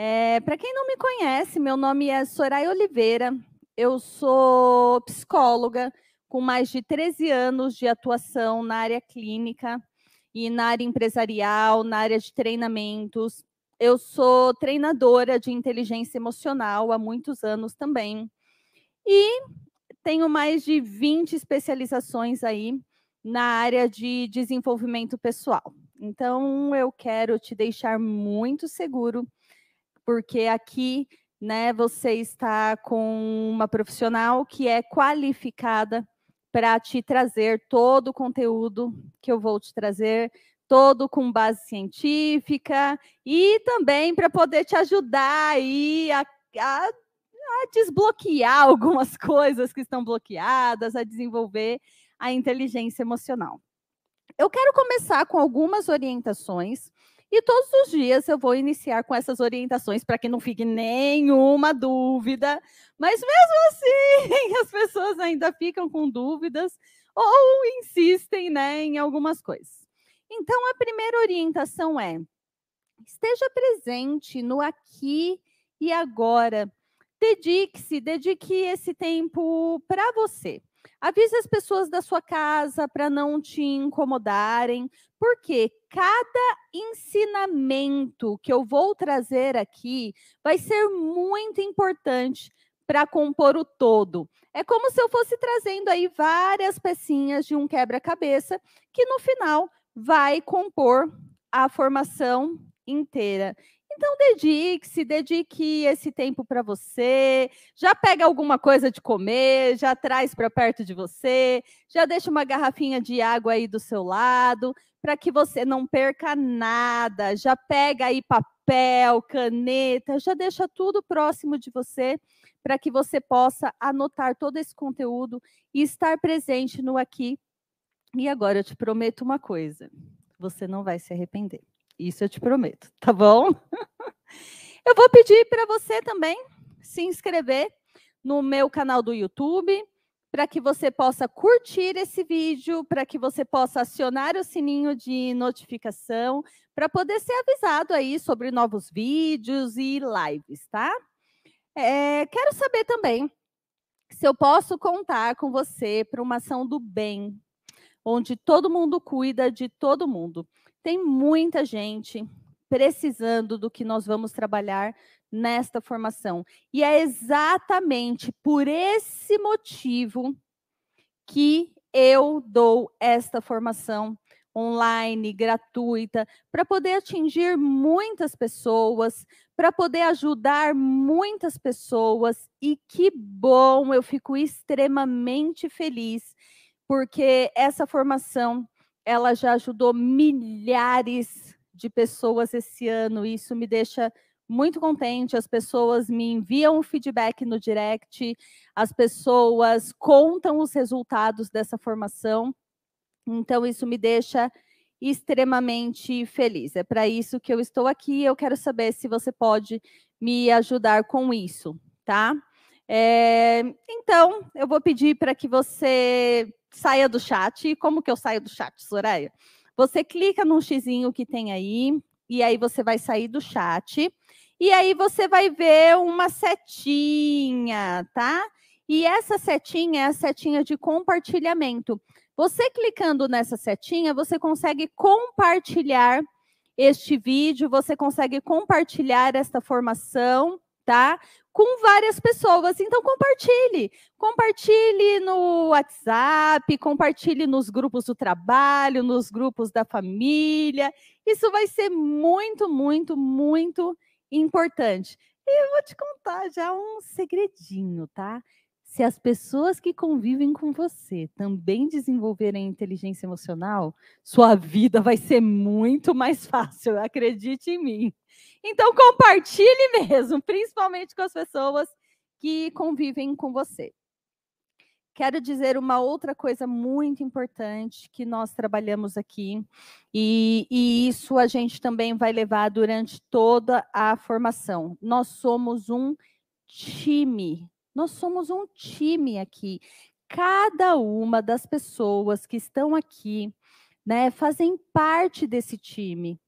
É, Para quem não me conhece, meu nome é Soraya Oliveira, eu sou psicóloga com mais de 13 anos de atuação na área clínica e na área empresarial, na área de treinamentos. Eu sou treinadora de inteligência emocional há muitos anos também. E tenho mais de 20 especializações aí na área de desenvolvimento pessoal. Então, eu quero te deixar muito seguro, porque aqui, né, você está com uma profissional que é qualificada para te trazer todo o conteúdo que eu vou te trazer, todo com base científica e também para poder te ajudar aí a, a, a desbloquear algumas coisas que estão bloqueadas, a desenvolver a inteligência emocional. Eu quero começar com algumas orientações e todos os dias eu vou iniciar com essas orientações para que não fique nenhuma dúvida. Mas mesmo assim, as pessoas ainda ficam com dúvidas ou insistem né, em algumas coisas. Então, a primeira orientação é: esteja presente no aqui e agora. Dedique-se, dedique esse tempo para você. Avise as pessoas da sua casa para não te incomodarem, porque cada ensinamento que eu vou trazer aqui vai ser muito importante para compor o todo. É como se eu fosse trazendo aí várias pecinhas de um quebra-cabeça que no final vai compor a formação inteira. Então, dedique-se, dedique esse tempo para você. Já pega alguma coisa de comer, já traz para perto de você, já deixa uma garrafinha de água aí do seu lado, para que você não perca nada. Já pega aí papel, caneta, já deixa tudo próximo de você, para que você possa anotar todo esse conteúdo e estar presente no aqui. E agora eu te prometo uma coisa: você não vai se arrepender. Isso eu te prometo, tá bom? Eu vou pedir para você também se inscrever no meu canal do YouTube, para que você possa curtir esse vídeo, para que você possa acionar o sininho de notificação, para poder ser avisado aí sobre novos vídeos e lives, tá? É, quero saber também se eu posso contar com você para uma ação do bem, onde todo mundo cuida de todo mundo. Tem muita gente precisando do que nós vamos trabalhar nesta formação. E é exatamente por esse motivo que eu dou esta formação online, gratuita, para poder atingir muitas pessoas, para poder ajudar muitas pessoas. E que bom, eu fico extremamente feliz, porque essa formação ela já ajudou milhares de pessoas esse ano, e isso me deixa muito contente. As pessoas me enviam o feedback no direct, as pessoas contam os resultados dessa formação. Então, isso me deixa extremamente feliz. É para isso que eu estou aqui. Eu quero saber se você pode me ajudar com isso, tá? É, então, eu vou pedir para que você saia do chat. Como que eu saio do chat, Soraya? Você clica no xizinho que tem aí, e aí você vai sair do chat. E aí você vai ver uma setinha, tá? E essa setinha é a setinha de compartilhamento. Você clicando nessa setinha, você consegue compartilhar este vídeo, você consegue compartilhar esta formação, tá? com várias pessoas. Então, compartilhe. Compartilhe no WhatsApp, compartilhe nos grupos do trabalho, nos grupos da família. Isso vai ser muito, muito, muito importante. E eu vou te contar já um segredinho, tá? Se as pessoas que convivem com você também desenvolverem inteligência emocional, sua vida vai ser muito mais fácil, acredite em mim. Então, compartilhe mesmo, principalmente com as pessoas que convivem com você. Quero dizer uma outra coisa muito importante que nós trabalhamos aqui, e, e isso a gente também vai levar durante toda a formação. Nós somos um time, nós somos um time aqui. Cada uma das pessoas que estão aqui, né, fazem parte desse time.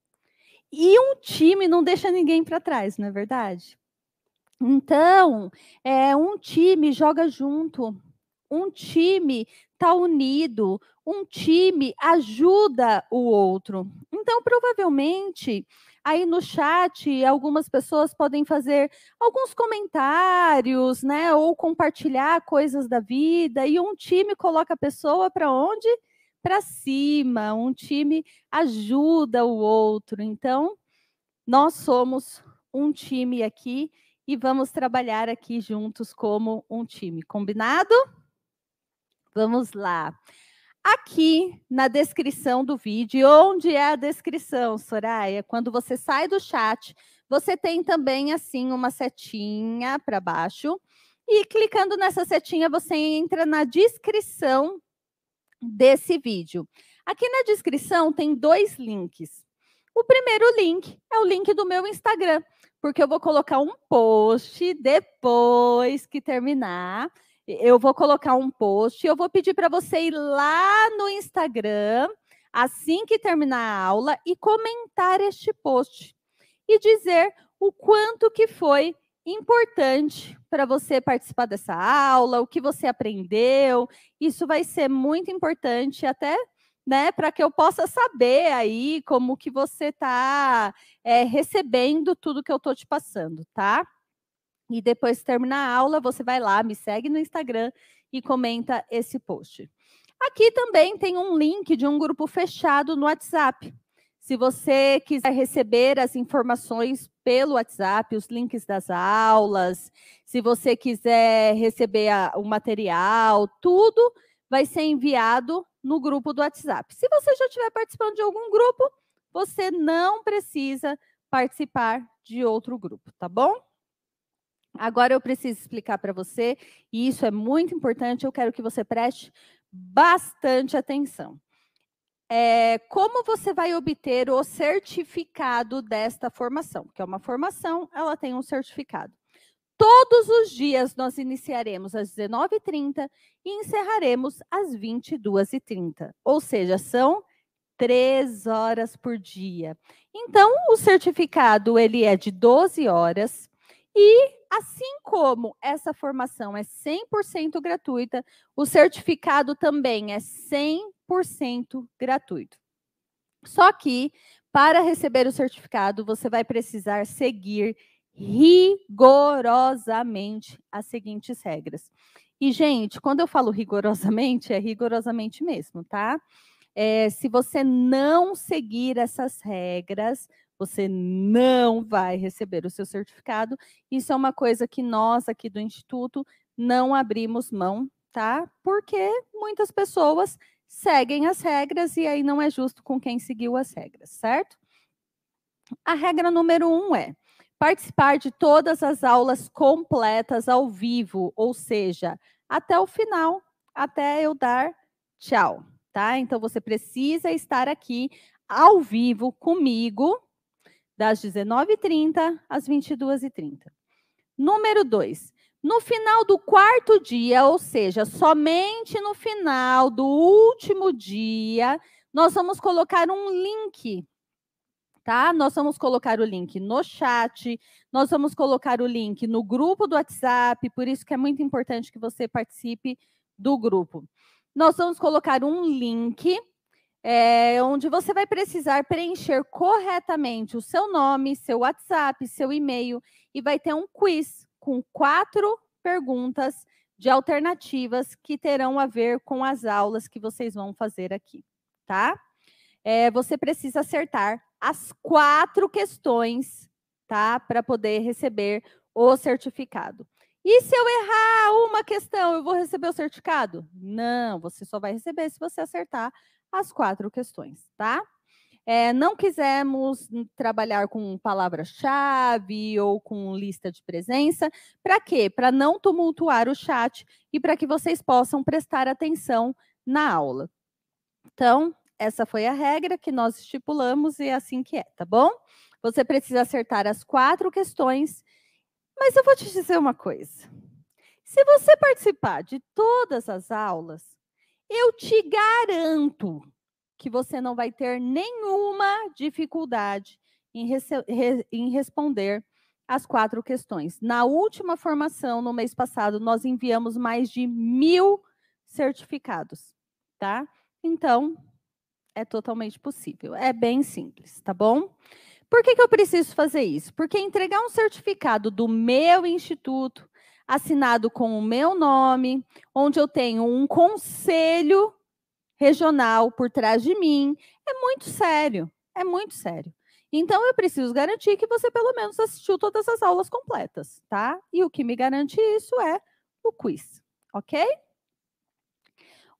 E um time não deixa ninguém para trás, não é verdade? Então, é, um time joga junto, um time está unido, um time ajuda o outro. Então, provavelmente, aí no chat, algumas pessoas podem fazer alguns comentários, né? Ou compartilhar coisas da vida, e um time coloca a pessoa para onde? Para cima. Um time ajuda o outro. Então, nós somos um time aqui e vamos trabalhar aqui juntos como um time. Combinado? Vamos lá. Aqui na descrição do vídeo, onde é a descrição, Soraya? Quando você sai do chat, você tem também assim uma setinha para baixo. E clicando nessa setinha, você entra na descrição desse vídeo. Aqui na descrição tem dois links. O primeiro link é o link do meu Instagram, porque eu vou colocar um post depois que terminar eu vou colocar um post, eu vou pedir para você ir lá no Instagram, assim que terminar a aula, e comentar este post. E dizer o quanto que foi importante para você participar dessa aula, o que você aprendeu. Isso vai ser muito importante até né, para que eu possa saber aí como que você está é, recebendo tudo que eu estou te passando, tá? E depois que terminar a aula, você vai lá, me segue no Instagram e comenta esse post. Aqui também tem um link de um grupo fechado no WhatsApp. Se você quiser receber as informações pelo WhatsApp, os links das aulas, se você quiser receber a, o material, tudo vai ser enviado no grupo do WhatsApp. Se você já estiver participando de algum grupo, você não precisa participar de outro grupo, tá bom? Agora eu preciso explicar para você, e isso é muito importante, eu quero que você preste bastante atenção. É, como você vai obter o certificado desta formação? Que é uma formação, ela tem um certificado. Todos os dias nós iniciaremos às 19h30 e encerraremos às 22h30. Ou seja, são três horas por dia. Então, o certificado ele é de 12 horas e Assim como essa formação é 100% gratuita, o certificado também é 100% gratuito. Só que, para receber o certificado, você vai precisar seguir rigorosamente as seguintes regras. E, gente, quando eu falo rigorosamente, é rigorosamente mesmo, tá? É, se você não seguir essas regras, você não vai receber o seu certificado. Isso é uma coisa que nós aqui do Instituto não abrimos mão, tá? Porque muitas pessoas seguem as regras e aí não é justo com quem seguiu as regras, certo? A regra número um é participar de todas as aulas completas ao vivo, ou seja, até o final, até eu dar tchau, tá? Então você precisa estar aqui ao vivo comigo, das 19h30 às 22h30. Número 2. No final do quarto dia, ou seja, somente no final do último dia, nós vamos colocar um link, tá? Nós vamos colocar o link no chat, nós vamos colocar o link no grupo do WhatsApp, por isso que é muito importante que você participe do grupo. Nós vamos colocar um link é, onde você vai precisar preencher corretamente o seu nome, seu WhatsApp, seu e-mail, e vai ter um quiz com quatro perguntas de alternativas que terão a ver com as aulas que vocês vão fazer aqui, tá? É, você precisa acertar as quatro questões, tá? Para poder receber o certificado. E se eu errar uma questão, eu vou receber o certificado? Não, você só vai receber se você acertar as quatro questões, tá? É, não quisemos trabalhar com palavra-chave ou com lista de presença. Para quê? Para não tumultuar o chat e para que vocês possam prestar atenção na aula. Então, essa foi a regra que nós estipulamos e é assim que é, tá bom? Você precisa acertar as quatro questões, mas eu vou te dizer uma coisa. Se você participar de todas as aulas, eu te garanto que você não vai ter nenhuma dificuldade em, re em responder as quatro questões. Na última formação, no mês passado, nós enviamos mais de mil certificados, tá? Então, é totalmente possível. É bem simples, tá bom? Por que, que eu preciso fazer isso? Porque entregar um certificado do meu instituto, assinado com o meu nome, onde eu tenho um conselho regional por trás de mim, é muito sério. É muito sério. Então, eu preciso garantir que você, pelo menos, assistiu todas as aulas completas, tá? E o que me garante isso é o quiz, ok?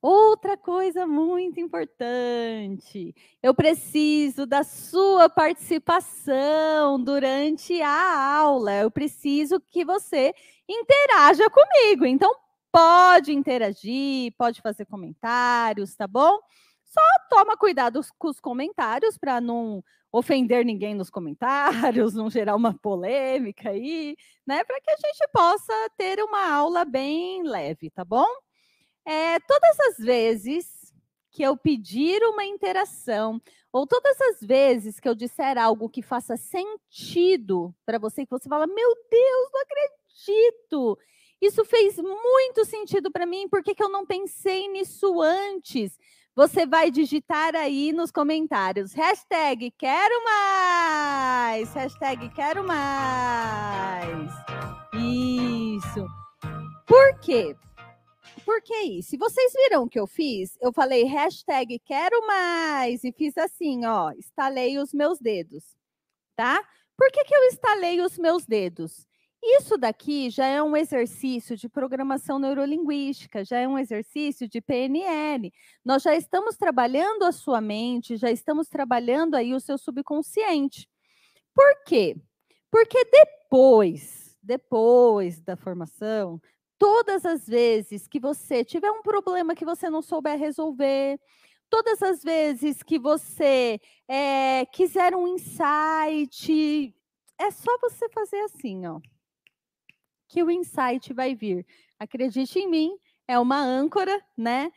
Outra coisa muito importante, eu preciso da sua participação durante a aula. Eu preciso que você interaja comigo. Então, pode interagir, pode fazer comentários, tá bom? Só toma cuidado com os comentários para não ofender ninguém nos comentários, não gerar uma polêmica aí, né? Para que a gente possa ter uma aula bem leve, tá bom? É, todas as vezes que eu pedir uma interação, ou todas as vezes que eu disser algo que faça sentido para você, que você fala, meu Deus, não acredito! Isso fez muito sentido para mim, por que, que eu não pensei nisso antes? Você vai digitar aí nos comentários. Hashtag quero mais! Hashtag quero mais! Isso. Por quê? Por que isso? Vocês viram o que eu fiz, eu falei hashtag quero mais e fiz assim, ó, estalei os meus dedos, tá? Por que, que eu estalei os meus dedos? Isso daqui já é um exercício de programação neurolinguística, já é um exercício de PNL. Nós já estamos trabalhando a sua mente, já estamos trabalhando aí o seu subconsciente. Por quê? Porque depois, depois da formação, todas as vezes que você tiver um problema que você não souber resolver, todas as vezes que você é, quiser um insight, é só você fazer assim, ó que o insight vai vir. Acredite em mim, é uma âncora, né?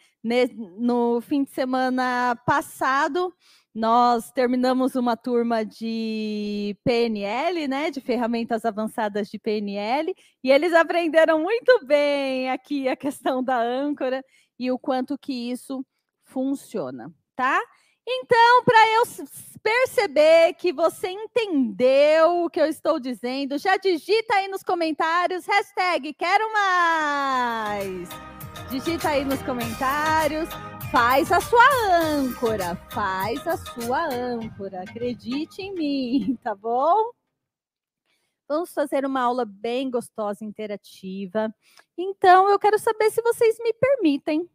No fim de semana passado, nós terminamos uma turma de PNL, né, de ferramentas avançadas de PNL, e eles aprenderam muito bem aqui a questão da âncora e o quanto que isso funciona, tá? Então, para eu perceber que você entendeu o que eu estou dizendo, já digita aí nos comentários, hashtag quero mais. Digita aí nos comentários, faz a sua âncora, faz a sua âncora, acredite em mim, tá bom? Vamos fazer uma aula bem gostosa, interativa. Então, eu quero saber se vocês me permitem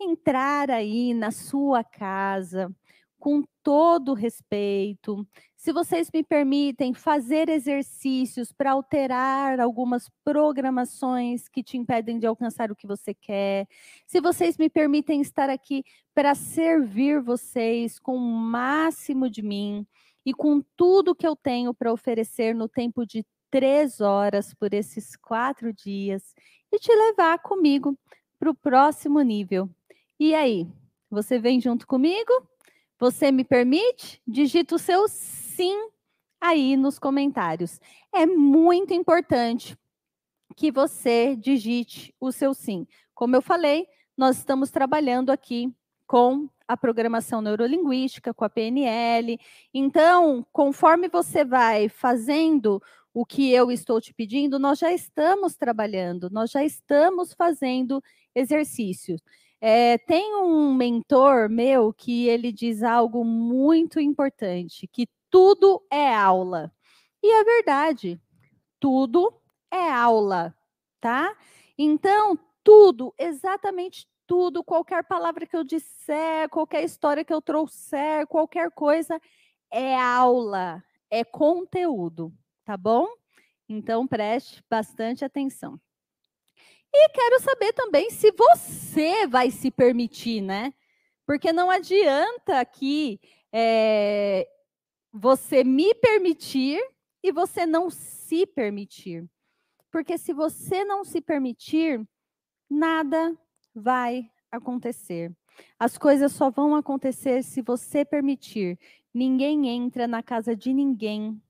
entrar aí na sua casa com todo respeito. Se vocês me permitem fazer exercícios para alterar algumas programações que te impedem de alcançar o que você quer. Se vocês me permitem estar aqui para servir vocês com o máximo de mim e com tudo que eu tenho para oferecer no tempo de três horas por esses quatro dias e te levar comigo para o próximo nível. E aí, você vem junto comigo? Você me permite? Digita o seu sim aí nos comentários. É muito importante que você digite o seu sim. Como eu falei, nós estamos trabalhando aqui com a programação neurolinguística, com a PNL. Então, conforme você vai fazendo o que eu estou te pedindo, nós já estamos trabalhando, nós já estamos fazendo exercícios. É, tem um mentor meu que ele diz algo muito importante, que tudo é aula. E é verdade, tudo é aula, tá? Então, tudo, exatamente tudo, qualquer palavra que eu disser, qualquer história que eu trouxer, qualquer coisa, é aula, é conteúdo, tá bom? Então, preste bastante atenção. E quero saber também se você vai se permitir, né? Porque não adianta aqui é, você me permitir e você não se permitir. Porque se você não se permitir, nada vai acontecer. As coisas só vão acontecer se você permitir. Ninguém entra na casa de ninguém,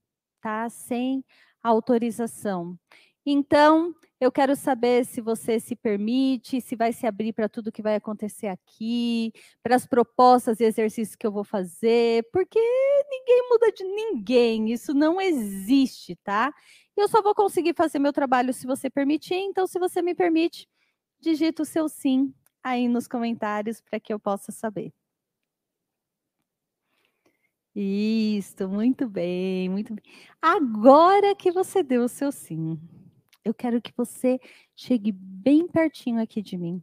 tá? Sem autorização. Então, eu quero saber se você se permite, se vai se abrir para tudo que vai acontecer aqui, para as propostas e exercícios que eu vou fazer, porque ninguém muda de ninguém, isso não existe, tá? Eu só vou conseguir fazer meu trabalho se você permitir, então, se você me permite, digita o seu sim aí nos comentários para que eu possa saber. Isso, muito bem, muito bem. Agora que você deu o seu sim, eu quero que você chegue bem pertinho aqui de mim.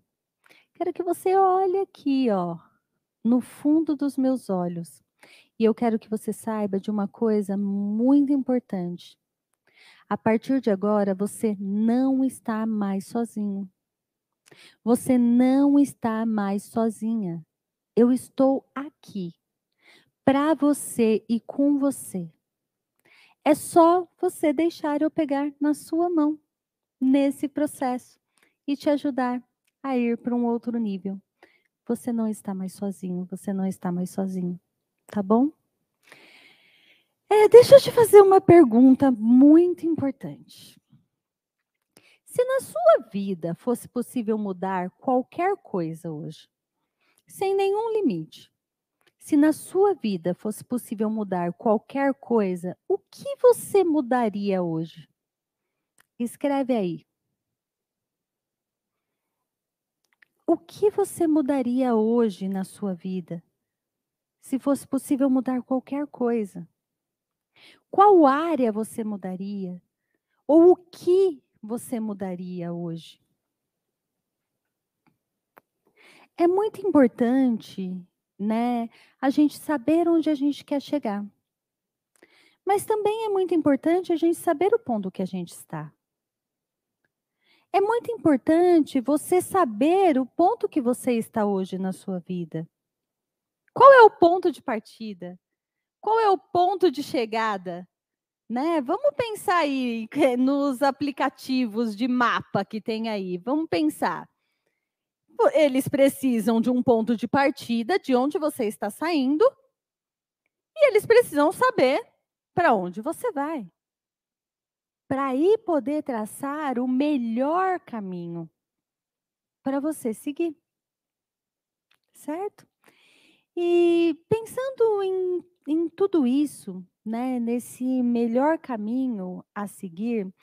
Quero que você olhe aqui, ó, no fundo dos meus olhos. E eu quero que você saiba de uma coisa muito importante. A partir de agora, você não está mais sozinho. Você não está mais sozinha. Eu estou aqui para você e com você. É só você deixar eu pegar na sua mão nesse processo e te ajudar a ir para um outro nível. Você não está mais sozinho, você não está mais sozinho, tá bom? É, deixa eu te fazer uma pergunta muito importante. Se na sua vida fosse possível mudar qualquer coisa hoje, sem nenhum limite, se na sua vida fosse possível mudar qualquer coisa, o que você mudaria hoje? Escreve aí. O que você mudaria hoje na sua vida? Se fosse possível mudar qualquer coisa. Qual área você mudaria? Ou o que você mudaria hoje? É muito importante né? A gente saber onde a gente quer chegar. Mas também é muito importante a gente saber o ponto que a gente está. É muito importante você saber o ponto que você está hoje na sua vida. Qual é o ponto de partida? Qual é o ponto de chegada? Né? Vamos pensar aí nos aplicativos de mapa que tem aí. Vamos pensar eles precisam de um ponto de partida, de onde você está saindo, e eles precisam saber para onde você vai. Para aí poder traçar o melhor caminho para você seguir. Certo? E pensando em, em tudo isso, né, nesse melhor caminho a seguir,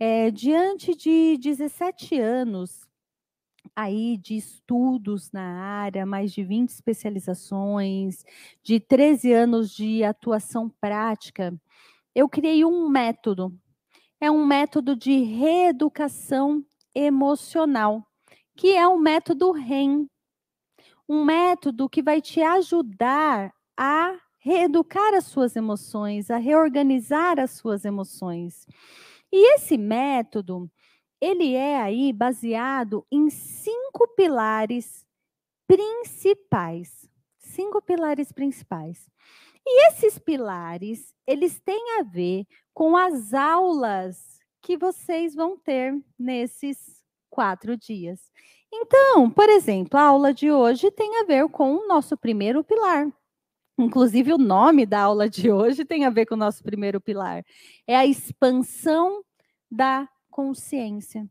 é, diante de 17 anos aí de estudos na área, mais de 20 especializações, de 13 anos de atuação prática, eu criei um método. É um método de reeducação emocional, que é o método REM. Um método que vai te ajudar a reeducar as suas emoções, a reorganizar as suas emoções. E esse método, ele é aí baseado em cinco pilares principais. Cinco pilares principais. E esses pilares, eles têm a ver com as aulas que vocês vão ter nesses quatro dias. Então, por exemplo, a aula de hoje tem a ver com o nosso primeiro pilar. Inclusive, o nome da aula de hoje tem a ver com o nosso primeiro pilar. É a expansão da consciência.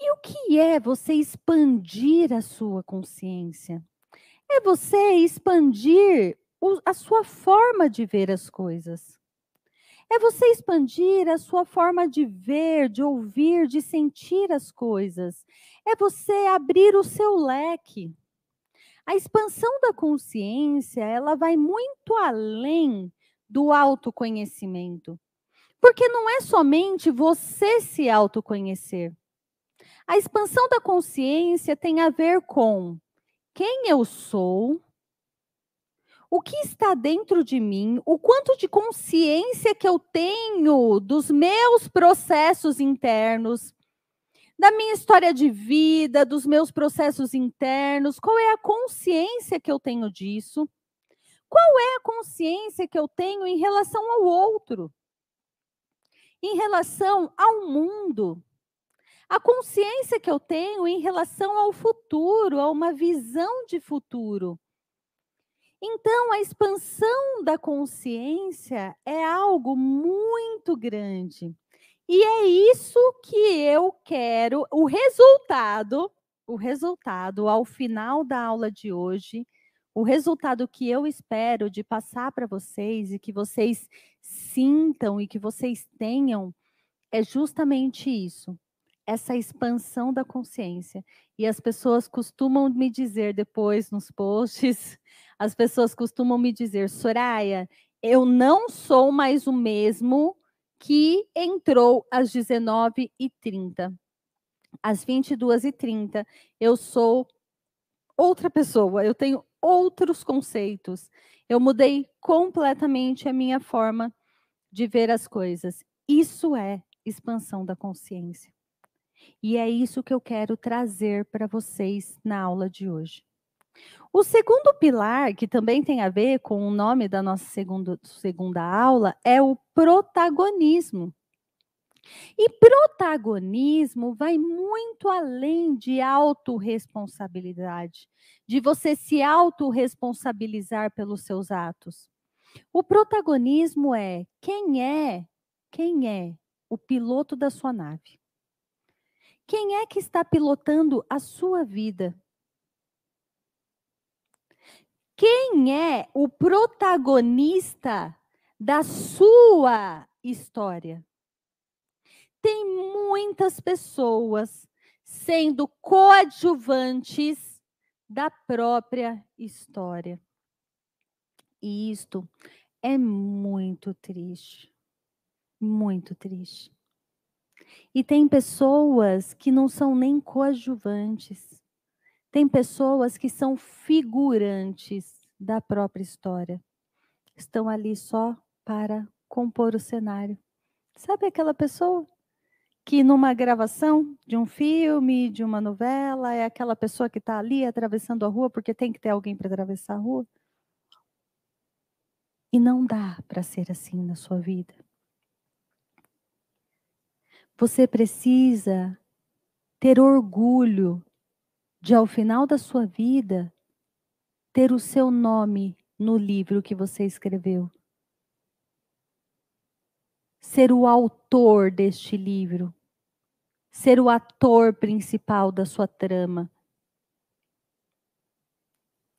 E o que é você expandir a sua consciência? É você expandir a sua forma de ver as coisas. É você expandir a sua forma de ver, de ouvir, de sentir as coisas. É você abrir o seu leque. A expansão da consciência, ela vai muito além do autoconhecimento. Porque não é somente você se autoconhecer. A expansão da consciência tem a ver com quem eu sou, o que está dentro de mim, o quanto de consciência que eu tenho dos meus processos internos, da minha história de vida, dos meus processos internos, qual é a consciência que eu tenho disso? Qual é a consciência que eu tenho em relação ao outro? em relação ao mundo, a consciência que eu tenho em relação ao futuro, a uma visão de futuro. Então, a expansão da consciência é algo muito grande. E é isso que eu quero, o resultado, o resultado ao final da aula de hoje, o resultado que eu espero de passar para vocês e que vocês sintam e que vocês tenham é justamente isso, essa expansão da consciência. E as pessoas costumam me dizer depois nos posts, as pessoas costumam me dizer, Soraya, eu não sou mais o mesmo que entrou às 19h30. Às 22h30, eu sou outra pessoa, eu tenho outros conceitos. Eu mudei completamente a minha forma de ver as coisas. Isso é expansão da consciência. E é isso que eu quero trazer para vocês na aula de hoje. O segundo pilar, que também tem a ver com o nome da nossa segundo, segunda aula, é o protagonismo. E protagonismo vai muito além de autorresponsabilidade, de você se autorresponsabilizar pelos seus atos. O protagonismo é quem é, quem é o piloto da sua nave. Quem é que está pilotando a sua vida? Quem é o protagonista da sua história? Tem muitas pessoas sendo coadjuvantes da própria história. E isto é muito triste. Muito triste. E tem pessoas que não são nem coadjuvantes. Tem pessoas que são figurantes da própria história. Estão ali só para compor o cenário. Sabe aquela pessoa que numa gravação de um filme, de uma novela, é aquela pessoa que está ali atravessando a rua porque tem que ter alguém para atravessar a rua? E não dá para ser assim na sua vida. Você precisa ter orgulho de ao final da sua vida ter o seu nome no livro que você escreveu. Ser o autor deste livro. Ser o ator principal da sua trama.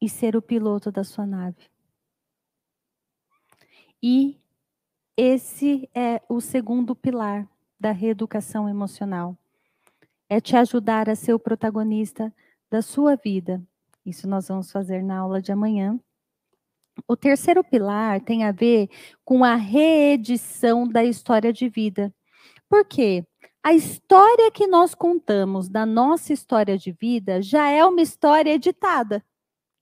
E ser o piloto da sua nave. E esse é o segundo pilar da reeducação emocional. É te ajudar a ser o protagonista da sua vida. Isso nós vamos fazer na aula de amanhã. O terceiro pilar tem a ver com a reedição da história de vida. Por quê? A história que nós contamos da nossa história de vida já é uma história editada,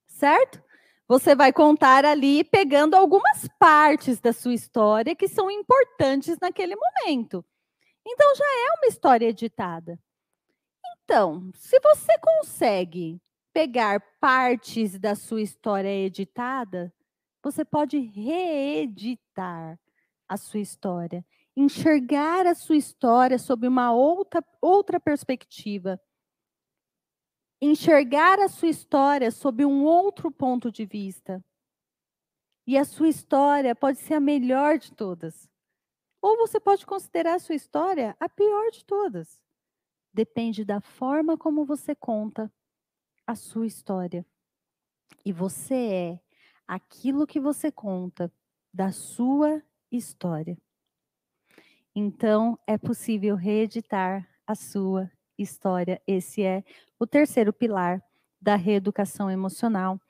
certo? Você vai contar ali pegando algumas partes da sua história que são importantes naquele momento. Então já é uma história editada. Então, se você consegue pegar partes da sua história editada, você pode reeditar a sua história, enxergar a sua história sob uma outra, outra perspectiva, enxergar a sua história sob um outro ponto de vista. E a sua história pode ser a melhor de todas. Ou você pode considerar a sua história a pior de todas depende da forma como você conta a sua história. E você é aquilo que você conta da sua história. Então, é possível reeditar a sua história. Esse é o terceiro pilar da reeducação emocional.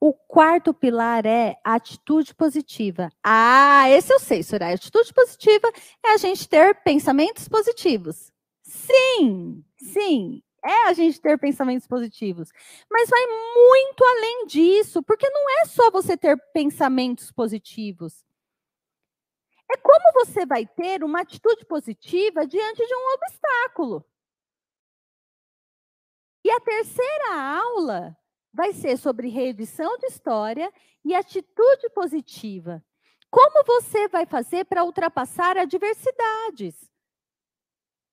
O quarto pilar é a atitude positiva. Ah, esse eu sei, Soraya. Atitude positiva é a gente ter pensamentos positivos. Sim, sim, é a gente ter pensamentos positivos. Mas vai muito além disso, porque não é só você ter pensamentos positivos. É como você vai ter uma atitude positiva diante de um obstáculo. E a terceira aula vai ser sobre reedição de história e atitude positiva. Como você vai fazer para ultrapassar adversidades?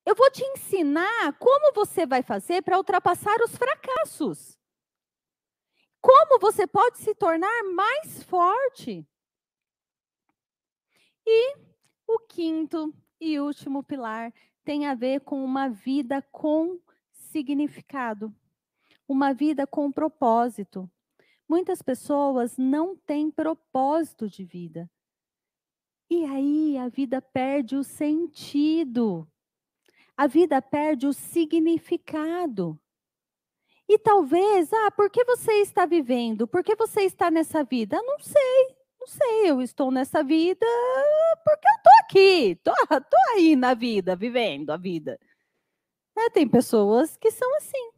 Eu vou te ensinar como você vai fazer para ultrapassar os fracassos. como você pode se tornar mais forte. E o quinto e último pilar tem a ver com uma vida com significado, uma vida com propósito. Muitas pessoas não têm propósito de vida. E aí a vida perde o sentido. A vida perde o significado. E talvez, ah, por que você está vivendo? Por que você está nessa vida? Não sei, não sei. Eu estou nessa vida porque eu estou aqui, tô, tô aí na vida, vivendo a vida. É, tem pessoas que são assim.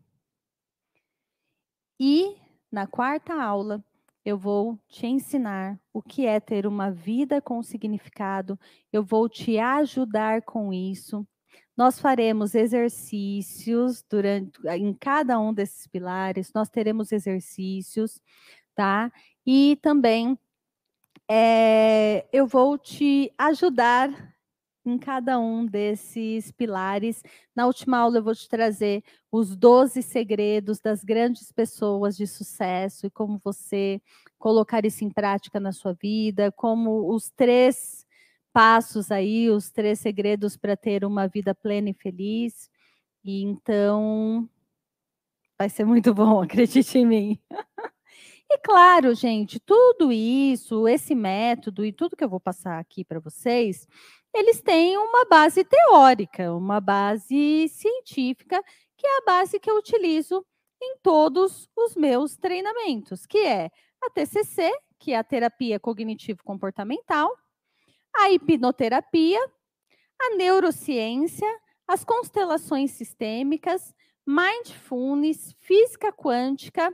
E na quarta aula, eu vou te ensinar o que é ter uma vida com significado, eu vou te ajudar com isso. Nós faremos exercícios durante em cada um desses pilares, nós teremos exercícios, tá? E também é, eu vou te ajudar em cada um desses pilares. Na última aula, eu vou te trazer os 12 segredos das grandes pessoas de sucesso e como você colocar isso em prática na sua vida, como os três passos aí, os três segredos para ter uma vida plena e feliz. E então vai ser muito bom, acredite em mim. E claro, gente, tudo isso, esse método e tudo que eu vou passar aqui para vocês, eles têm uma base teórica, uma base científica, que é a base que eu utilizo em todos os meus treinamentos, que é a TCC, que é a terapia cognitivo comportamental, a hipnoterapia, a neurociência, as constelações sistêmicas, mindfulness, física quântica,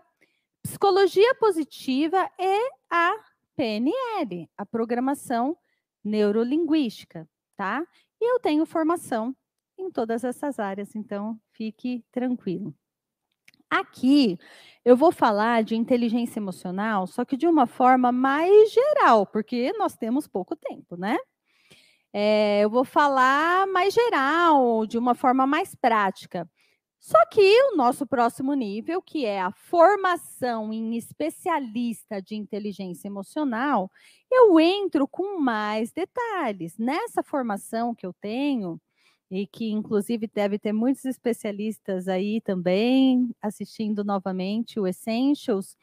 psicologia positiva e a PNL, a programação neurolinguística, tá? E eu tenho formação em todas essas áreas, então fique tranquilo. Aqui eu vou falar de inteligência emocional, só que de uma forma mais geral, porque nós temos pouco tempo, né? É, eu vou falar mais geral, de uma forma mais prática. Só que o nosso próximo nível, que é a formação em especialista de inteligência emocional, eu entro com mais detalhes. Nessa formação que eu tenho, e que inclusive deve ter muitos especialistas aí também assistindo novamente o Essentials.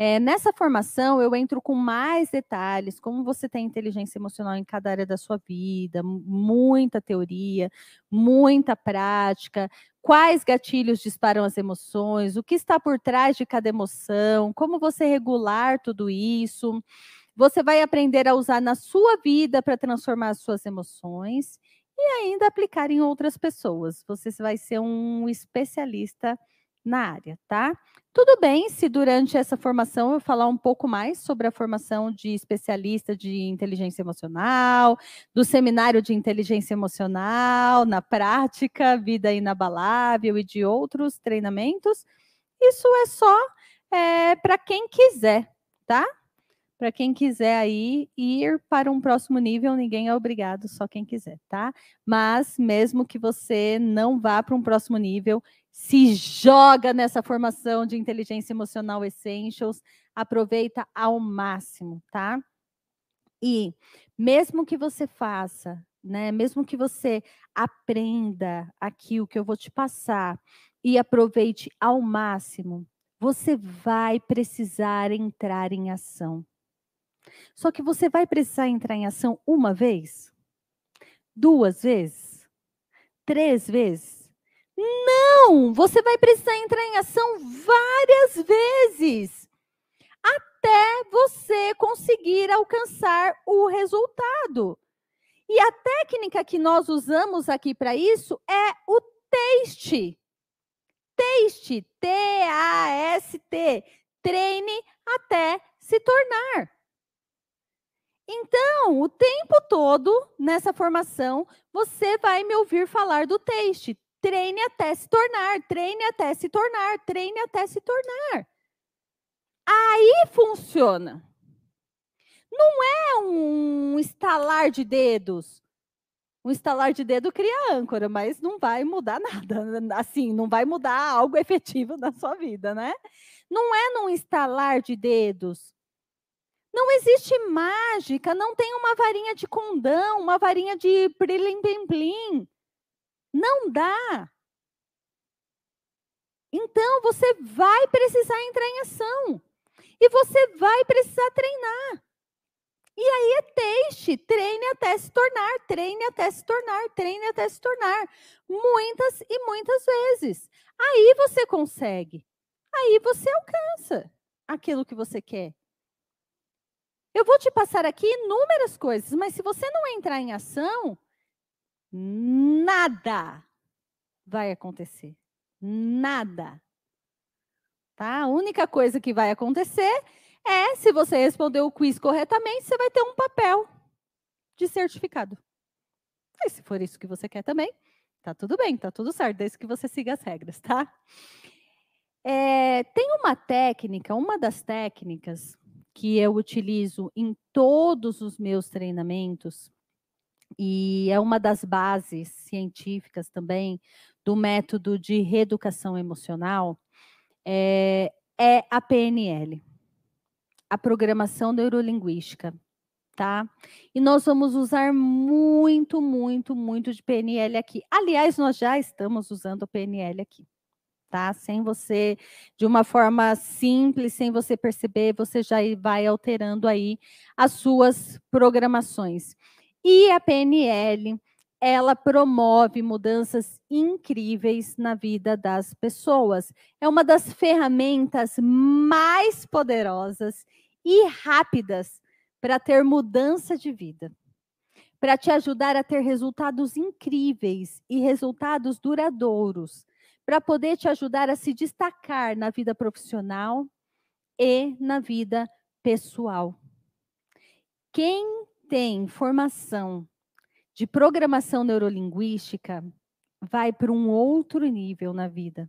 É, nessa formação, eu entro com mais detalhes, como você tem inteligência emocional em cada área da sua vida, muita teoria, muita prática, quais gatilhos disparam as emoções, o que está por trás de cada emoção, como você regular tudo isso. Você vai aprender a usar na sua vida para transformar as suas emoções e ainda aplicar em outras pessoas. Você vai ser um especialista na área, tá? Tudo bem se durante essa formação eu falar um pouco mais sobre a formação de especialista de inteligência emocional, do seminário de inteligência emocional, na prática, vida inabalável e de outros treinamentos. Isso é só é, para quem quiser, tá? Para quem quiser aí ir para um próximo nível, ninguém é obrigado, só quem quiser, tá? Mas mesmo que você não vá para um próximo nível, se joga nessa formação de inteligência emocional essentials, aproveita ao máximo, tá? E mesmo que você faça, né, mesmo que você aprenda aqui o que eu vou te passar e aproveite ao máximo, você vai precisar entrar em ação. Só que você vai precisar entrar em ação uma vez? Duas vezes? Três vezes? Não! Você vai precisar entrar em ação várias vezes até você conseguir alcançar o resultado. E a técnica que nós usamos aqui para isso é o taste. Taste, T-A-S-T. Treine até se tornar. Então, o tempo todo nessa formação, você vai me ouvir falar do teste. Treine até se tornar, treine até se tornar, treine até se tornar. Aí funciona. Não é um estalar de dedos. Um estalar de dedo cria âncora, mas não vai mudar nada. Assim, não vai mudar algo efetivo na sua vida, né? Não é num estalar de dedos. Não existe mágica, não tem uma varinha de condão, uma varinha de prilim plim plim. Não dá. Então você vai precisar entrar em ação. E você vai precisar treinar. E aí é teste, treine até se tornar, treine até se tornar, treine até se tornar. Muitas e muitas vezes. Aí você consegue. Aí você alcança aquilo que você quer. Eu vou te passar aqui inúmeras coisas, mas se você não entrar em ação, nada vai acontecer. Nada. Tá? A única coisa que vai acontecer é, se você responder o quiz corretamente, você vai ter um papel de certificado. E se for isso que você quer também, tá tudo bem, tá tudo certo, desde que você siga as regras, tá? É, tem uma técnica, uma das técnicas que eu utilizo em todos os meus treinamentos, e é uma das bases científicas também do método de reeducação emocional, é, é a PNL, a programação neurolinguística, tá? E nós vamos usar muito, muito, muito de PNL aqui. Aliás, nós já estamos usando a PNL aqui, tá? Sem você, de uma forma simples, sem você perceber, você já vai alterando aí as suas programações. E a PNL, ela promove mudanças incríveis na vida das pessoas. É uma das ferramentas mais poderosas e rápidas para ter mudança de vida, para te ajudar a ter resultados incríveis e resultados duradouros, para poder te ajudar a se destacar na vida profissional e na vida pessoal. Quem tem formação de programação neurolinguística vai para um outro nível na vida,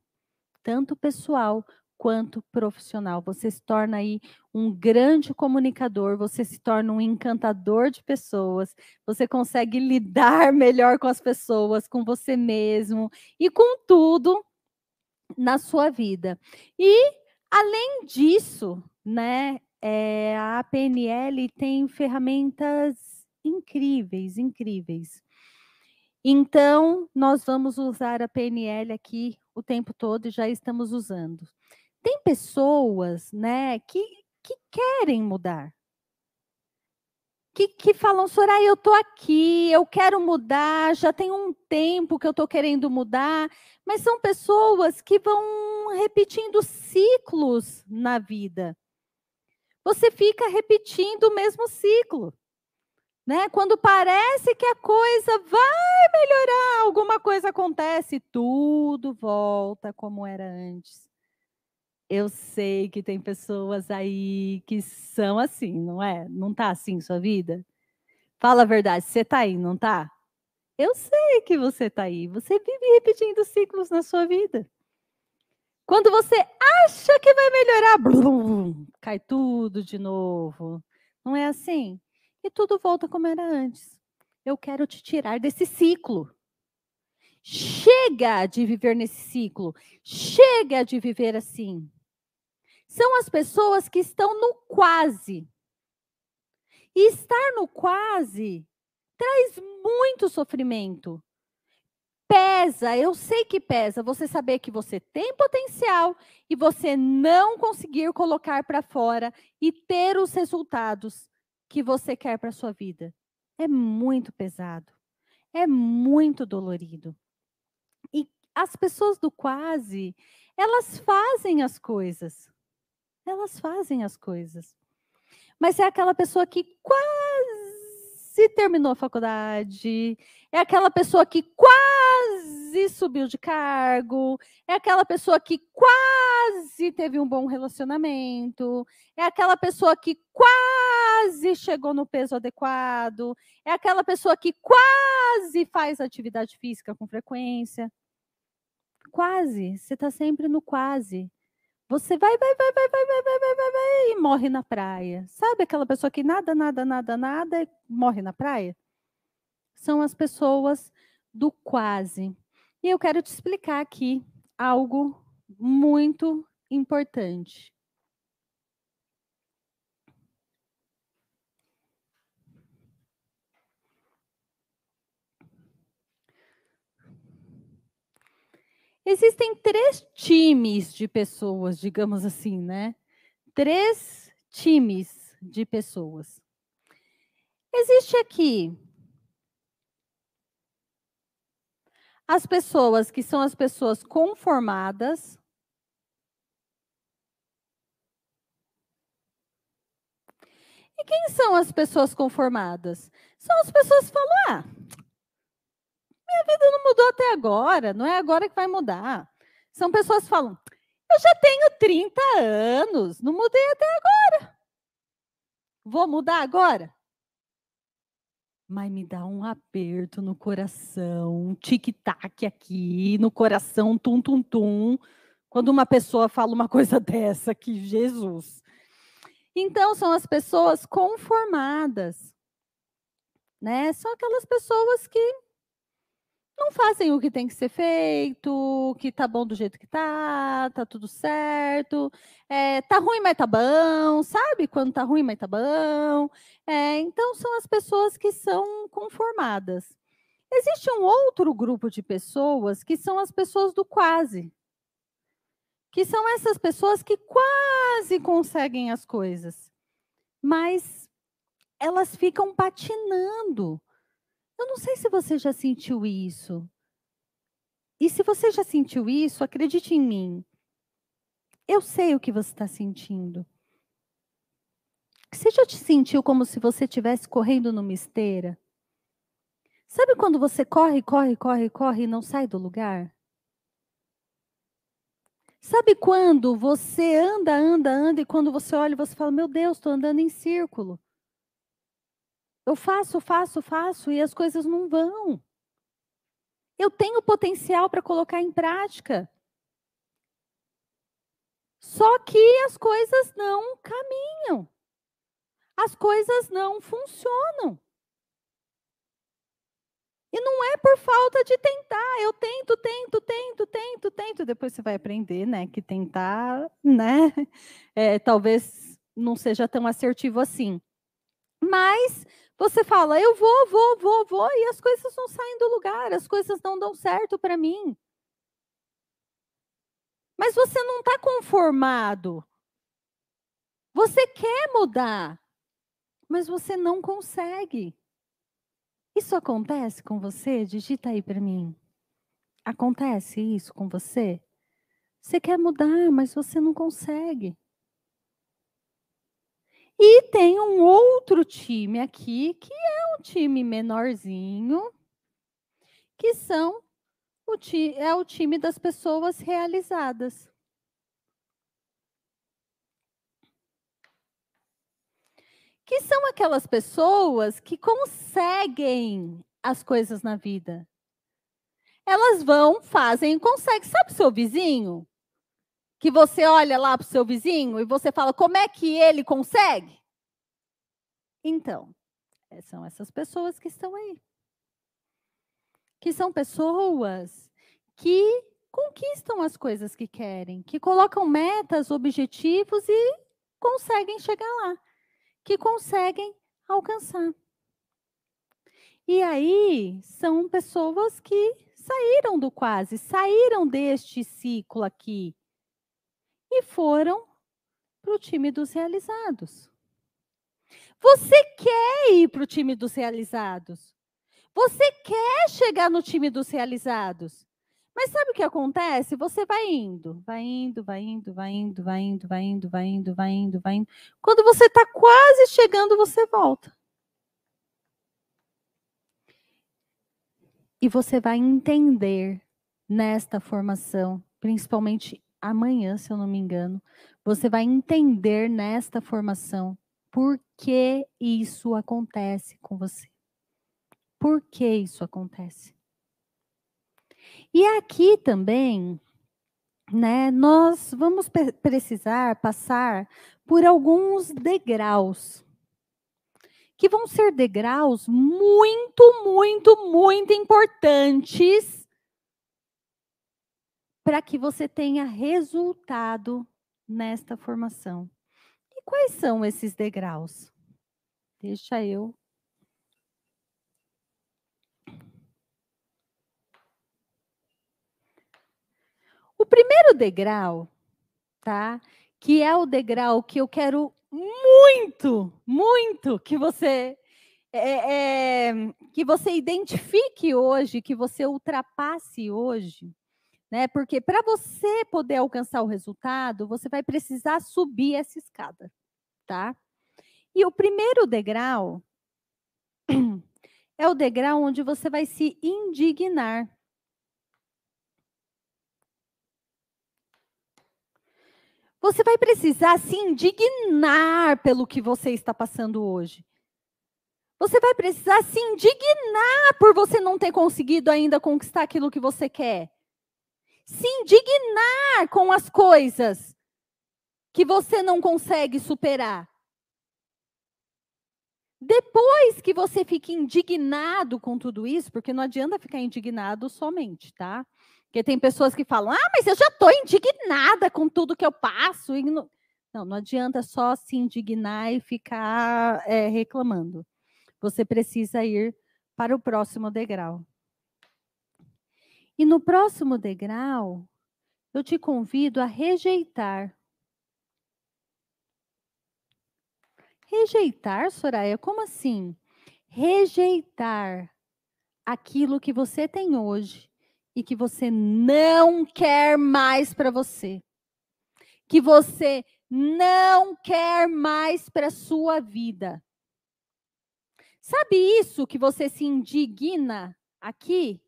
tanto pessoal quanto profissional. Você se torna aí um grande comunicador, você se torna um encantador de pessoas, você consegue lidar melhor com as pessoas, com você mesmo e com tudo na sua vida. E além disso, né, é, a PNL tem ferramentas incríveis, incríveis. Então, nós vamos usar a PNL aqui o tempo todo e já estamos usando. Tem pessoas, né, que, que querem mudar. Que, que falam, Soraya, eu estou aqui, eu quero mudar, já tem um tempo que eu estou querendo mudar, mas são pessoas que vão repetindo ciclos na vida. Você fica repetindo o mesmo ciclo. Né? Quando parece que a coisa vai melhorar, alguma coisa acontece, tudo volta como era antes. Eu sei que tem pessoas aí que são assim, não é? Não tá assim sua vida? Fala a verdade, você tá aí, não tá? Eu sei que você tá aí. Você vive repetindo ciclos na sua vida. Quando você acha que vai melhorar, blum, cai tudo de novo. Não é assim? e tudo volta como era antes. Eu quero te tirar desse ciclo. Chega de viver nesse ciclo. Chega de viver assim. São as pessoas que estão no quase. E estar no quase traz muito sofrimento. Pesa, eu sei que pesa você saber que você tem potencial e você não conseguir colocar para fora e ter os resultados que você quer para sua vida. É muito pesado. É muito dolorido. E as pessoas do quase, elas fazem as coisas. Elas fazem as coisas. Mas é aquela pessoa que quase terminou a faculdade, é aquela pessoa que quase subiu de cargo, é aquela pessoa que quase teve um bom relacionamento, é aquela pessoa que quase chegou no peso adequado, é aquela pessoa que quase faz atividade física com frequência. Quase, você está sempre no quase. Você vai, vai, vai, vai, vai, vai, vai, vai, vai, vai, e morre na praia. Sabe aquela pessoa que nada, nada, nada, nada, morre na praia? são as pessoas do quase. E eu quero te explicar aqui algo muito importante. Existem três times de pessoas, digamos assim, né? Três times de pessoas. Existe aqui as pessoas que são as pessoas conformadas. E quem são as pessoas conformadas? São as pessoas que falam: ah, minha vida não mudou até agora, não é agora que vai mudar. São pessoas que falam: eu já tenho 30 anos, não mudei até agora. Vou mudar agora? Mas me dá um aperto no coração, um tic-tac aqui no coração, tum, tum, tum, quando uma pessoa fala uma coisa dessa, que Jesus. Então, são as pessoas conformadas, né? São aquelas pessoas que não fazem o que tem que ser feito, que tá bom do jeito que tá, tá tudo certo, é, tá ruim, mas tá bom, sabe? Quando tá ruim, mas tá bom. É, então, são as pessoas que são conformadas. Existe um outro grupo de pessoas que são as pessoas do quase, que são essas pessoas que quase conseguem as coisas, mas elas ficam patinando eu não sei se você já sentiu isso. E se você já sentiu isso, acredite em mim. Eu sei o que você está sentindo. Você já te sentiu como se você estivesse correndo numa esteira? Sabe quando você corre, corre, corre, corre e não sai do lugar? Sabe quando você anda, anda, anda e quando você olha, você fala: Meu Deus, estou andando em círculo. Eu faço, faço, faço e as coisas não vão. Eu tenho potencial para colocar em prática. Só que as coisas não caminham. As coisas não funcionam. E não é por falta de tentar. Eu tento, tento, tento, tento, tento. Depois você vai aprender, né? Que tentar, né? É, talvez não seja tão assertivo assim. Mas você fala, eu vou, vou, vou, vou, e as coisas não saem do lugar, as coisas não dão certo para mim. Mas você não está conformado. Você quer mudar, mas você não consegue. Isso acontece com você? Digita aí para mim. Acontece isso com você? Você quer mudar, mas você não consegue. E tem um outro time aqui, que é um time menorzinho, que são o é o time das pessoas realizadas. Que são aquelas pessoas que conseguem as coisas na vida. Elas vão, fazem conseguem. Sabe o seu vizinho? Que você olha lá para o seu vizinho e você fala, como é que ele consegue? Então, é, são essas pessoas que estão aí. Que são pessoas que conquistam as coisas que querem, que colocam metas, objetivos e conseguem chegar lá, que conseguem alcançar. E aí são pessoas que saíram do quase, saíram deste ciclo aqui e foram para o time dos realizados. Você quer ir para o time dos realizados. Você quer chegar no time dos realizados. Mas sabe o que acontece? Você vai indo, vai indo, vai indo, vai indo, vai indo, vai indo, vai indo, vai indo, vai indo. Quando você está quase chegando, você volta. E você vai entender nesta formação, principalmente amanhã, se eu não me engano, você vai entender nesta formação por que isso acontece com você. Por que isso acontece? E aqui também, né, nós vamos precisar passar por alguns degraus que vão ser degraus muito, muito, muito importantes para que você tenha resultado nesta formação. E quais são esses degraus? Deixa eu. O primeiro degrau, tá? Que é o degrau que eu quero muito, muito que você é, é, que você identifique hoje, que você ultrapasse hoje, né? Porque para você poder alcançar o resultado, você vai precisar subir essa escada, tá? E o primeiro degrau é o degrau onde você vai se indignar. Você vai precisar se indignar pelo que você está passando hoje. Você vai precisar se indignar por você não ter conseguido ainda conquistar aquilo que você quer se indignar com as coisas que você não consegue superar. Depois que você fica indignado com tudo isso, porque não adianta ficar indignado somente, tá? Porque tem pessoas que falam: ah, mas eu já estou indignada com tudo que eu passo. Não, não, não adianta só se indignar e ficar é, reclamando. Você precisa ir para o próximo degrau. E no próximo degrau, eu te convido a rejeitar. Rejeitar, Soraya? Como assim? Rejeitar aquilo que você tem hoje e que você não quer mais para você. Que você não quer mais para sua vida. Sabe isso que você se indigna aqui?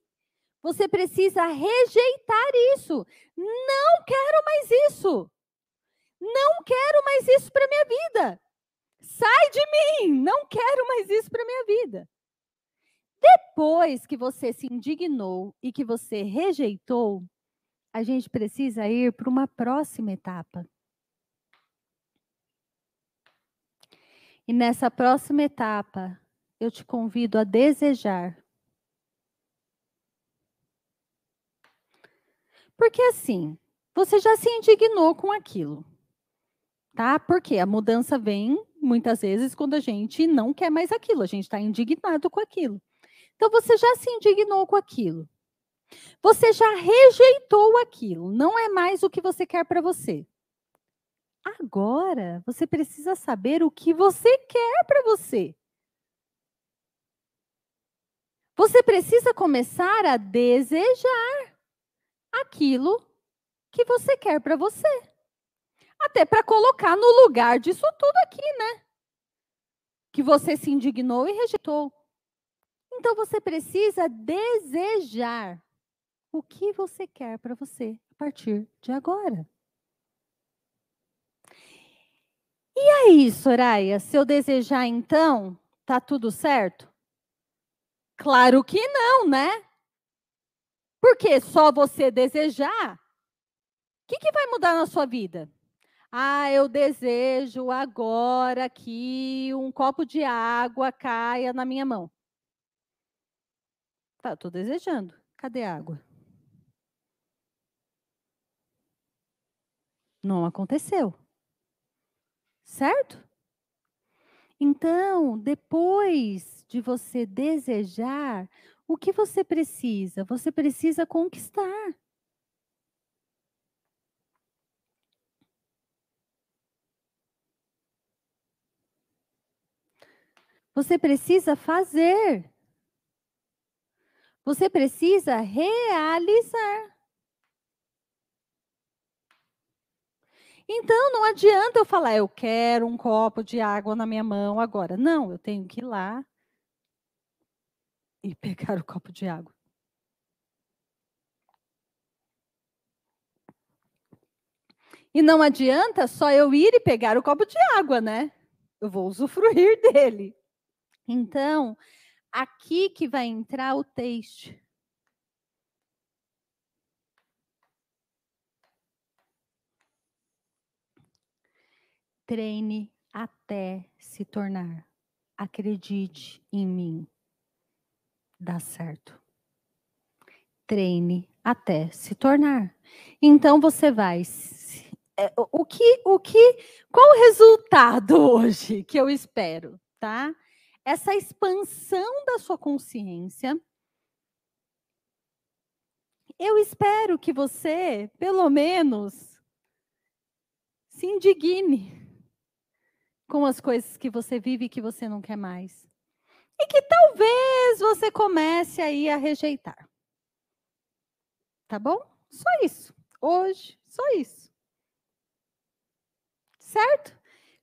Você precisa rejeitar isso. Não quero mais isso. Não quero mais isso para minha vida. Sai de mim. Não quero mais isso para minha vida. Depois que você se indignou e que você rejeitou, a gente precisa ir para uma próxima etapa. E nessa próxima etapa, eu te convido a desejar Porque assim, você já se indignou com aquilo. Tá? Porque a mudança vem muitas vezes quando a gente não quer mais aquilo, a gente está indignado com aquilo. Então você já se indignou com aquilo. Você já rejeitou aquilo, não é mais o que você quer para você. Agora, você precisa saber o que você quer para você. Você precisa começar a desejar aquilo que você quer para você. Até para colocar no lugar disso tudo aqui, né? Que você se indignou e rejeitou. Então você precisa desejar o que você quer para você a partir de agora. E aí, Soraya, se eu desejar então, tá tudo certo? Claro que não, né? Porque só você desejar, o que, que vai mudar na sua vida? Ah, eu desejo agora que um copo de água caia na minha mão. Tá, estou desejando. Cadê a água? Não aconteceu. Certo? Então, depois de você desejar, o que você precisa? Você precisa conquistar. Você precisa fazer. Você precisa realizar. Então, não adianta eu falar, eu quero um copo de água na minha mão agora. Não, eu tenho que ir lá e pegar o copo de água. E não adianta só eu ir e pegar o copo de água, né? Eu vou usufruir dele. Então, aqui que vai entrar o texto. Treine até se tornar. Acredite em mim. Dá certo. Treine até se tornar. Então você vai é, o que o que qual o resultado hoje que eu espero, tá? Essa expansão da sua consciência. Eu espero que você, pelo menos, se indigne com as coisas que você vive e que você não quer mais. E que talvez você comece aí a rejeitar. Tá bom? Só isso. Hoje, só isso. Certo?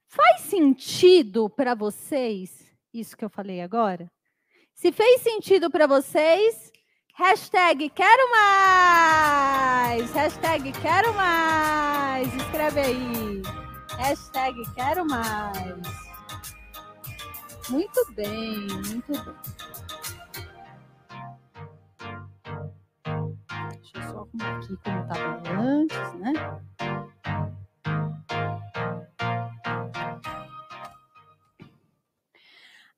Faz sentido para vocês isso que eu falei agora? Se fez sentido para vocês, hashtag quero mais! Hashtag quero mais! Escreve aí. Hashtag quero mais. Muito bem, muito bem. Deixa eu só arrumar aqui como estava antes, né?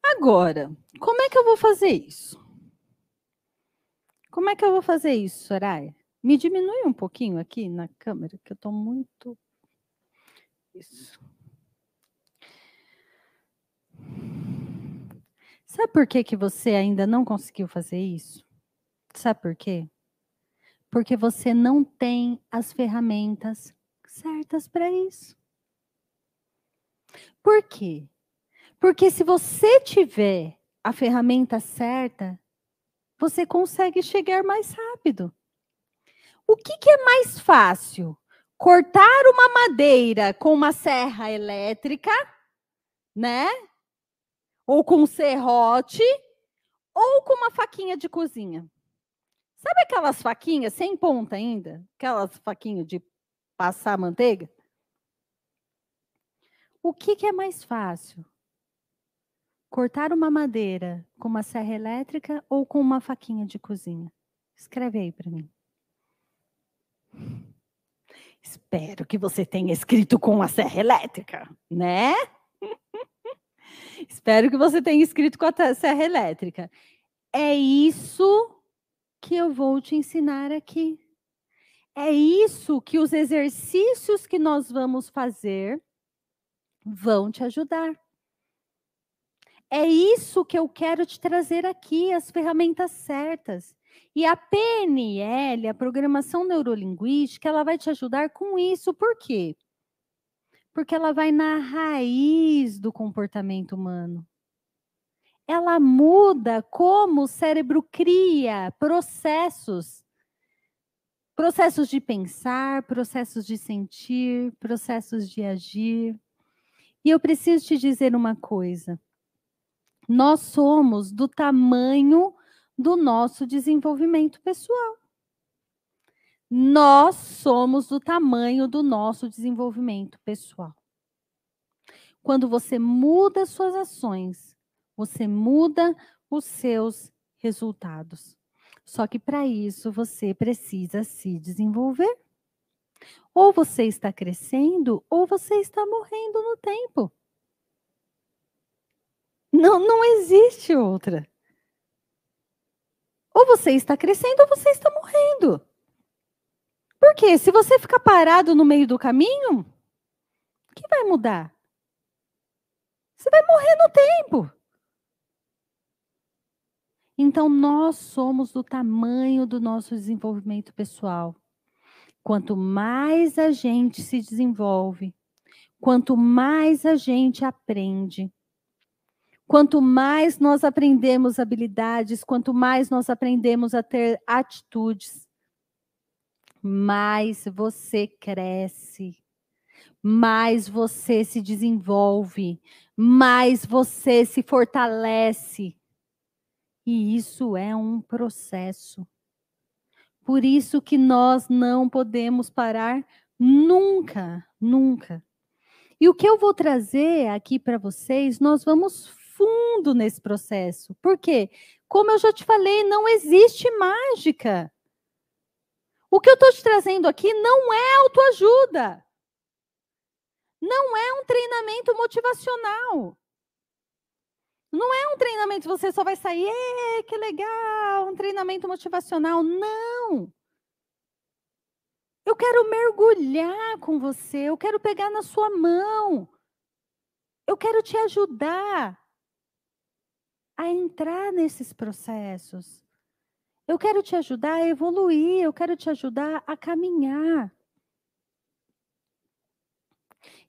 Agora, como é que eu vou fazer isso? Como é que eu vou fazer isso, Soraya? Me diminui um pouquinho aqui na câmera, que eu estou muito. Isso. Sabe por que, que você ainda não conseguiu fazer isso? Sabe por quê? Porque você não tem as ferramentas certas para isso. Por quê? Porque se você tiver a ferramenta certa, você consegue chegar mais rápido. O que, que é mais fácil? Cortar uma madeira com uma serra elétrica, né? Ou com um serrote, ou com uma faquinha de cozinha. Sabe aquelas faquinhas sem ponta ainda? Aquelas faquinhas de passar manteiga? O que, que é mais fácil? Cortar uma madeira com uma serra elétrica ou com uma faquinha de cozinha? Escreve aí para mim. Espero que você tenha escrito com a serra elétrica, né? Espero que você tenha escrito com a serra elétrica. É isso que eu vou te ensinar aqui. É isso que os exercícios que nós vamos fazer vão te ajudar. É isso que eu quero te trazer aqui, as ferramentas certas. E a PNL, a programação neurolinguística, ela vai te ajudar com isso. Por quê? Porque ela vai na raiz do comportamento humano. Ela muda como o cérebro cria processos. Processos de pensar, processos de sentir, processos de agir. E eu preciso te dizer uma coisa nós somos do tamanho do nosso desenvolvimento pessoal. Nós somos do tamanho do nosso desenvolvimento pessoal. Quando você muda suas ações, você muda os seus resultados. Só que para isso você precisa se desenvolver. Ou você está crescendo, ou você está morrendo no tempo. Não, não existe outra. Ou você está crescendo ou você está morrendo. Por quê? Se você ficar parado no meio do caminho, o que vai mudar? Você vai morrer no tempo. Então, nós somos do tamanho do nosso desenvolvimento pessoal. Quanto mais a gente se desenvolve, quanto mais a gente aprende, Quanto mais nós aprendemos habilidades, quanto mais nós aprendemos a ter atitudes, mais você cresce, mais você se desenvolve, mais você se fortalece. E isso é um processo. Por isso que nós não podemos parar nunca, nunca. E o que eu vou trazer aqui para vocês, nós vamos fundo nesse processo. Por quê? Como eu já te falei, não existe mágica. O que eu estou te trazendo aqui não é autoajuda. Não é um treinamento motivacional. Não é um treinamento, você só vai sair, que legal, um treinamento motivacional. Não! Eu quero mergulhar com você, eu quero pegar na sua mão. Eu quero te ajudar a entrar nesses processos. Eu quero te ajudar a evoluir, eu quero te ajudar a caminhar.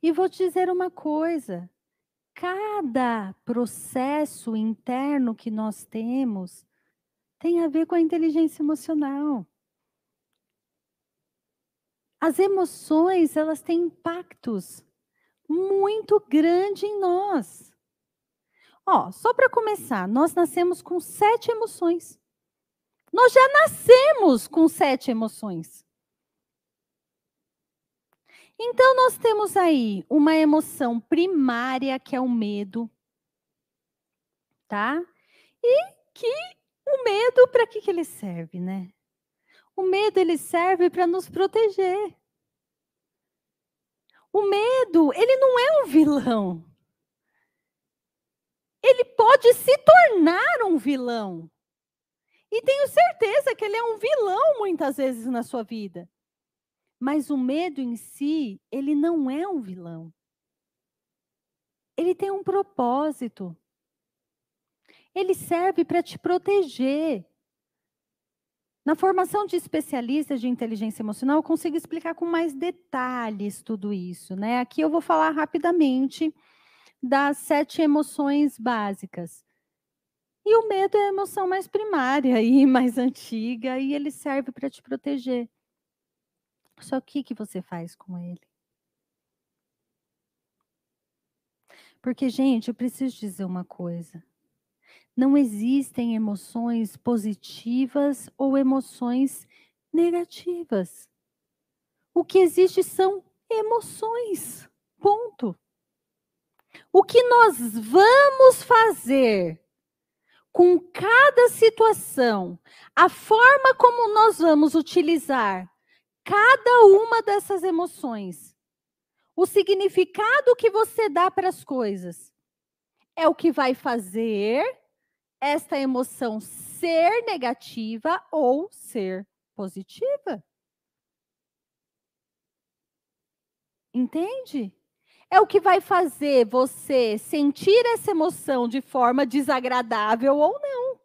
E vou te dizer uma coisa: cada processo interno que nós temos tem a ver com a inteligência emocional. As emoções, elas têm impactos muito grandes em nós. Ó, só para começar, nós nascemos com sete emoções. Nós já nascemos com sete emoções. Então, nós temos aí uma emoção primária, que é o medo, tá? E que o medo, para que, que ele serve, né? O medo ele serve para nos proteger. O medo, ele não é um vilão. Ele pode se tornar um vilão. E tenho certeza que ele é um vilão muitas vezes na sua vida. Mas o medo em si, ele não é um vilão. Ele tem um propósito. Ele serve para te proteger. Na formação de especialistas de inteligência emocional, eu consigo explicar com mais detalhes tudo isso, né? Aqui eu vou falar rapidamente das sete emoções básicas. E o medo é a emoção mais primária e mais antiga, e ele serve para te proteger. Só que o que você faz com ele? Porque, gente, eu preciso dizer uma coisa. Não existem emoções positivas ou emoções negativas. O que existe são emoções. Ponto. O que nós vamos fazer com cada situação, a forma como nós vamos utilizar cada uma dessas emoções, o significado que você dá para as coisas, é o que vai fazer esta emoção ser negativa ou ser positiva. Entende? É o que vai fazer você sentir essa emoção de forma desagradável ou não.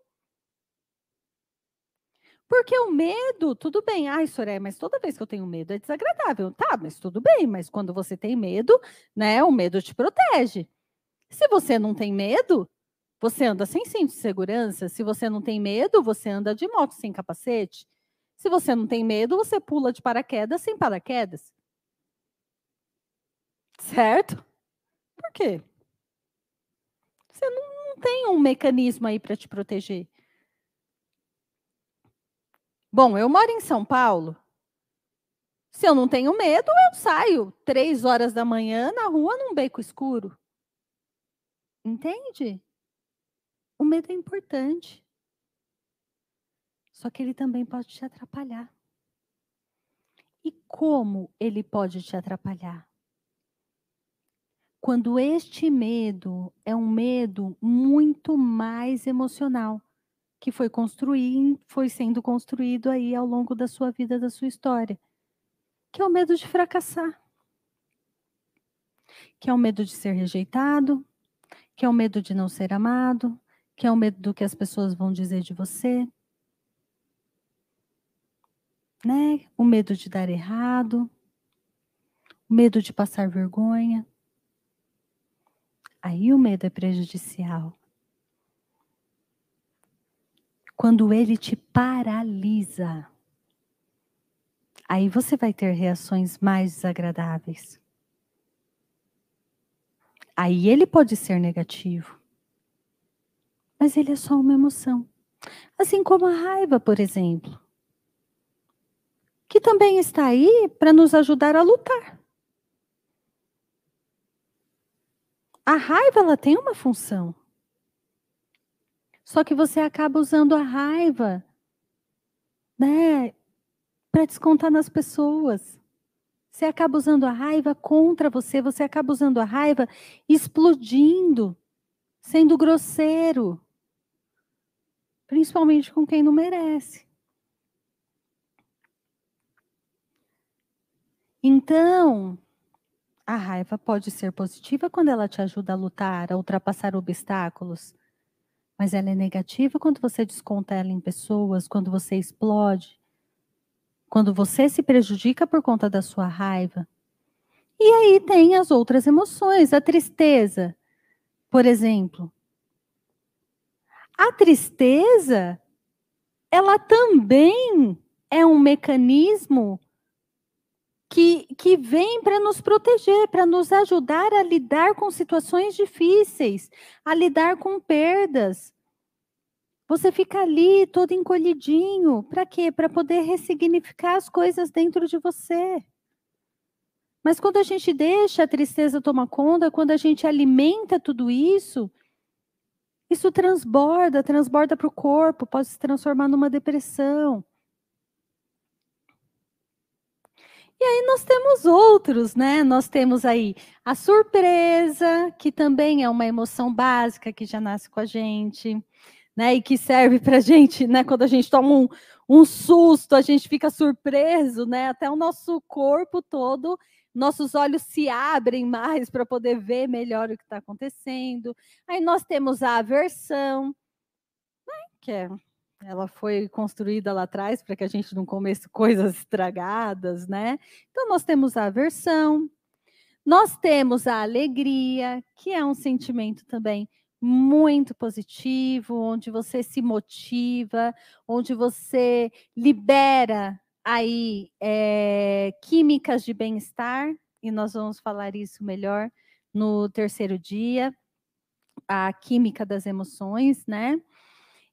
Porque o medo, tudo bem, ai, Soraya, mas toda vez que eu tenho medo é desagradável. Tá, mas tudo bem, mas quando você tem medo, né, o medo te protege. Se você não tem medo, você anda sem cinto de segurança. Se você não tem medo, você anda de moto sem capacete. Se você não tem medo, você pula de paraquedas sem paraquedas. Certo? Por quê? Você não, não tem um mecanismo aí para te proteger. Bom, eu moro em São Paulo. Se eu não tenho medo, eu saio três horas da manhã na rua num beco escuro. Entende? O medo é importante. Só que ele também pode te atrapalhar. E como ele pode te atrapalhar? Quando este medo é um medo muito mais emocional, que foi construir, foi sendo construído aí ao longo da sua vida, da sua história, que é o medo de fracassar, que é o medo de ser rejeitado, que é o medo de não ser amado, que é o medo do que as pessoas vão dizer de você, né? O medo de dar errado, o medo de passar vergonha. Aí o medo é prejudicial. Quando ele te paralisa, aí você vai ter reações mais desagradáveis. Aí ele pode ser negativo mas ele é só uma emoção. Assim como a raiva, por exemplo, que também está aí para nos ajudar a lutar. A raiva ela tem uma função. Só que você acaba usando a raiva, né, para descontar nas pessoas. Você acaba usando a raiva contra você, você acaba usando a raiva explodindo sendo grosseiro, principalmente com quem não merece. Então, a raiva pode ser positiva quando ela te ajuda a lutar, a ultrapassar obstáculos, mas ela é negativa quando você desconta ela em pessoas, quando você explode, quando você se prejudica por conta da sua raiva. E aí tem as outras emoções, a tristeza, por exemplo. A tristeza, ela também é um mecanismo que, que vem para nos proteger, para nos ajudar a lidar com situações difíceis, a lidar com perdas. Você fica ali todo encolhidinho, para quê? Para poder ressignificar as coisas dentro de você. Mas quando a gente deixa a tristeza tomar conta, quando a gente alimenta tudo isso, isso transborda, transborda para o corpo, pode se transformar numa depressão. E aí nós temos outros, né? Nós temos aí a surpresa, que também é uma emoção básica que já nasce com a gente, né? E que serve para gente, né? Quando a gente toma um, um susto, a gente fica surpreso, né? Até o nosso corpo todo, nossos olhos se abrem mais para poder ver melhor o que está acontecendo. Aí nós temos a aversão, né? que é ela foi construída lá atrás para que a gente não comesse coisas estragadas, né? Então, nós temos a aversão, nós temos a alegria, que é um sentimento também muito positivo, onde você se motiva, onde você libera aí é, químicas de bem-estar, e nós vamos falar isso melhor no terceiro dia, a química das emoções, né?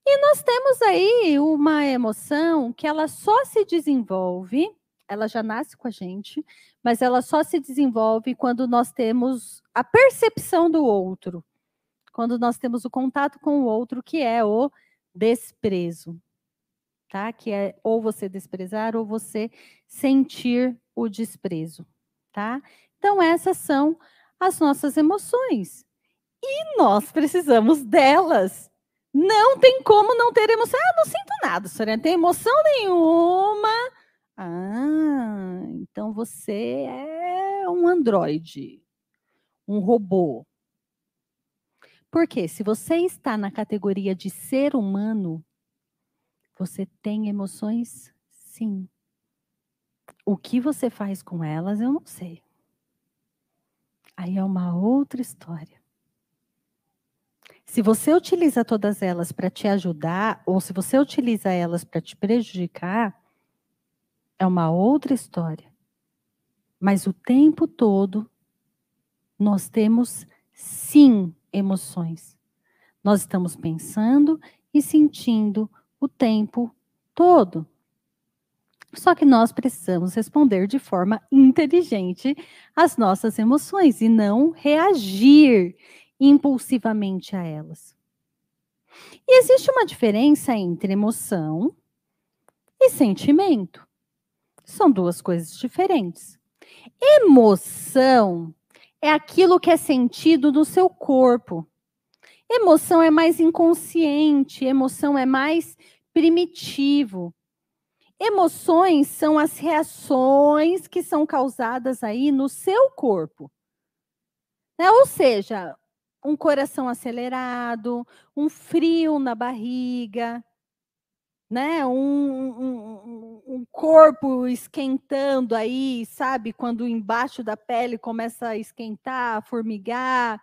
E nós temos aí uma emoção que ela só se desenvolve, ela já nasce com a gente, mas ela só se desenvolve quando nós temos a percepção do outro, quando nós temos o contato com o outro, que é o desprezo, tá? Que é ou você desprezar ou você sentir o desprezo, tá? Então essas são as nossas emoções. E nós precisamos delas não tem como não ter emoção. Ah, não sinto nada, senhora. Não tem emoção nenhuma. Ah, então você é um androide, um robô. Porque se você está na categoria de ser humano, você tem emoções? Sim. O que você faz com elas, eu não sei. Aí é uma outra história. Se você utiliza todas elas para te ajudar, ou se você utiliza elas para te prejudicar, é uma outra história. Mas o tempo todo, nós temos sim emoções. Nós estamos pensando e sentindo o tempo todo. Só que nós precisamos responder de forma inteligente às nossas emoções e não reagir impulsivamente a elas. E existe uma diferença entre emoção e sentimento. São duas coisas diferentes. Emoção é aquilo que é sentido no seu corpo. Emoção é mais inconsciente, emoção é mais primitivo. Emoções são as reações que são causadas aí no seu corpo. Né? Ou seja, um coração acelerado, um frio na barriga, né? Um, um, um, corpo esquentando aí, sabe? Quando embaixo da pele começa a esquentar, a formigar.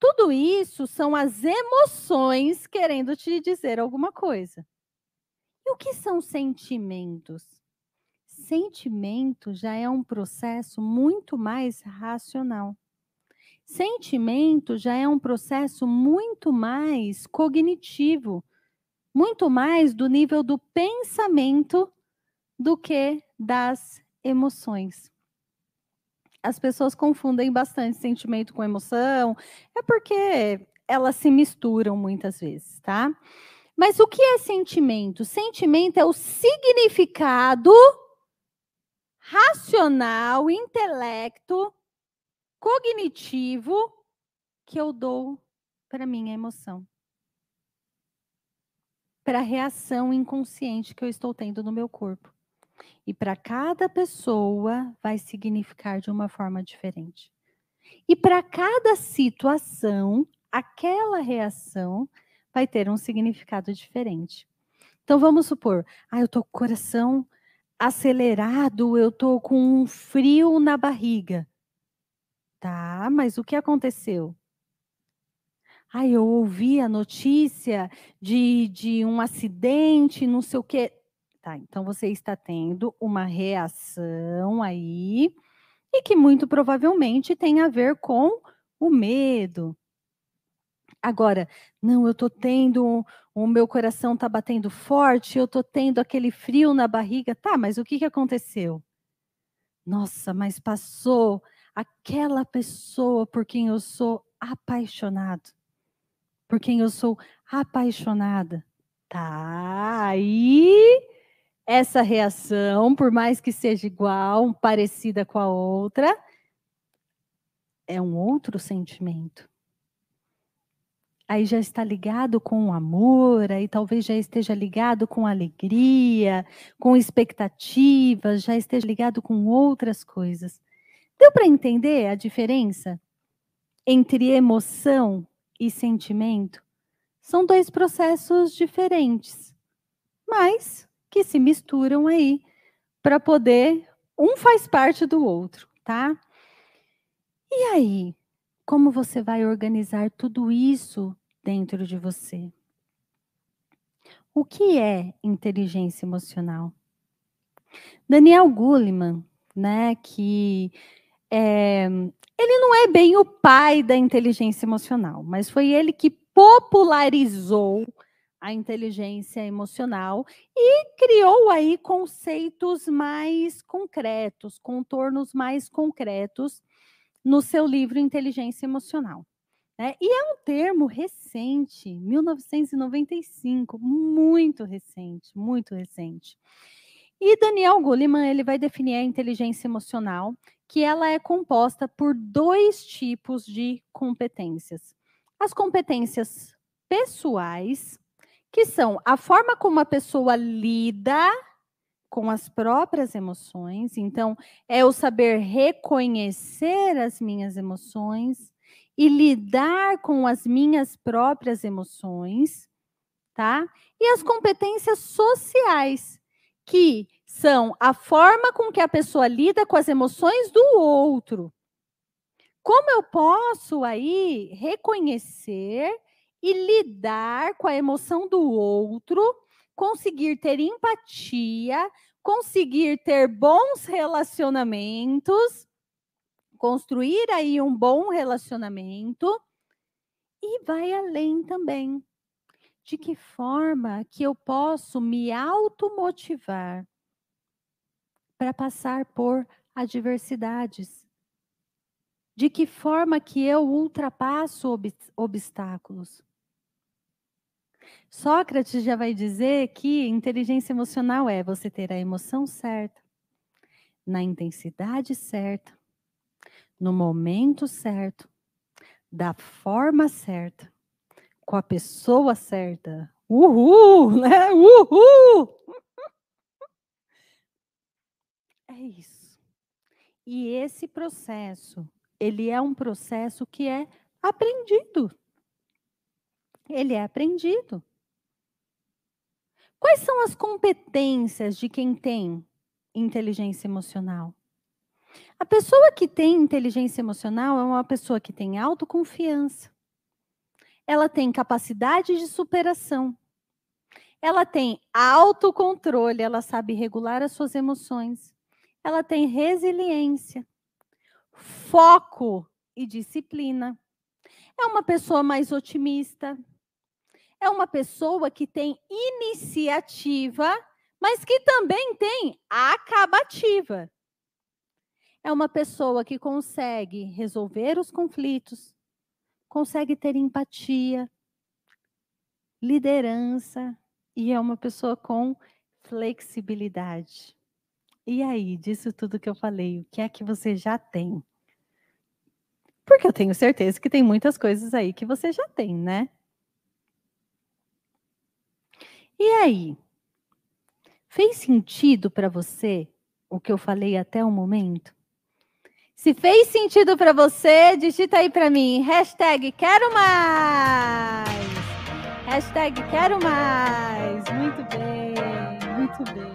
Tudo isso são as emoções querendo te dizer alguma coisa. E o que são sentimentos? Sentimento já é um processo muito mais racional. Sentimento já é um processo muito mais cognitivo, muito mais do nível do pensamento do que das emoções. As pessoas confundem bastante sentimento com emoção, é porque elas se misturam muitas vezes, tá? Mas o que é sentimento? Sentimento é o significado racional, intelecto cognitivo que eu dou para minha emoção. Para a reação inconsciente que eu estou tendo no meu corpo. E para cada pessoa vai significar de uma forma diferente. E para cada situação, aquela reação vai ter um significado diferente. Então vamos supor, ah, eu tô com o coração acelerado, eu tô com um frio na barriga. Tá, mas o que aconteceu? Ah, eu ouvi a notícia de, de um acidente, não sei o quê. Tá, então você está tendo uma reação aí, e que muito provavelmente tem a ver com o medo. Agora, não, eu estou tendo, o meu coração está batendo forte, eu estou tendo aquele frio na barriga. Tá, mas o que, que aconteceu? Nossa, mas passou aquela pessoa por quem eu sou apaixonado, por quem eu sou apaixonada. Tá, aí essa reação, por mais que seja igual, parecida com a outra, é um outro sentimento. Aí já está ligado com o amor, aí talvez já esteja ligado com alegria, com expectativas, já esteja ligado com outras coisas. Deu para entender a diferença entre emoção e sentimento? São dois processos diferentes, mas que se misturam aí para poder um faz parte do outro, tá? E aí, como você vai organizar tudo isso dentro de você? O que é inteligência emocional? Daniel Goleman, né, que é, ele não é bem o pai da inteligência emocional, mas foi ele que popularizou a inteligência emocional e criou aí conceitos mais concretos, contornos mais concretos no seu livro Inteligência Emocional. Né? E é um termo recente, 1995, muito recente, muito recente. E Daniel Goleman ele vai definir a inteligência emocional, que ela é composta por dois tipos de competências: as competências pessoais que são a forma como a pessoa lida com as próprias emoções. Então, é o saber reconhecer as minhas emoções e lidar com as minhas próprias emoções, tá? E as competências sociais, que são a forma com que a pessoa lida com as emoções do outro. Como eu posso aí reconhecer e lidar com a emoção do outro, conseguir ter empatia, conseguir ter bons relacionamentos, construir aí um bom relacionamento e vai além também. De que forma que eu posso me automotivar para passar por adversidades? De que forma que eu ultrapasso ob obstáculos? Sócrates já vai dizer que inteligência emocional é você ter a emoção certa, na intensidade certa, no momento certo, da forma certa, com a pessoa certa. Uhul, né? Uhul! É isso. E esse processo, ele é um processo que é aprendido. Ele é aprendido. Quais são as competências de quem tem inteligência emocional? A pessoa que tem inteligência emocional é uma pessoa que tem autoconfiança. Ela tem capacidade de superação. Ela tem autocontrole, ela sabe regular as suas emoções. Ela tem resiliência, foco e disciplina. É uma pessoa mais otimista, é uma pessoa que tem iniciativa, mas que também tem acabativa. É uma pessoa que consegue resolver os conflitos, consegue ter empatia, liderança e é uma pessoa com flexibilidade. E aí, disso tudo que eu falei, o que é que você já tem? Porque eu tenho certeza que tem muitas coisas aí que você já tem, né? E aí? Fez sentido para você o que eu falei até o momento? Se fez sentido para você, digita aí para mim, hashtag quero mais. Hashtag quero mais. Muito bem, muito bem.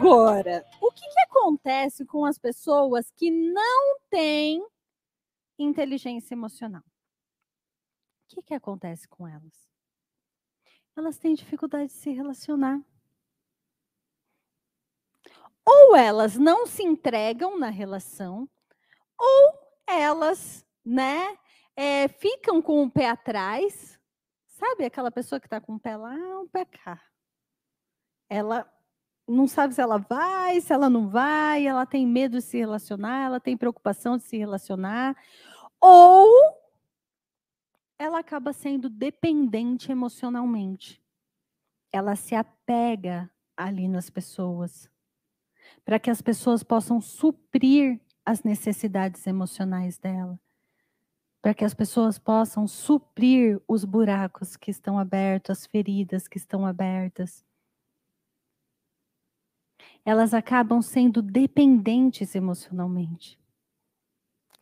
Agora, o que, que acontece com as pessoas que não têm inteligência emocional? O que, que acontece com elas? Elas têm dificuldade de se relacionar. Ou elas não se entregam na relação, ou elas, né, é, ficam com o pé atrás. Sabe aquela pessoa que está com o pé lá, um pé cá. Ela não sabe se ela vai, se ela não vai, ela tem medo de se relacionar, ela tem preocupação de se relacionar, ou ela acaba sendo dependente emocionalmente. Ela se apega ali nas pessoas, para que as pessoas possam suprir as necessidades emocionais dela, para que as pessoas possam suprir os buracos que estão abertos, as feridas que estão abertas elas acabam sendo dependentes emocionalmente.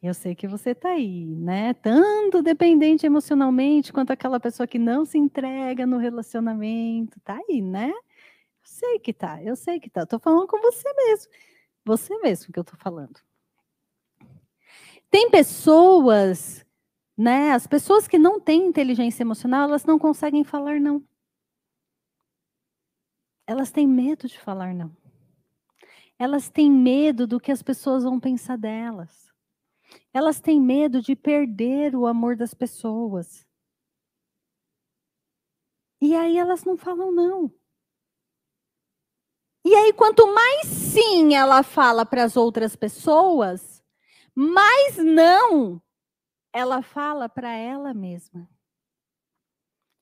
Eu sei que você está aí, né? Tanto dependente emocionalmente quanto aquela pessoa que não se entrega no relacionamento. Tá aí, né? Eu sei que tá, eu sei que tá. Estou falando com você mesmo. Você mesmo que eu estou falando. Tem pessoas, né? As pessoas que não têm inteligência emocional, elas não conseguem falar não. Elas têm medo de falar não. Elas têm medo do que as pessoas vão pensar delas. Elas têm medo de perder o amor das pessoas. E aí elas não falam não. E aí, quanto mais sim ela fala para as outras pessoas, mais não ela fala para ela mesma.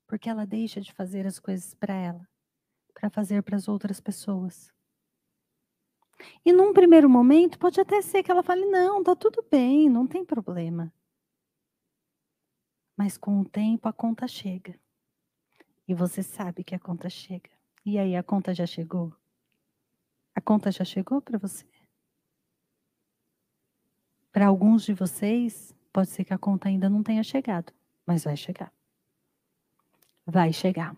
Porque ela deixa de fazer as coisas para ela, para fazer para as outras pessoas. E num primeiro momento, pode até ser que ela fale: não, tá tudo bem, não tem problema. Mas com o tempo a conta chega. E você sabe que a conta chega. E aí, a conta já chegou? A conta já chegou para você? Para alguns de vocês, pode ser que a conta ainda não tenha chegado, mas vai chegar. Vai chegar.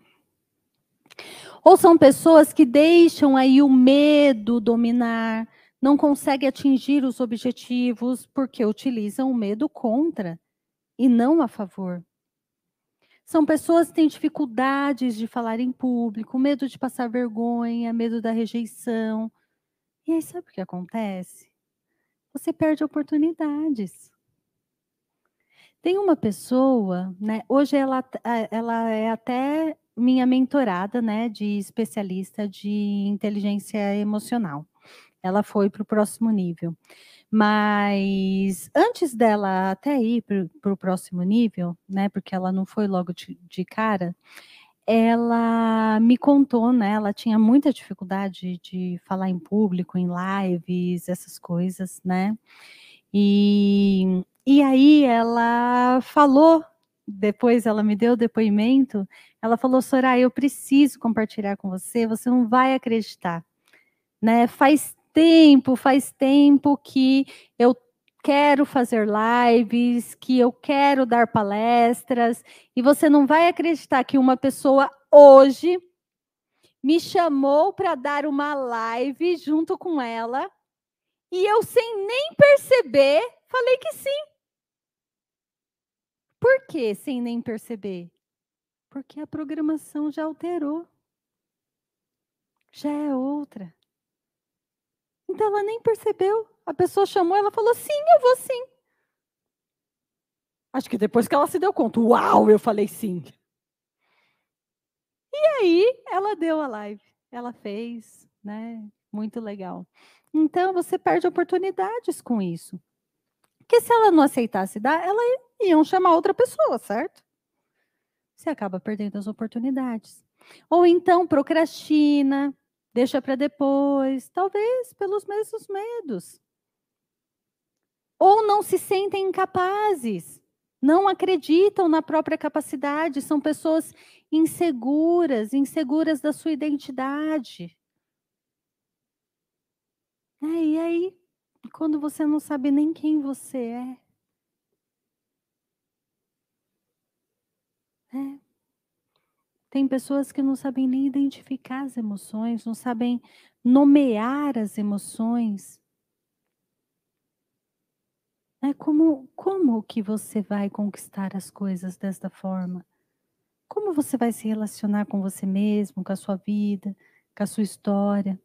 Ou são pessoas que deixam aí o medo dominar, não conseguem atingir os objetivos porque utilizam o medo contra e não a favor. São pessoas que têm dificuldades de falar em público, medo de passar vergonha, medo da rejeição. E aí sabe o que acontece? Você perde oportunidades. Tem uma pessoa, né? Hoje ela, ela é até minha mentorada, né, de especialista de inteligência emocional. Ela foi para o próximo nível. Mas antes dela até ir para o próximo nível, né, porque ela não foi logo de, de cara, ela me contou, né? Ela tinha muita dificuldade de falar em público, em lives, essas coisas, né? E, e aí ela falou depois ela me deu o depoimento, ela falou, Soraya, eu preciso compartilhar com você, você não vai acreditar. Né? Faz tempo, faz tempo que eu quero fazer lives, que eu quero dar palestras, e você não vai acreditar que uma pessoa hoje me chamou para dar uma live junto com ela, e eu sem nem perceber, falei que sim. Por que sem nem perceber? Porque a programação já alterou. Já é outra. Então ela nem percebeu. A pessoa chamou, ela falou: sim, eu vou sim. Acho que depois que ela se deu conta, uau, eu falei sim. E aí ela deu a live. Ela fez, né? Muito legal. Então você perde oportunidades com isso. Porque se ela não aceitasse dar, ela iam chamar outra pessoa, certo? Você acaba perdendo as oportunidades. Ou então procrastina, deixa para depois, talvez pelos mesmos medos. ou não se sentem incapazes, não acreditam na própria capacidade, são pessoas inseguras, inseguras da sua identidade. É, e aí, quando você não sabe nem quem você é, é. Tem pessoas que não sabem nem identificar as emoções, não sabem nomear as emoções. É como como que você vai conquistar as coisas desta forma? Como você vai se relacionar com você mesmo, com a sua vida, com a sua história?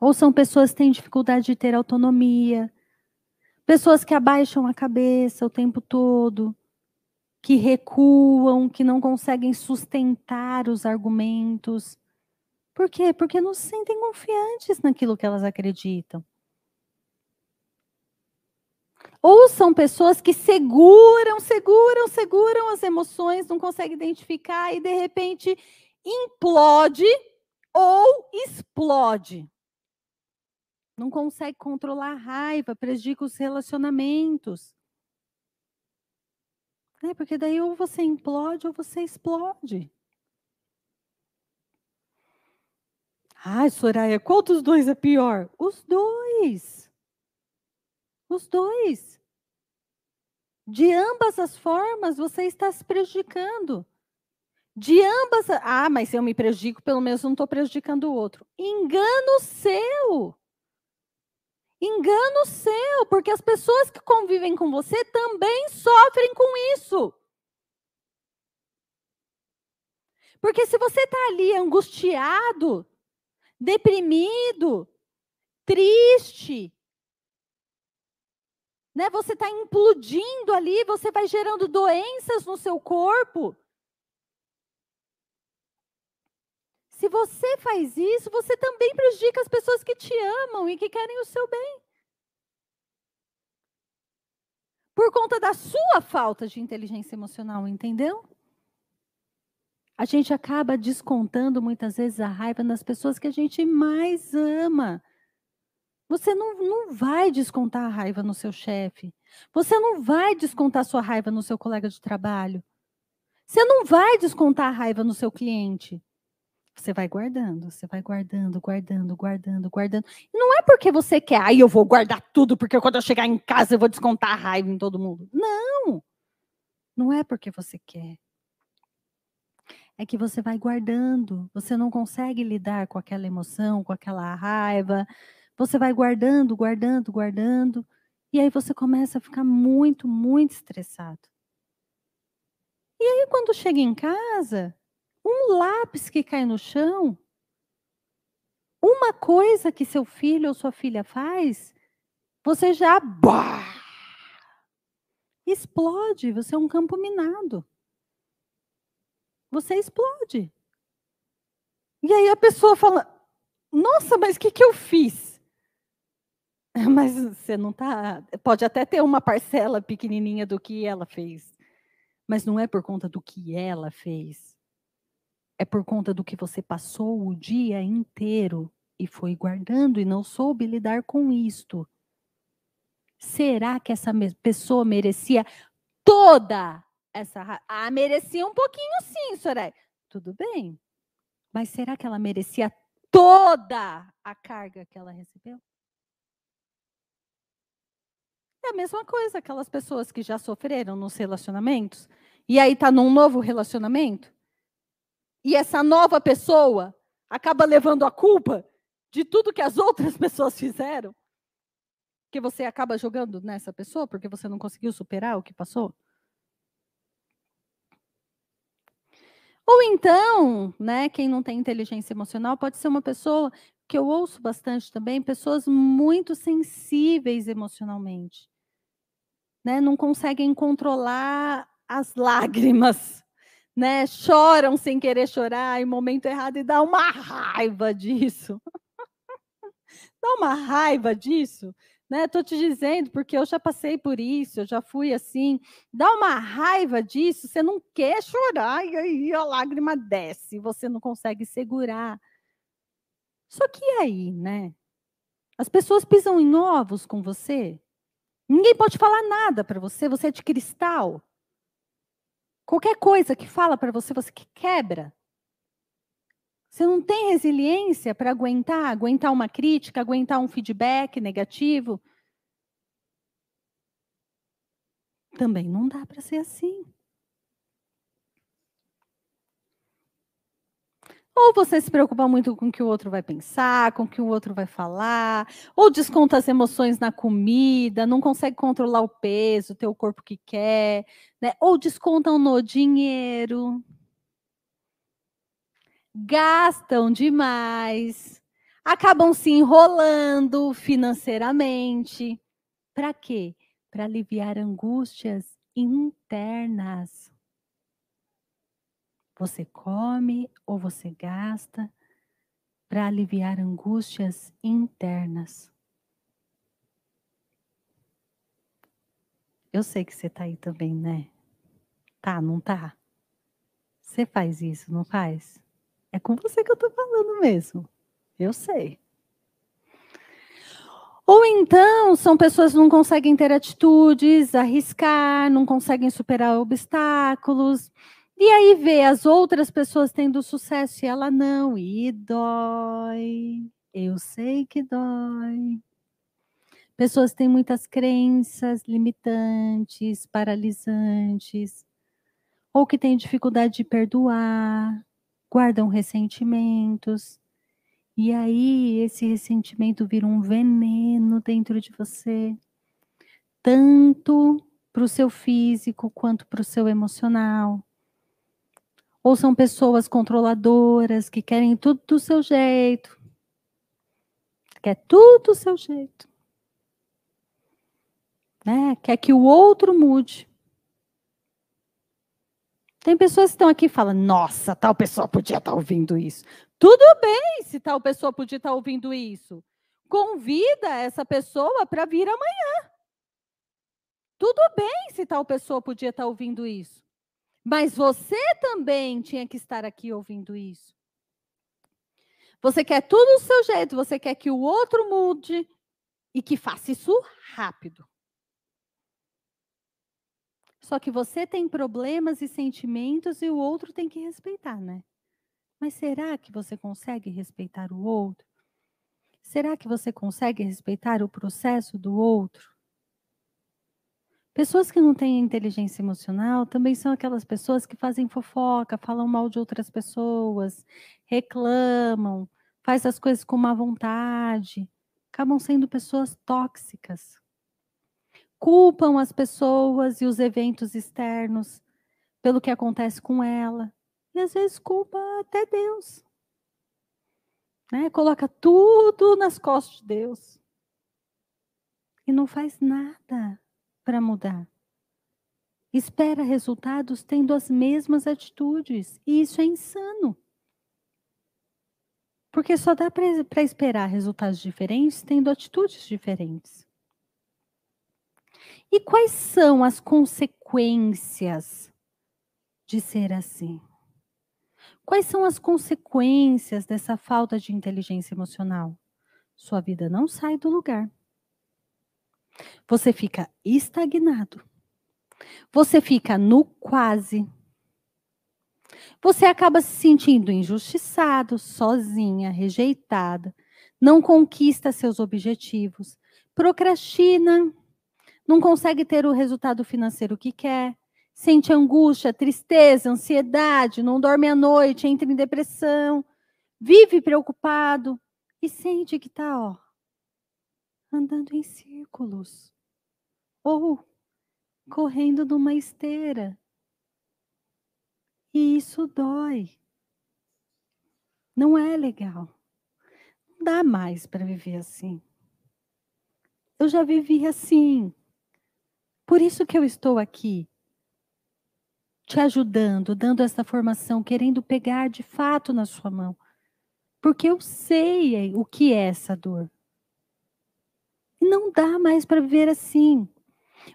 Ou são pessoas que têm dificuldade de ter autonomia, pessoas que abaixam a cabeça o tempo todo, que recuam, que não conseguem sustentar os argumentos. Por quê? Porque não se sentem confiantes naquilo que elas acreditam. Ou são pessoas que seguram, seguram, seguram as emoções, não conseguem identificar e de repente implode ou explode. Não consegue controlar a raiva, prejudica os relacionamentos. É, porque daí ou você implode ou você explode. Ai, Soraya, qual dos dois é pior? Os dois. Os dois. De ambas as formas, você está se prejudicando. De ambas. Ah, mas se eu me prejudico, pelo menos não estou prejudicando o outro. Engano seu. Engano seu, porque as pessoas que convivem com você também sofrem com isso. Porque se você está ali angustiado, deprimido, triste, né? Você está implodindo ali, você vai gerando doenças no seu corpo. Se você faz isso, você também prejudica as pessoas que te amam e que querem o seu bem. Por conta da sua falta de inteligência emocional, entendeu? A gente acaba descontando muitas vezes a raiva nas pessoas que a gente mais ama. Você não, não vai descontar a raiva no seu chefe. Você não vai descontar sua raiva no seu colega de trabalho. Você não vai descontar a raiva no seu cliente. Você vai guardando, você vai guardando, guardando, guardando, guardando. Não é porque você quer, aí eu vou guardar tudo, porque quando eu chegar em casa eu vou descontar a raiva em todo mundo. Não! Não é porque você quer. É que você vai guardando, você não consegue lidar com aquela emoção, com aquela raiva. Você vai guardando, guardando, guardando. E aí você começa a ficar muito, muito estressado. E aí, quando chega em casa, um lápis que cai no chão, uma coisa que seu filho ou sua filha faz, você já bah, explode, você é um campo minado. Você explode. E aí a pessoa fala: Nossa, mas o que, que eu fiz? Mas você não tá. Pode até ter uma parcela pequenininha do que ela fez, mas não é por conta do que ela fez é por conta do que você passou o dia inteiro e foi guardando e não soube lidar com isto. Será que essa pessoa merecia toda essa Ah, merecia um pouquinho sim, Soraya. Tudo bem. Mas será que ela merecia toda a carga que ela recebeu? É a mesma coisa aquelas pessoas que já sofreram nos relacionamentos e aí tá num novo relacionamento e essa nova pessoa acaba levando a culpa de tudo que as outras pessoas fizeram, que você acaba jogando nessa pessoa porque você não conseguiu superar o que passou? Ou então, né, quem não tem inteligência emocional pode ser uma pessoa que eu ouço bastante também, pessoas muito sensíveis emocionalmente. Né, não conseguem controlar as lágrimas né, choram sem querer chorar em momento errado e dá uma raiva disso. dá uma raiva disso, né? Tô te dizendo porque eu já passei por isso, eu já fui assim. Dá uma raiva disso, você não quer chorar e aí a lágrima desce, você não consegue segurar. Só que aí, né? As pessoas pisam em ovos com você. Ninguém pode falar nada para você, você é de cristal. Qualquer coisa que fala para você, você que quebra. Você não tem resiliência para aguentar, aguentar uma crítica, aguentar um feedback negativo. Também não dá para ser assim. Ou você se preocupa muito com o que o outro vai pensar, com o que o outro vai falar, ou desconta as emoções na comida, não consegue controlar o peso, ter o corpo que quer, né? ou descontam no dinheiro. Gastam demais, acabam se enrolando financeiramente. Para quê? Para aliviar angústias internas. Você come ou você gasta para aliviar angústias internas. Eu sei que você está aí também, né? Tá, não tá? Você faz isso, não faz? É com você que eu estou falando mesmo. Eu sei. Ou então são pessoas que não conseguem ter atitudes, arriscar, não conseguem superar obstáculos, e aí vê as outras pessoas tendo sucesso e ela não, e dói. Eu sei que dói. Pessoas têm muitas crenças limitantes, paralisantes, ou que têm dificuldade de perdoar, guardam ressentimentos. E aí esse ressentimento vira um veneno dentro de você, tanto para o seu físico quanto para o seu emocional. Ou são pessoas controladoras que querem tudo do seu jeito. Quer tudo do seu jeito. Né? Quer que o outro mude. Tem pessoas que estão aqui e falam: nossa, tal pessoa podia estar tá ouvindo isso. Tudo bem se tal pessoa podia estar tá ouvindo isso. Convida essa pessoa para vir amanhã. Tudo bem se tal pessoa podia estar tá ouvindo isso. Mas você também tinha que estar aqui ouvindo isso. Você quer tudo do seu jeito, você quer que o outro mude e que faça isso rápido. Só que você tem problemas e sentimentos e o outro tem que respeitar, né? Mas será que você consegue respeitar o outro? Será que você consegue respeitar o processo do outro? Pessoas que não têm inteligência emocional também são aquelas pessoas que fazem fofoca, falam mal de outras pessoas, reclamam, faz as coisas com má vontade, acabam sendo pessoas tóxicas. Culpam as pessoas e os eventos externos pelo que acontece com ela. E às vezes culpa até Deus. Né? Coloca tudo nas costas de Deus. E não faz nada para mudar. Espera resultados tendo as mesmas atitudes. E isso é insano. Porque só dá para esperar resultados diferentes tendo atitudes diferentes. E quais são as consequências de ser assim? Quais são as consequências dessa falta de inteligência emocional? Sua vida não sai do lugar. Você fica estagnado. Você fica no quase. Você acaba se sentindo injustiçado, sozinha, rejeitada, não conquista seus objetivos, procrastina, não consegue ter o resultado financeiro que quer, sente angústia, tristeza, ansiedade, não dorme à noite, entra em depressão, vive preocupado e sente que está, ó, andando em círculos ou correndo numa esteira. E isso dói. Não é legal. Não dá mais para viver assim. Eu já vivi assim. Por isso que eu estou aqui, te ajudando, dando essa formação, querendo pegar de fato na sua mão. Porque eu sei o que é essa dor. Não dá mais para viver assim.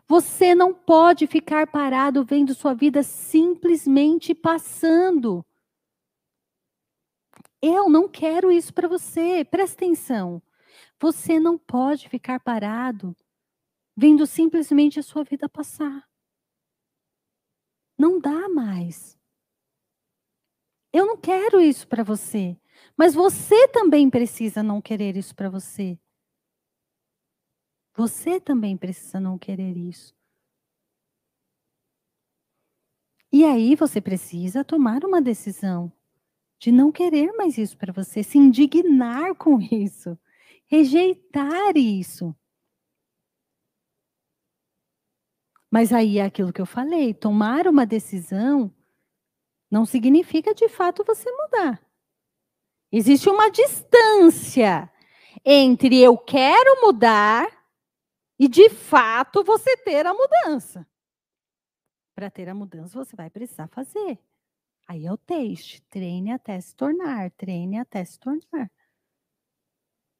Você não pode ficar parado vendo sua vida simplesmente passando. Eu não quero isso para você. Presta atenção. Você não pode ficar parado vendo simplesmente a sua vida passar. Não dá mais. Eu não quero isso para você, mas você também precisa não querer isso para você. Você também precisa não querer isso. E aí você precisa tomar uma decisão de não querer mais isso para você, se indignar com isso, rejeitar isso. Mas aí é aquilo que eu falei, tomar uma decisão não significa de fato você mudar. Existe uma distância entre eu quero mudar e de fato você ter a mudança. Para ter a mudança, você vai precisar fazer. Aí é o teste. Treine até se tornar, treine até se tornar.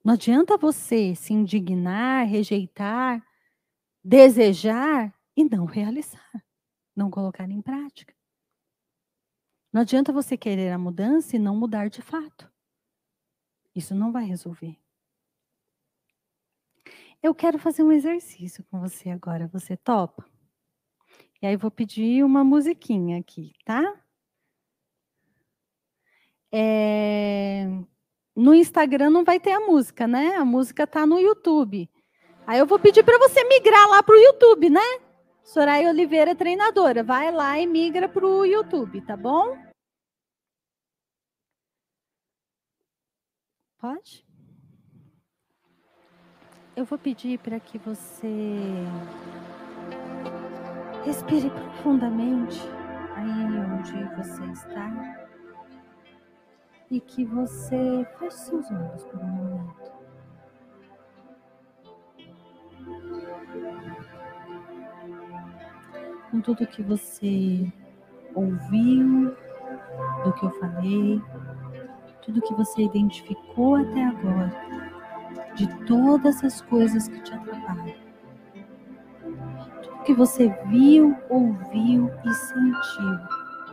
Não adianta você se indignar, rejeitar, desejar e não realizar, não colocar em prática. Não adianta você querer a mudança e não mudar de fato. Isso não vai resolver. Eu quero fazer um exercício com você agora. Você topa? E aí vou pedir uma musiquinha aqui, tá? É... No Instagram não vai ter a música, né? A música tá no YouTube. Aí eu vou pedir para você migrar lá para o YouTube, né? Soraya Oliveira, treinadora. Vai lá e migra para o YouTube, tá bom? Pode? Eu vou pedir para que você Respire profundamente aí onde você está e que você feche seus olhos por um momento. Com tudo que você ouviu, do que eu falei, tudo que você identificou até agora, de todas as coisas que te atrapalham que você viu, ouviu e sentiu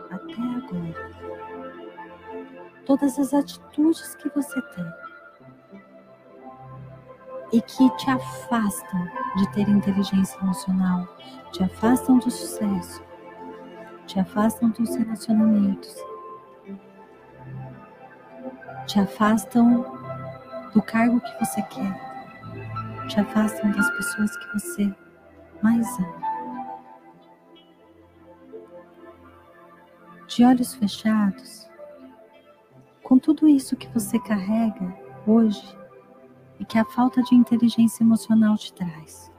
até agora. Todas as atitudes que você tem e que te afastam de ter inteligência emocional, te afastam do sucesso, te afastam dos relacionamentos, te afastam do cargo que você quer, te afastam das pessoas que você mais ama. De olhos fechados, com tudo isso que você carrega hoje e que a falta de inteligência emocional te traz.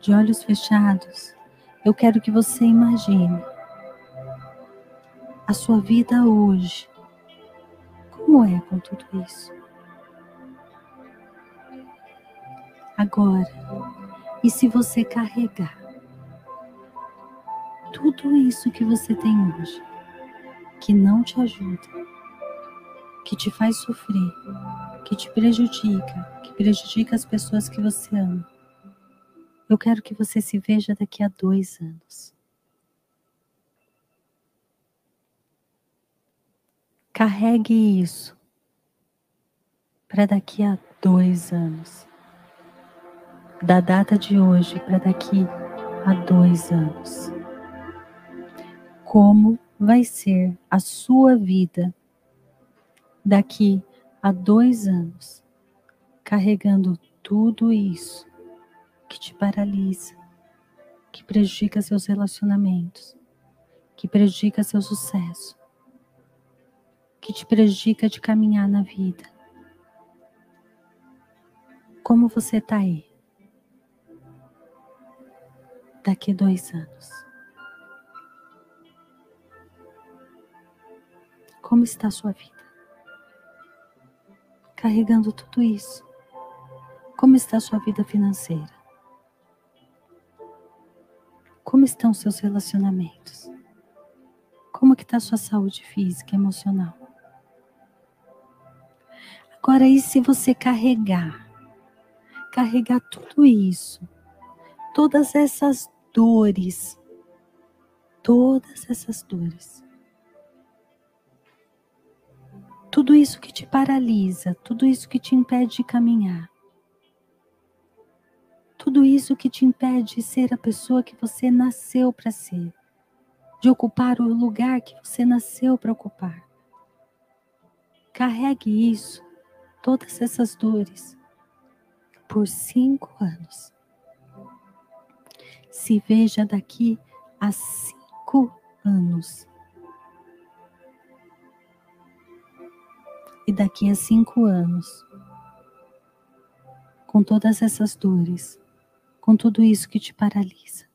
De olhos fechados, eu quero que você imagine a sua vida hoje. Como é com tudo isso? Agora, e se você carregar tudo isso que você tem hoje, que não te ajuda, que te faz sofrer, que te prejudica, que prejudica as pessoas que você ama, eu quero que você se veja daqui a dois anos. Carregue isso para daqui a dois anos da data de hoje para daqui a dois anos. Como vai ser a sua vida daqui a dois anos, carregando tudo isso que te paralisa, que prejudica seus relacionamentos, que prejudica seu sucesso, que te prejudica de caminhar na vida. Como você está aí? daqui dois anos. Como está a sua vida? Carregando tudo isso. Como está a sua vida financeira? Como estão seus relacionamentos? Como que está a sua saúde física e emocional? Agora, e se você carregar? Carregar tudo isso todas essas dores, todas essas dores. Tudo isso que te paralisa, tudo isso que te impede de caminhar. Tudo isso que te impede de ser a pessoa que você nasceu para ser, de ocupar o lugar que você nasceu para ocupar. Carregue isso, todas essas dores, por cinco anos. Se veja daqui a cinco anos. E daqui a cinco anos, com todas essas dores, com tudo isso que te paralisa,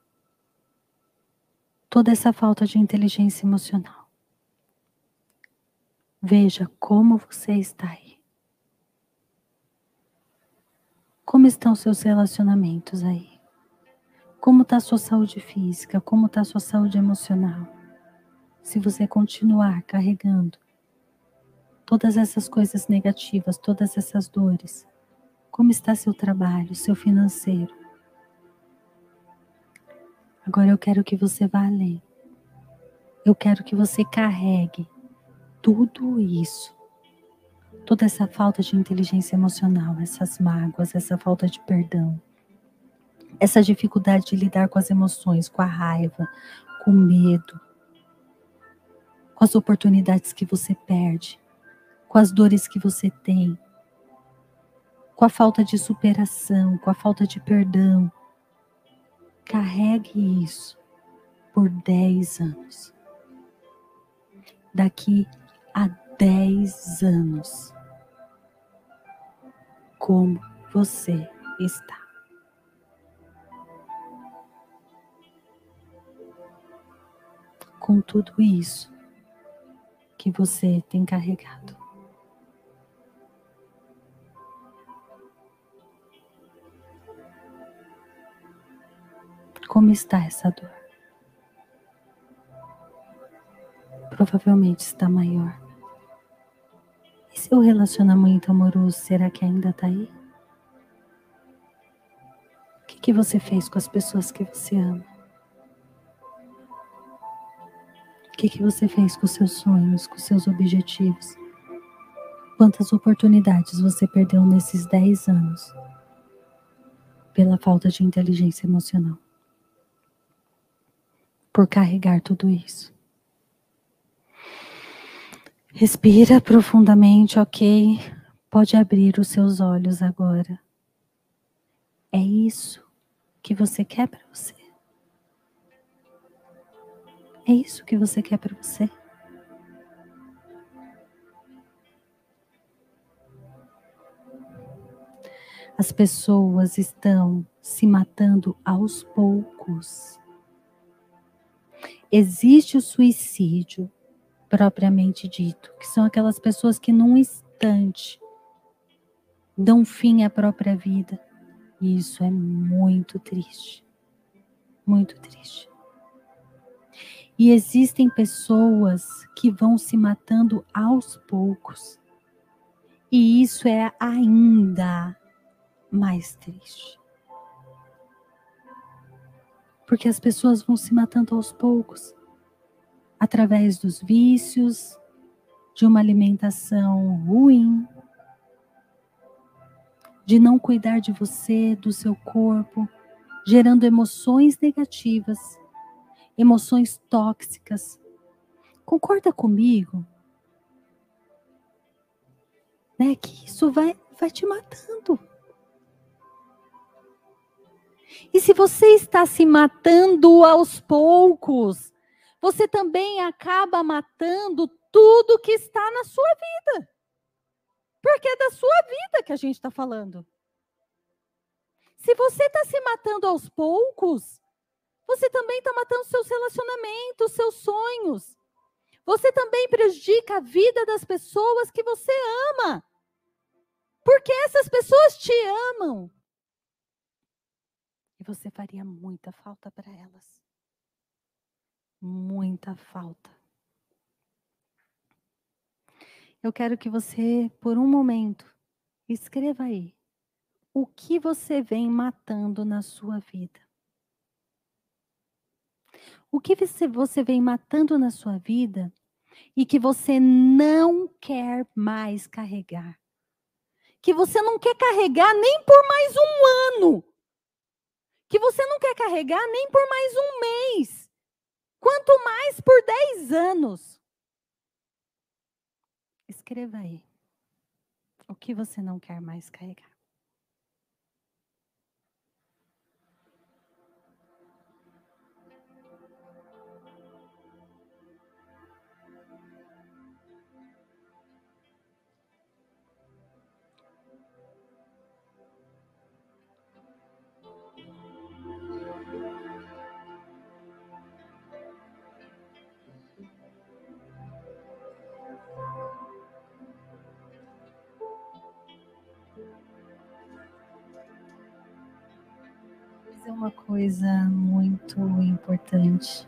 toda essa falta de inteligência emocional, veja como você está aí. Como estão seus relacionamentos aí? Como está a sua saúde física? Como está a sua saúde emocional? Se você continuar carregando todas essas coisas negativas, todas essas dores, como está seu trabalho, seu financeiro? Agora eu quero que você vá além. Eu quero que você carregue tudo isso, toda essa falta de inteligência emocional, essas mágoas, essa falta de perdão, essa dificuldade de lidar com as emoções, com a raiva, com o medo, com as oportunidades que você perde, com as dores que você tem, com a falta de superação, com a falta de perdão. Carregue isso por 10 anos. Daqui a 10 anos. Como você está? com tudo isso que você tem carregado. Como está essa dor? Provavelmente está maior. E seu relacionamento amoroso, será que ainda está aí? O que, que você fez com as pessoas que você ama? O que, que você fez com seus sonhos, com seus objetivos? Quantas oportunidades você perdeu nesses 10 anos pela falta de inteligência emocional? Por carregar tudo isso. Respira profundamente, ok? Pode abrir os seus olhos agora. É isso que você quer para você? É isso que você quer para você? As pessoas estão se matando aos poucos. Existe o suicídio propriamente dito, que são aquelas pessoas que num instante dão fim à própria vida. E isso é muito triste. Muito triste. E existem pessoas que vão se matando aos poucos. E isso é ainda mais triste. Porque as pessoas vão se matando aos poucos através dos vícios, de uma alimentação ruim, de não cuidar de você, do seu corpo, gerando emoções negativas emoções tóxicas. Concorda comigo? Né, que isso vai, vai te matando. E se você está se matando aos poucos, você também acaba matando tudo que está na sua vida. Porque é da sua vida que a gente está falando. Se você está se matando aos poucos, você também está matando seus relacionamentos, seus sonhos. Você também prejudica a vida das pessoas que você ama. Porque essas pessoas te amam. E você faria muita falta para elas. Muita falta. Eu quero que você, por um momento, escreva aí o que você vem matando na sua vida. O que você, vem matando na sua vida e que você não quer mais carregar. Que você não quer carregar nem por mais um ano. Que você não quer carregar nem por mais um mês. Quanto mais por 10 anos. Escreva aí. O que você não quer mais carregar? Coisa muito importante.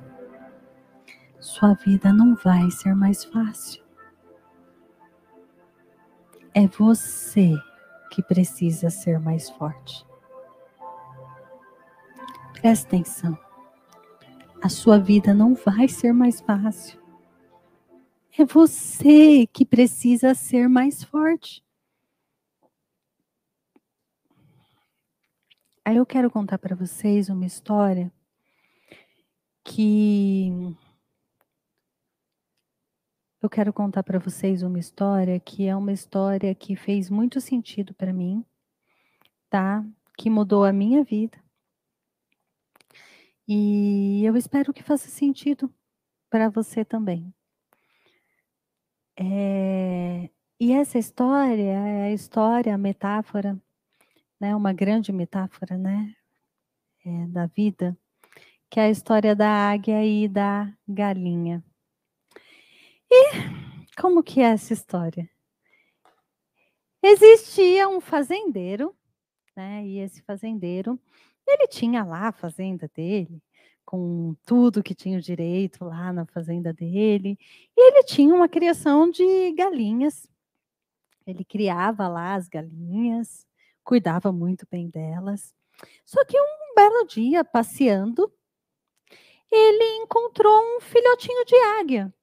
Sua vida não vai ser mais fácil. É você que precisa ser mais forte. Presta atenção. A sua vida não vai ser mais fácil. É você que precisa ser mais forte. Aí eu quero contar para vocês uma história que eu quero contar para vocês uma história que é uma história que fez muito sentido para mim, tá? Que mudou a minha vida. E eu espero que faça sentido para você também. É, e essa história é a história, a metáfora né, uma grande metáfora, né, é, da vida, que é a história da águia e da galinha. E como que é essa história? Existia um fazendeiro, né, e esse fazendeiro, ele tinha lá a fazenda dele, com tudo que tinha o direito lá na fazenda dele, e ele tinha uma criação de galinhas. Ele criava lá as galinhas, cuidava muito bem delas. Só que um belo dia, passeando, ele encontrou um filhotinho de águia.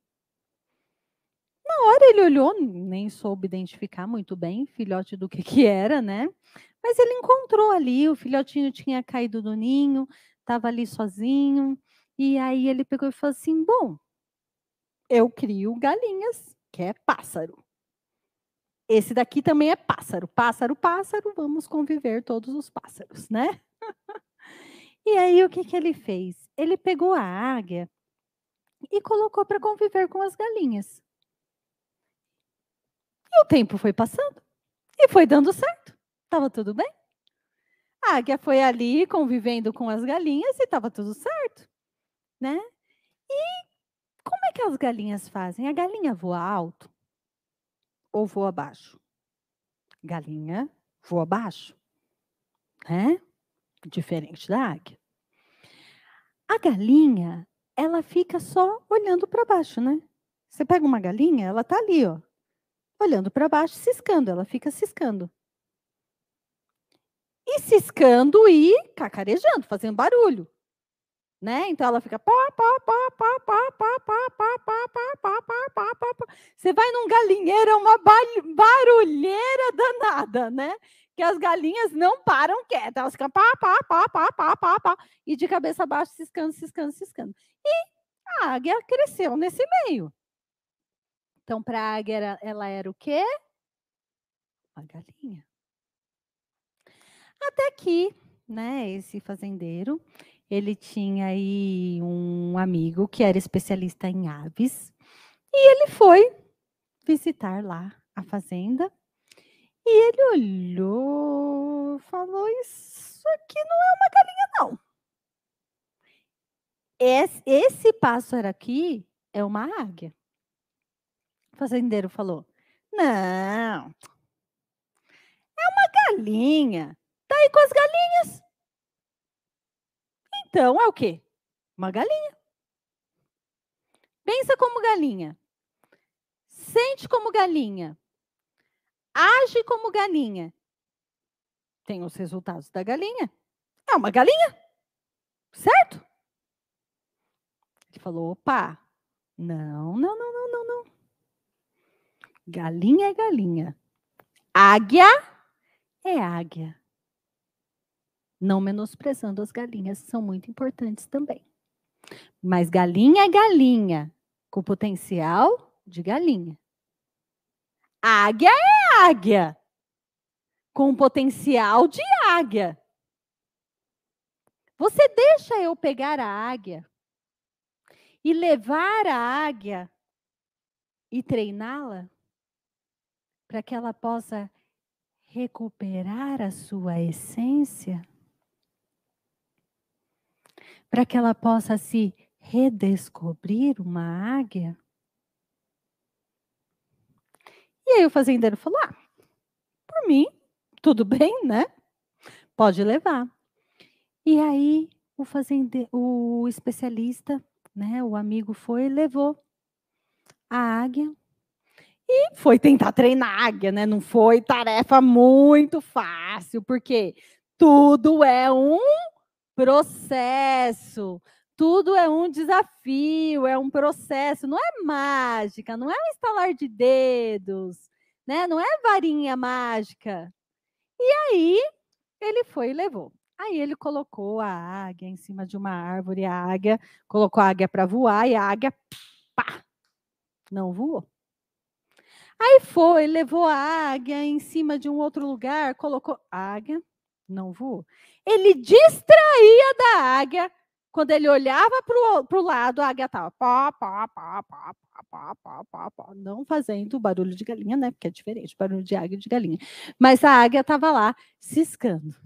Na hora ele olhou, nem soube identificar muito bem filhote do que que era, né? Mas ele encontrou ali, o filhotinho tinha caído do ninho, estava ali sozinho, e aí ele pegou e falou assim: "Bom, eu crio galinhas, que é pássaro. Esse daqui também é pássaro. Pássaro, pássaro, vamos conviver todos os pássaros, né? e aí o que, que ele fez? Ele pegou a águia e colocou para conviver com as galinhas. E o tempo foi passando e foi dando certo. Estava tudo bem. A águia foi ali convivendo com as galinhas e estava tudo certo, né? E como é que as galinhas fazem? A galinha voa alto? Ou voa baixo? Galinha voa baixo, né? Diferente da águia. A galinha, ela fica só olhando para baixo, né? Você pega uma galinha, ela tá ali, ó, olhando para baixo, ciscando, ela fica ciscando. E ciscando e cacarejando, fazendo barulho né? Então ela fica pá, pá, pá, pá, pá, pá, pá, pá, pá, pá, pá, pá, pá, pá. Você vai num galinheiro, é uma barulheira danada, né? Que as galinhas não param quietas, elas ficam pá, pá, pá, pá, pá, pá, pá, e de cabeça baixa, ciscando, ciscando, ciscando. E a águia cresceu nesse meio. Então, para a águia, ela era o quê? Uma galinha. Até que, né, esse fazendeiro, ele tinha aí um amigo que era especialista em aves e ele foi visitar lá a fazenda e ele olhou, falou: Isso aqui não é uma galinha, não. Esse, esse pássaro aqui é uma águia. O fazendeiro falou: Não, é uma galinha. Tá aí com as galinhas. Então é o quê? Uma galinha. Pensa como galinha. Sente como galinha. Age como galinha. Tem os resultados da galinha. É uma galinha. Certo? Ele falou: opa, Não, não, não, não, não, não. Galinha é galinha. Águia é águia. Não menosprezando as galinhas, são muito importantes também. Mas galinha é galinha, com potencial de galinha. Águia é águia, com potencial de águia. Você deixa eu pegar a águia e levar a águia e treiná-la para que ela possa recuperar a sua essência? Para que ela possa se redescobrir uma águia? E aí o fazendeiro falou: ah, por mim, tudo bem, né? Pode levar. E aí o fazendeiro, o especialista, né, o amigo foi e levou a águia e foi tentar treinar a águia, né? Não foi tarefa muito fácil, porque tudo é um processo. Tudo é um desafio, é um processo, não é mágica, não é um estalar de dedos, né? Não é varinha mágica. E aí ele foi e levou. Aí ele colocou a águia em cima de uma árvore, a águia colocou a águia para voar e a águia pá, não voou. Aí foi, levou a águia em cima de um outro lugar, colocou a águia, não voou. Ele distraía da águia quando ele olhava para o lado, a águia estava pá, pá, pá, pá, pá, pá, pá, pá, não fazendo barulho de galinha, né? Porque é diferente, barulho de águia e de galinha. Mas a águia estava lá ciscando,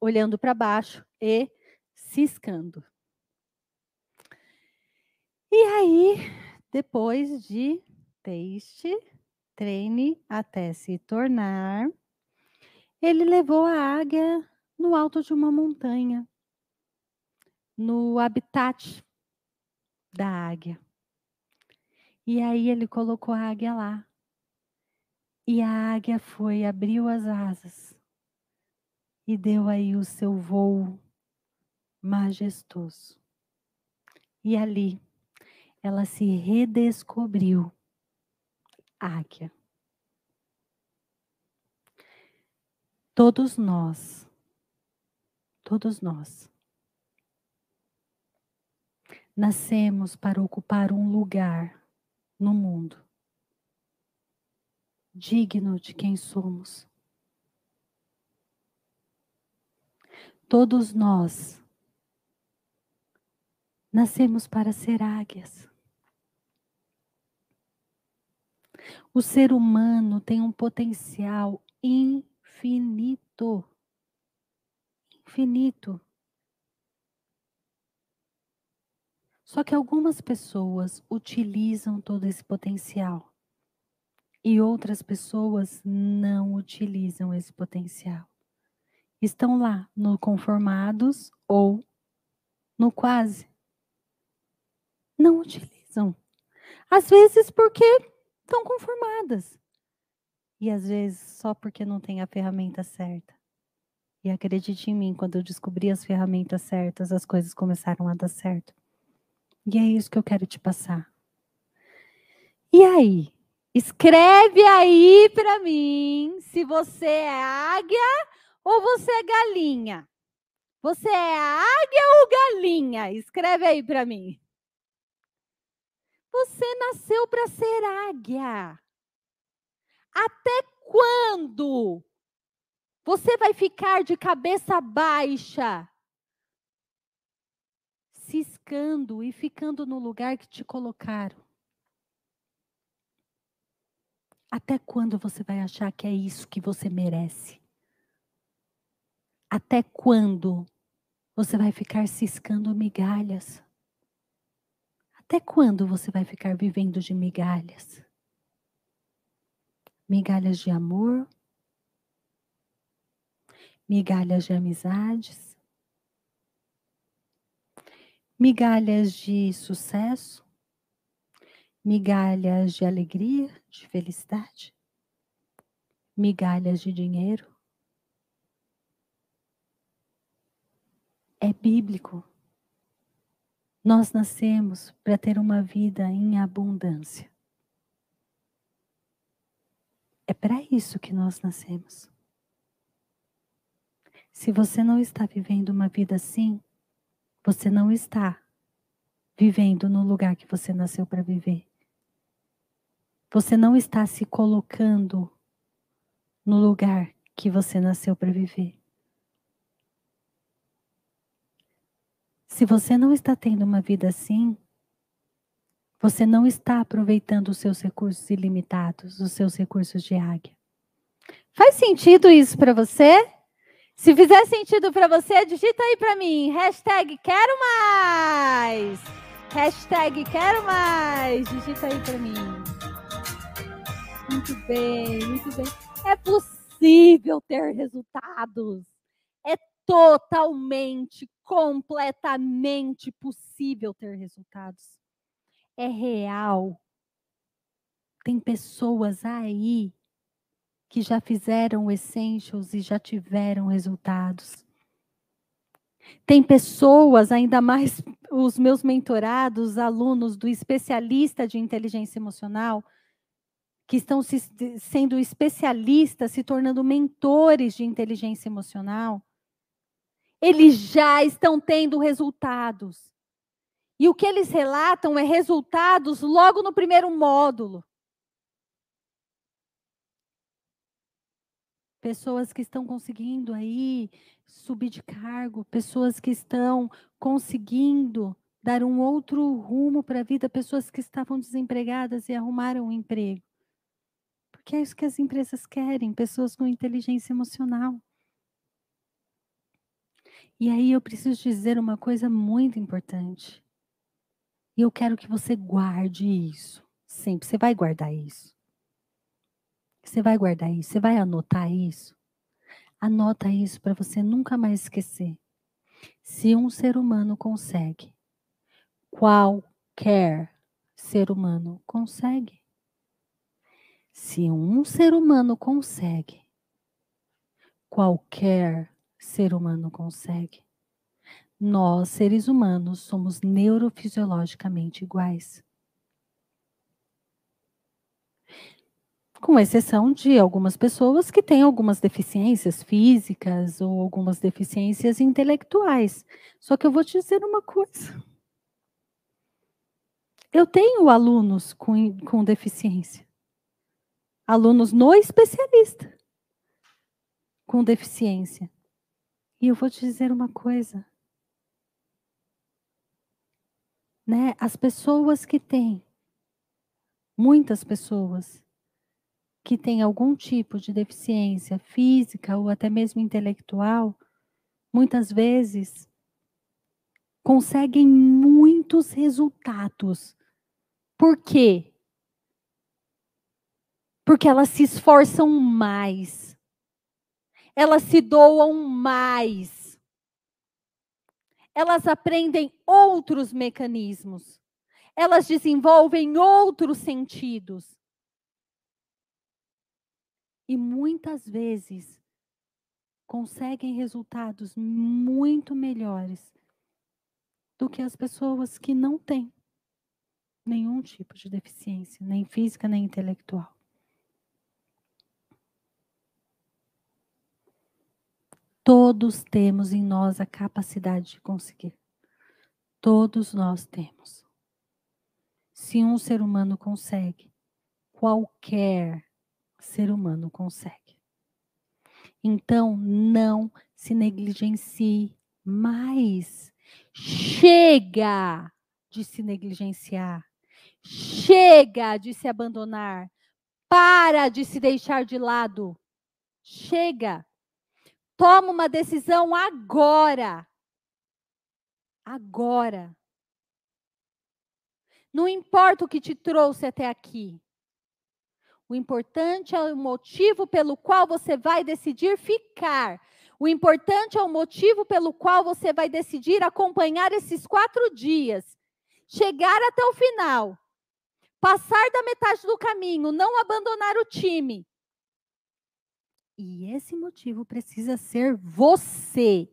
olhando para baixo e ciscando. E aí, depois de teste, treine até se tornar, ele levou a águia no alto de uma montanha no habitat da águia. E aí ele colocou a águia lá. E a águia foi, abriu as asas e deu aí o seu voo majestoso. E ali ela se redescobriu águia. Todos nós, todos nós, nascemos para ocupar um lugar no mundo digno de quem somos. Todos nós nascemos para ser águias. O ser humano tem um potencial infinito. Infinito. Só que algumas pessoas utilizam todo esse potencial e outras pessoas não utilizam esse potencial. Estão lá no conformados ou no quase. Não utilizam. Às vezes porque estão conformadas. E às vezes só porque não tem a ferramenta certa. E acredite em mim, quando eu descobri as ferramentas certas, as coisas começaram a dar certo. E é isso que eu quero te passar. E aí? Escreve aí para mim se você é águia ou você é galinha. Você é águia ou galinha? Escreve aí para mim. Você nasceu para ser águia. Até quando você vai ficar de cabeça baixa ciscando e ficando no lugar que te colocaram. Até quando você vai achar que é isso que você merece? Até quando você vai ficar ciscando migalhas? Até quando você vai ficar vivendo de migalhas? Migalhas de amor, migalhas de amizades, migalhas de sucesso, migalhas de alegria, de felicidade, migalhas de dinheiro. É bíblico. Nós nascemos para ter uma vida em abundância. É para isso que nós nascemos. Se você não está vivendo uma vida assim, você não está vivendo no lugar que você nasceu para viver. Você não está se colocando no lugar que você nasceu para viver. Se você não está tendo uma vida assim, você não está aproveitando os seus recursos ilimitados, os seus recursos de águia. Faz sentido isso para você? Se fizer sentido para você, digita aí para mim. Hashtag quero mais. Hashtag quero mais. Digita aí para mim. Muito bem, muito bem. É possível ter resultados. É totalmente, completamente possível ter resultados. É real. Tem pessoas aí que já fizeram essentials e já tiveram resultados. Tem pessoas, ainda mais os meus mentorados, alunos do especialista de inteligência emocional, que estão se, sendo especialistas, se tornando mentores de inteligência emocional, eles já estão tendo resultados. E o que eles relatam é resultados logo no primeiro módulo. Pessoas que estão conseguindo aí subir de cargo, pessoas que estão conseguindo dar um outro rumo para a vida, pessoas que estavam desempregadas e arrumaram um emprego. Porque é isso que as empresas querem, pessoas com inteligência emocional. E aí eu preciso dizer uma coisa muito importante. E eu quero que você guarde isso. Sempre você vai guardar isso. Você vai guardar isso? Você vai anotar isso? Anota isso para você nunca mais esquecer. Se um ser humano consegue, qualquer ser humano consegue. Se um ser humano consegue, qualquer ser humano consegue. Nós, seres humanos, somos neurofisiologicamente iguais. Com exceção de algumas pessoas que têm algumas deficiências físicas ou algumas deficiências intelectuais. Só que eu vou te dizer uma coisa. Eu tenho alunos com, com deficiência. Alunos no especialista com deficiência. E eu vou te dizer uma coisa. Né? As pessoas que têm, muitas pessoas, que tem algum tipo de deficiência física ou até mesmo intelectual, muitas vezes conseguem muitos resultados. Por quê? Porque elas se esforçam mais. Elas se doam mais. Elas aprendem outros mecanismos. Elas desenvolvem outros sentidos e muitas vezes conseguem resultados muito melhores do que as pessoas que não têm nenhum tipo de deficiência, nem física nem intelectual. Todos temos em nós a capacidade de conseguir. Todos nós temos. Se um ser humano consegue, qualquer ser humano consegue. Então, não se negligencie mais. Chega de se negligenciar. Chega de se abandonar. Para de se deixar de lado. Chega. Toma uma decisão agora. Agora. Não importa o que te trouxe até aqui. O importante é o motivo pelo qual você vai decidir ficar. O importante é o motivo pelo qual você vai decidir acompanhar esses quatro dias. Chegar até o final. Passar da metade do caminho, não abandonar o time. E esse motivo precisa ser você.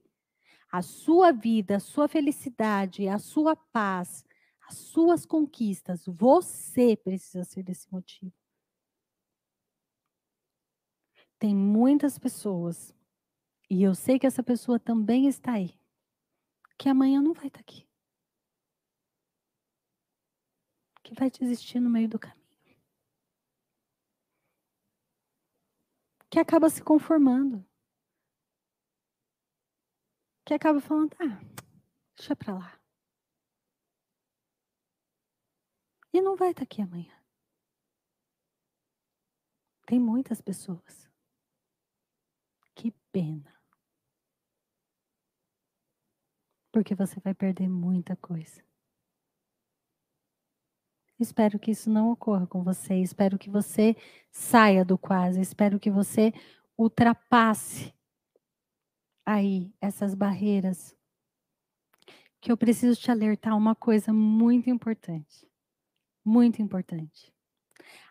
a sua vida, a sua felicidade, a sua paz, as suas conquistas, você precisa ser desse motivo. Tem muitas pessoas, e eu sei que essa pessoa também está aí, que amanhã não vai estar aqui. Que vai desistir no meio do caminho. Que acaba se conformando que acaba falando, ah, deixa para lá. E não vai estar tá aqui amanhã. Tem muitas pessoas. Pena. Porque você vai perder muita coisa. Espero que isso não ocorra com você. Espero que você saia do quase. Espero que você ultrapasse aí essas barreiras, que eu preciso te alertar uma coisa muito importante. Muito importante.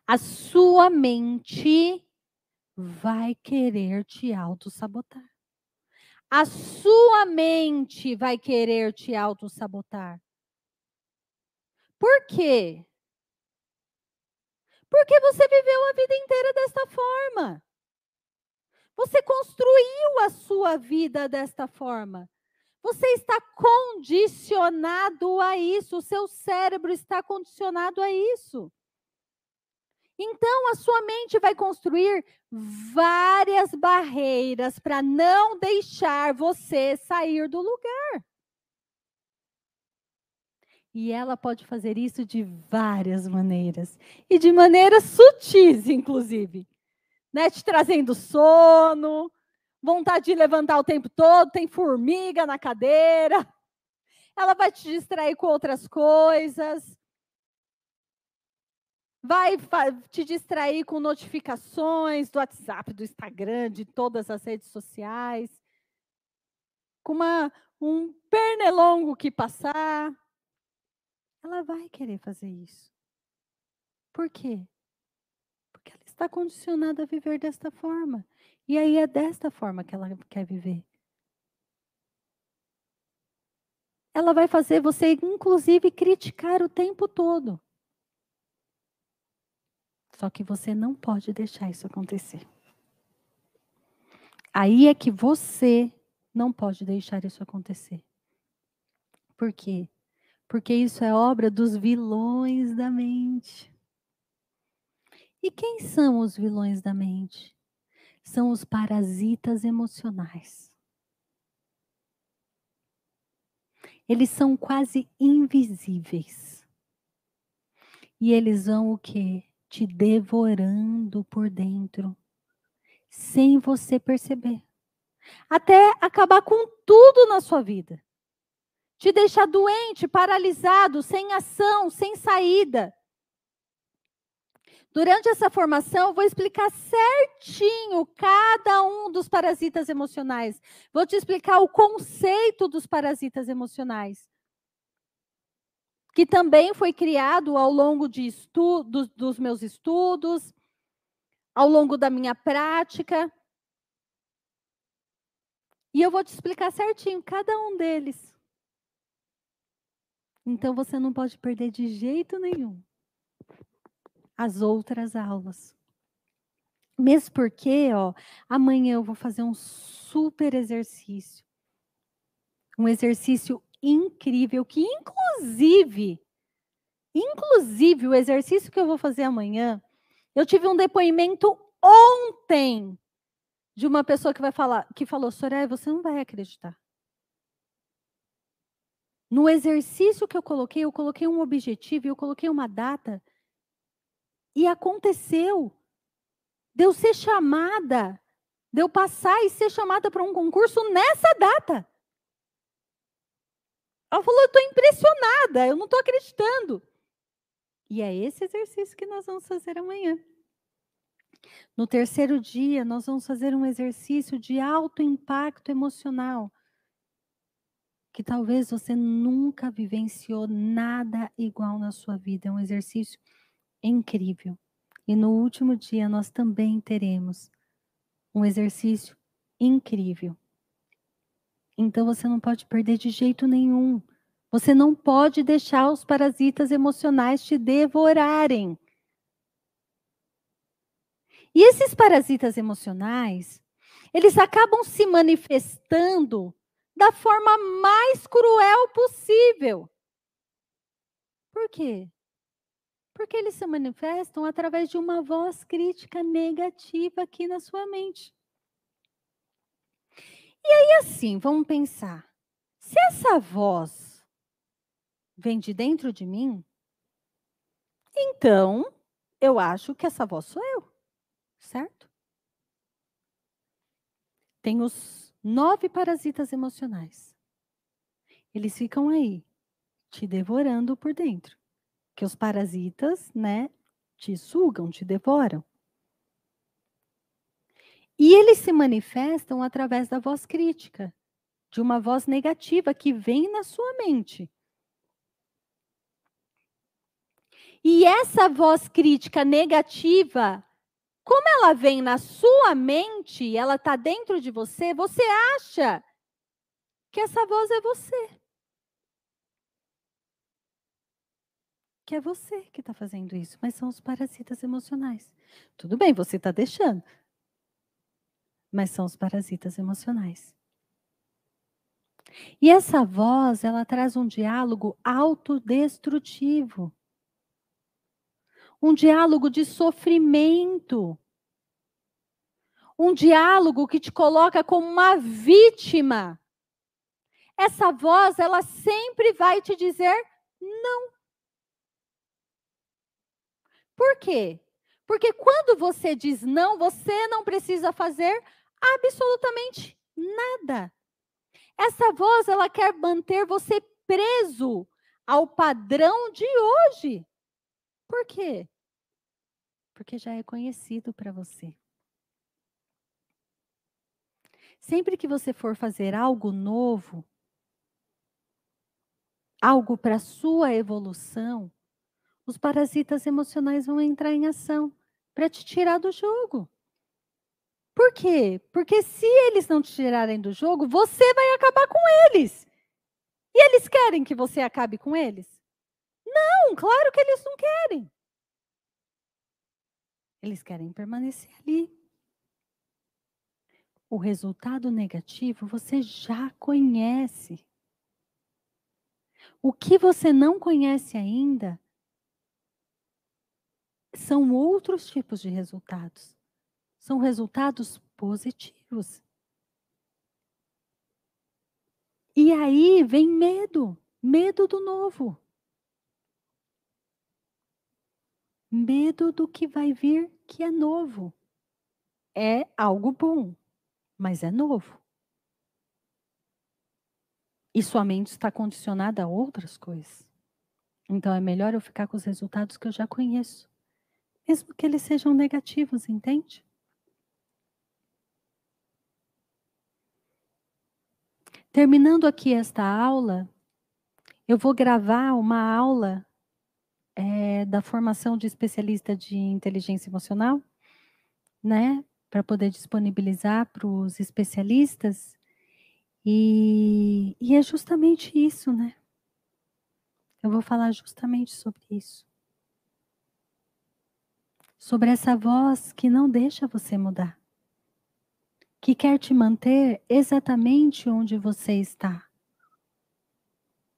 A sua mente vai querer te auto-sabotar. A sua mente vai querer te auto-sabotar. Por quê? Porque você viveu a vida inteira desta forma. Você construiu a sua vida desta forma. Você está condicionado a isso, o seu cérebro está condicionado a isso. Então, a sua mente vai construir várias barreiras para não deixar você sair do lugar. E ela pode fazer isso de várias maneiras e de maneiras sutis, inclusive né, te trazendo sono, vontade de levantar o tempo todo, tem formiga na cadeira. Ela vai te distrair com outras coisas. Vai te distrair com notificações do WhatsApp, do Instagram, de todas as redes sociais. Com uma, um pernilongo que passar. Ela vai querer fazer isso. Por quê? está condicionada a viver desta forma. E aí é desta forma que ela quer viver. Ela vai fazer você, inclusive, criticar o tempo todo. Só que você não pode deixar isso acontecer. Aí é que você não pode deixar isso acontecer. Por quê? Porque isso é obra dos vilões da mente. E quem são os vilões da mente? São os parasitas emocionais. Eles são quase invisíveis. E eles vão o quê? Te devorando por dentro, sem você perceber. Até acabar com tudo na sua vida. Te deixar doente, paralisado, sem ação, sem saída. Durante essa formação, eu vou explicar certinho cada um dos parasitas emocionais. Vou te explicar o conceito dos parasitas emocionais, que também foi criado ao longo de estudos, dos meus estudos, ao longo da minha prática. E eu vou te explicar certinho cada um deles. Então você não pode perder de jeito nenhum as outras aulas. Mesmo porque, ó, amanhã eu vou fazer um super exercício. Um exercício incrível que inclusive inclusive o exercício que eu vou fazer amanhã, eu tive um depoimento ontem de uma pessoa que vai falar, que falou: "Soraya, você não vai acreditar. No exercício que eu coloquei, eu coloquei um objetivo, eu coloquei uma data e aconteceu. Deu ser chamada, deu passar e ser chamada para um concurso nessa data. Ela falou: Eu estou impressionada, eu não estou acreditando. E é esse exercício que nós vamos fazer amanhã. No terceiro dia, nós vamos fazer um exercício de alto impacto emocional. Que talvez você nunca vivenciou nada igual na sua vida. É um exercício incrível. E no último dia nós também teremos um exercício incrível. Então você não pode perder de jeito nenhum. Você não pode deixar os parasitas emocionais te devorarem. E esses parasitas emocionais, eles acabam se manifestando da forma mais cruel possível. Por quê? Porque eles se manifestam através de uma voz crítica negativa aqui na sua mente. E aí, assim, vamos pensar. Se essa voz vem de dentro de mim, então eu acho que essa voz sou eu, certo? Tem os nove parasitas emocionais. Eles ficam aí, te devorando por dentro. Que os parasitas, né, te sugam, te devoram. E eles se manifestam através da voz crítica, de uma voz negativa que vem na sua mente. E essa voz crítica negativa, como ela vem na sua mente, ela está dentro de você, você acha que essa voz é você. Que é você que está fazendo isso, mas são os parasitas emocionais. Tudo bem, você está deixando, mas são os parasitas emocionais. E essa voz, ela traz um diálogo autodestrutivo. Um diálogo de sofrimento. Um diálogo que te coloca como uma vítima. Essa voz, ela sempre vai te dizer não. Por quê? Porque quando você diz não, você não precisa fazer absolutamente nada. Essa voz, ela quer manter você preso ao padrão de hoje. Por quê? Porque já é conhecido para você. Sempre que você for fazer algo novo, algo para sua evolução, os parasitas emocionais vão entrar em ação para te tirar do jogo. Por quê? Porque se eles não te tirarem do jogo, você vai acabar com eles. E eles querem que você acabe com eles? Não, claro que eles não querem. Eles querem permanecer ali. O resultado negativo você já conhece. O que você não conhece ainda são outros tipos de resultados são resultados positivos. E aí vem medo, medo do novo. Medo do que vai vir que é novo. É algo bom, mas é novo. E sua mente está condicionada a outras coisas. Então é melhor eu ficar com os resultados que eu já conheço, mesmo que eles sejam negativos, entende? Terminando aqui esta aula, eu vou gravar uma aula é, da formação de especialista de inteligência emocional, né? Para poder disponibilizar para os especialistas. E, e é justamente isso, né? Eu vou falar justamente sobre isso. Sobre essa voz que não deixa você mudar que quer te manter exatamente onde você está.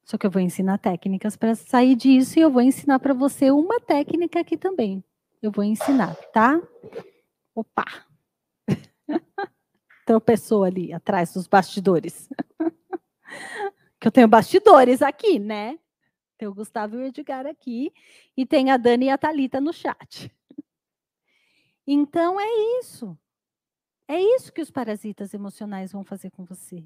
Só que eu vou ensinar técnicas para sair disso e eu vou ensinar para você uma técnica aqui também. Eu vou ensinar, tá? Opa! Tropeçou ali atrás dos bastidores. que eu tenho bastidores aqui, né? Tem o Gustavo e o Edgar aqui e tem a Dani e a Talita no chat. Então é isso. É isso que os parasitas emocionais vão fazer com você.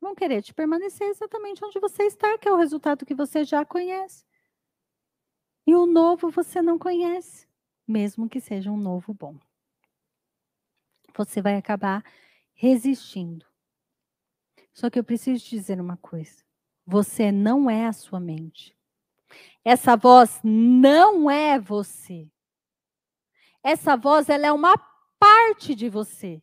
Vão querer te permanecer exatamente onde você está, que é o resultado que você já conhece. E o novo você não conhece, mesmo que seja um novo bom. Você vai acabar resistindo. Só que eu preciso te dizer uma coisa: você não é a sua mente. Essa voz não é você. Essa voz ela é uma parte de você.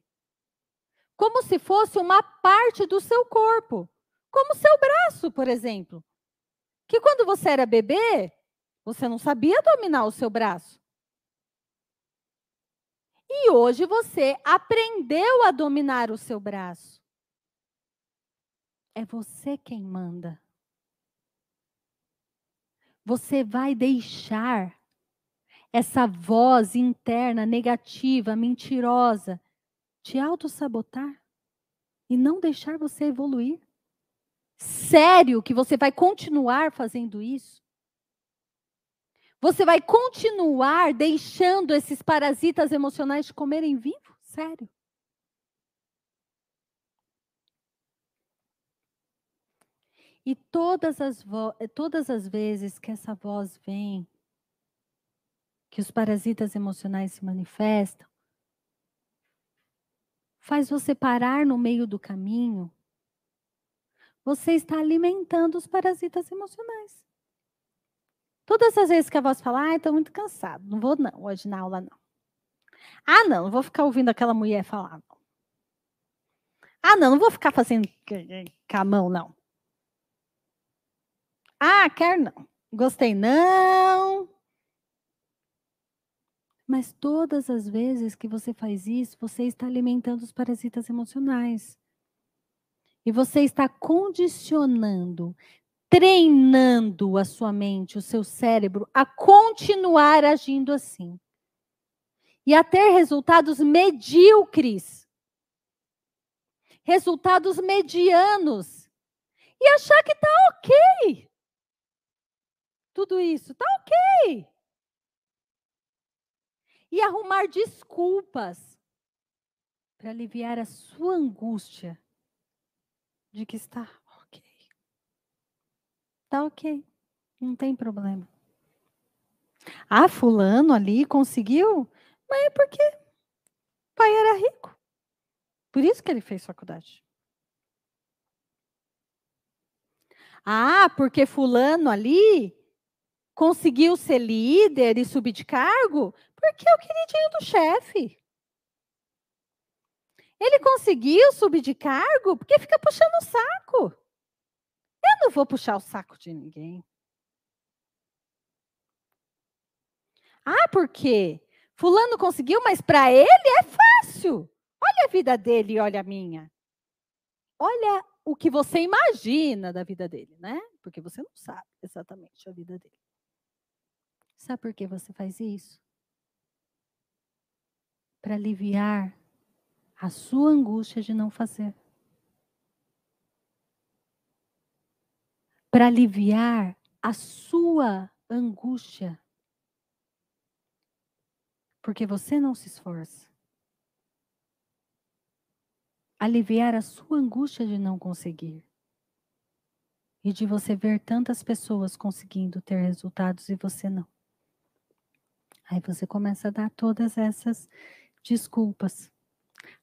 como se fosse uma parte do seu corpo, como seu braço, por exemplo. Que quando você era bebê, você não sabia dominar o seu braço. E hoje você aprendeu a dominar o seu braço. É você quem manda. Você vai deixar essa voz interna negativa, mentirosa, te auto-sabotar e não deixar você evoluir? Sério que você vai continuar fazendo isso? Você vai continuar deixando esses parasitas emocionais te comerem vivo? Sério? E todas as, todas as vezes que essa voz vem, que os parasitas emocionais se manifestam, faz você parar no meio do caminho, você está alimentando os parasitas emocionais. Todas as vezes que a voz fala, ah, estou muito cansado, não vou não, hoje na aula não. Ah, não, não vou ficar ouvindo aquela mulher falar, não. Ah, não, não vou ficar fazendo com a mão, não. Ah, quer não. Gostei, não. Mas todas as vezes que você faz isso, você está alimentando os parasitas emocionais. E você está condicionando, treinando a sua mente, o seu cérebro, a continuar agindo assim. E a ter resultados medíocres. Resultados medianos. E achar que está ok. Tudo isso está ok e arrumar desculpas para aliviar a sua angústia de que está ok. Está ok, não tem problema. Ah, fulano ali conseguiu, mas é porque o pai era rico. Por isso que ele fez faculdade. Ah, porque fulano ali conseguiu ser líder e subir de cargo porque é o queridinho do chefe. Ele conseguiu subir de cargo porque fica puxando o saco. Eu não vou puxar o saco de ninguém. Ah, por quê? Fulano conseguiu, mas para ele é fácil. Olha a vida dele e olha a minha. Olha o que você imagina da vida dele, né? Porque você não sabe exatamente a vida dele. Sabe por que você faz isso? Para aliviar a sua angústia de não fazer. Para aliviar a sua angústia. Porque você não se esforça. Aliviar a sua angústia de não conseguir. E de você ver tantas pessoas conseguindo ter resultados e você não. Aí você começa a dar todas essas desculpas.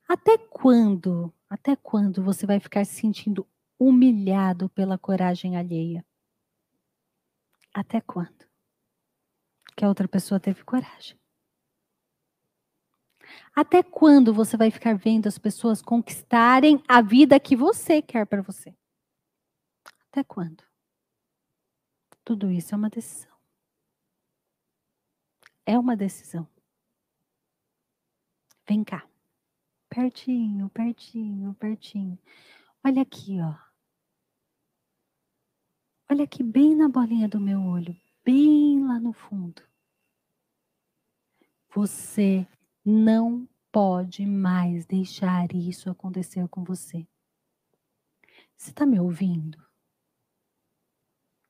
Até quando? Até quando você vai ficar se sentindo humilhado pela coragem alheia? Até quando? Que a outra pessoa teve coragem. Até quando você vai ficar vendo as pessoas conquistarem a vida que você quer para você? Até quando? Tudo isso é uma decisão. É uma decisão. Vem cá. Pertinho, pertinho, pertinho. Olha aqui, ó. Olha aqui, bem na bolinha do meu olho, bem lá no fundo. Você não pode mais deixar isso acontecer com você. Você está me ouvindo?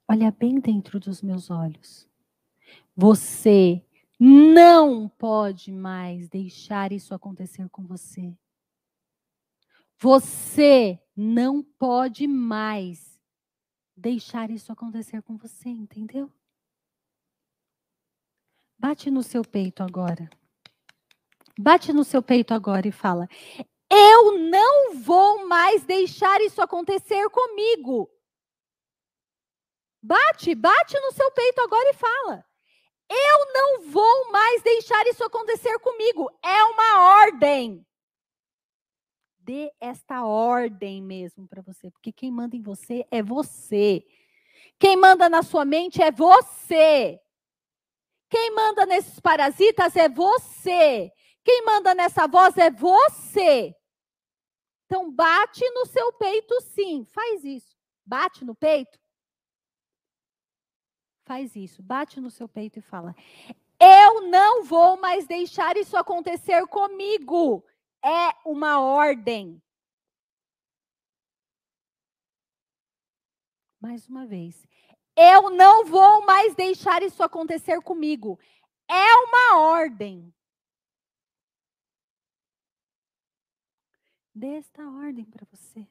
Olha bem dentro dos meus olhos. Você não pode mais deixar isso acontecer com você. Você não pode mais deixar isso acontecer com você, entendeu? Bate no seu peito agora. Bate no seu peito agora e fala: Eu não vou mais deixar isso acontecer comigo. Bate, bate no seu peito agora e fala: eu não vou mais deixar isso acontecer comigo. É uma ordem. dê esta ordem mesmo para você, porque quem manda em você é você. Quem manda na sua mente é você. Quem manda nesses parasitas é você. Quem manda nessa voz é você. Então, bate no seu peito, sim. Faz isso. Bate no peito. Faz isso. Bate no seu peito e fala: Eu não vou mais deixar isso acontecer comigo. É uma ordem. Mais uma vez. Eu não vou mais deixar isso acontecer comigo. É uma ordem. Dê esta ordem para você.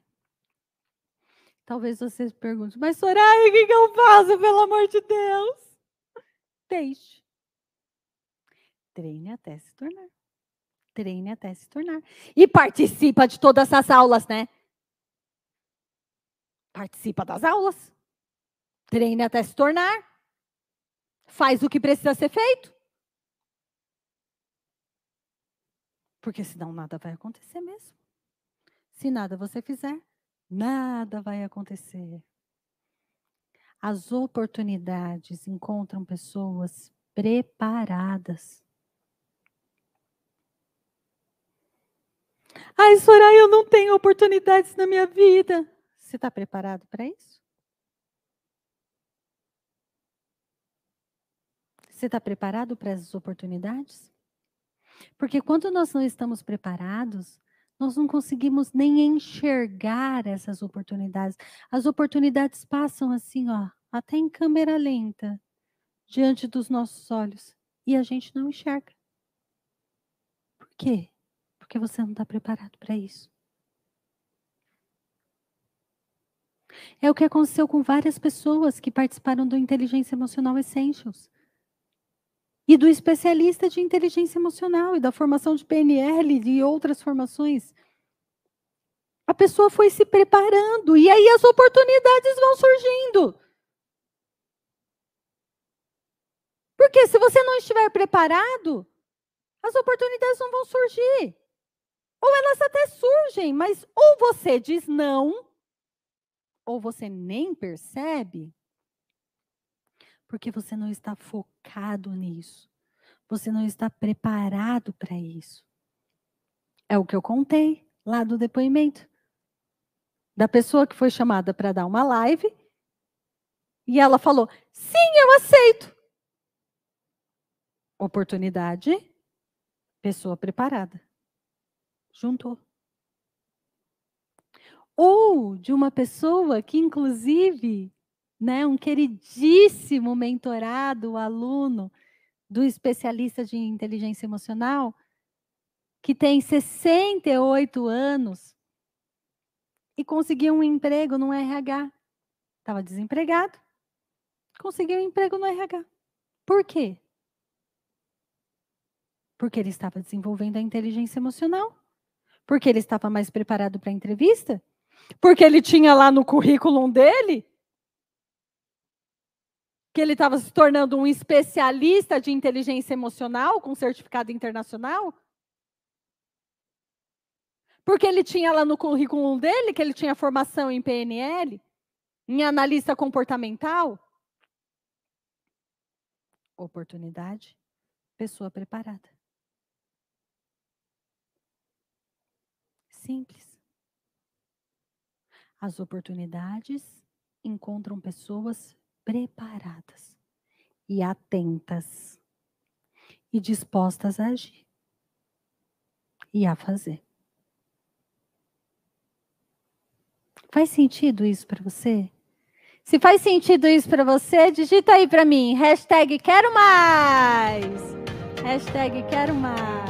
Talvez você se pergunte, mas Soraya, o que eu faço, pelo amor de Deus? Deixe. Treine até se tornar. Treine até se tornar. E participa de todas as aulas, né? Participa das aulas. Treine até se tornar. Faz o que precisa ser feito. Porque senão nada vai acontecer mesmo. Se nada você fizer, nada vai acontecer. As oportunidades encontram pessoas preparadas. Ai, Soraya, eu não tenho oportunidades na minha vida. Você está preparado para isso? Você está preparado para essas oportunidades? Porque quando nós não estamos preparados, nós não conseguimos nem enxergar essas oportunidades. As oportunidades passam assim, ó, até em câmera lenta, diante dos nossos olhos, e a gente não enxerga. Por quê? Porque você não está preparado para isso. É o que aconteceu com várias pessoas que participaram do Inteligência Emocional Essentials e do especialista de inteligência emocional e da formação de PNL e outras formações. A pessoa foi se preparando e aí as oportunidades vão surgindo. Porque se você não estiver preparado, as oportunidades não vão surgir. Ou elas até surgem, mas ou você diz não, ou você nem percebe, porque você não está focado nisso. Você não está preparado para isso. É o que eu contei lá do depoimento. Da pessoa que foi chamada para dar uma live. E ela falou: sim, eu aceito. Oportunidade, pessoa preparada. Juntou. Ou de uma pessoa que, inclusive, né, um queridíssimo mentorado, aluno do especialista de inteligência emocional, que tem 68 anos e conseguiu um emprego no RH. Estava desempregado, conseguiu um emprego no RH. Por quê? Porque ele estava desenvolvendo a inteligência emocional. Porque ele estava mais preparado para a entrevista? Porque ele tinha lá no currículo dele que ele estava se tornando um especialista de inteligência emocional com certificado internacional? Porque ele tinha lá no currículo dele que ele tinha formação em PNL, em analista comportamental? Oportunidade, pessoa preparada. Simples. As oportunidades encontram pessoas preparadas e atentas e dispostas a agir e a fazer. Faz sentido isso para você? Se faz sentido isso para você, digita aí para mim, hashtag quero mais. Hashtag quero mais.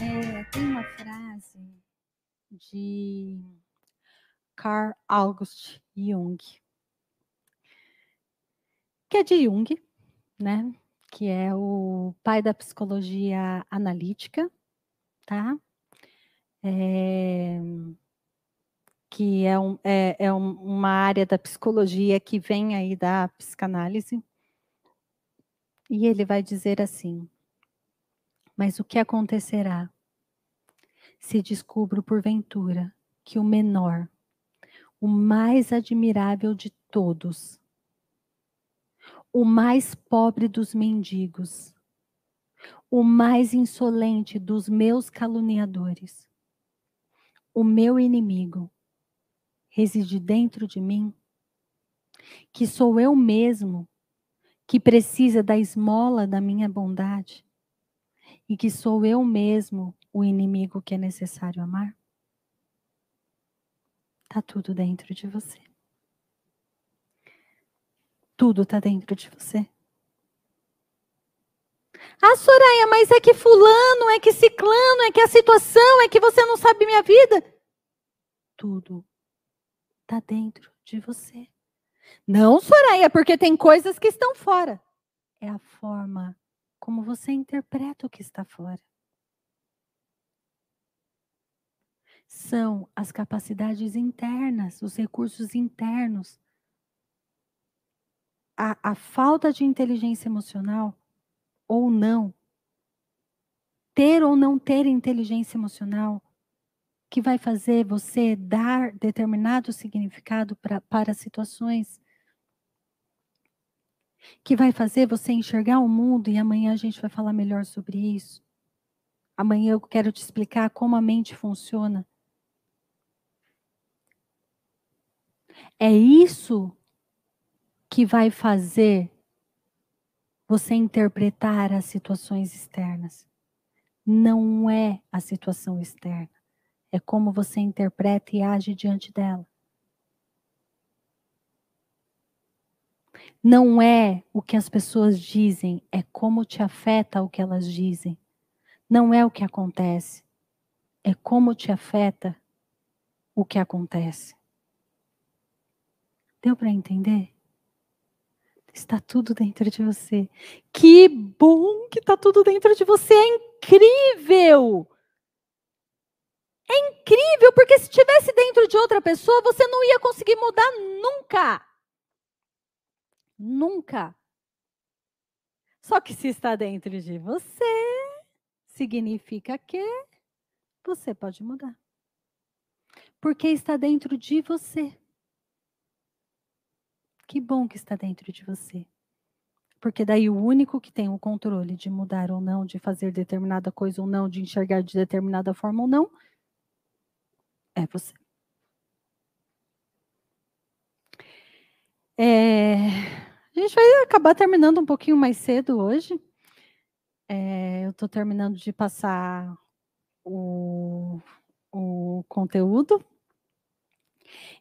É, tem uma frase de Carl August Jung, que é de Jung, né? Que é o pai da psicologia analítica, tá? É, que é, um, é, é uma área da psicologia que vem aí da psicanálise. E ele vai dizer assim: Mas o que acontecerá se descubro porventura que o menor, o mais admirável de todos, o mais pobre dos mendigos, o mais insolente dos meus caluniadores, o meu inimigo, reside dentro de mim, que sou eu mesmo que precisa da esmola da minha bondade e que sou eu mesmo o inimigo que é necessário amar? Está tudo dentro de você. Tudo está dentro de você. Ah, Soraya, mas é que fulano, é que ciclano, é que a situação, é que você não sabe minha vida. Tudo está dentro de você. Não, Soraya, porque tem coisas que estão fora. É a forma como você interpreta o que está fora. São as capacidades internas, os recursos internos. A, a falta de inteligência emocional, ou não, ter ou não ter inteligência emocional, que vai fazer você dar determinado significado pra, para situações que vai fazer você enxergar o mundo e amanhã a gente vai falar melhor sobre isso. Amanhã eu quero te explicar como a mente funciona. É isso que vai fazer você interpretar as situações externas. Não é a situação externa. É como você interpreta e age diante dela. Não é o que as pessoas dizem, é como te afeta o que elas dizem. Não é o que acontece, é como te afeta o que acontece. Deu para entender? Está tudo dentro de você. Que bom que está tudo dentro de você. É incrível! É incrível, porque se estivesse dentro de outra pessoa, você não ia conseguir mudar nunca. Nunca. Só que se está dentro de você, significa que você pode mudar. Porque está dentro de você. Que bom que está dentro de você. Porque daí o único que tem o controle de mudar ou não, de fazer determinada coisa ou não, de enxergar de determinada forma ou não, é você. É, a gente vai acabar terminando um pouquinho mais cedo hoje. É, eu estou terminando de passar o, o conteúdo.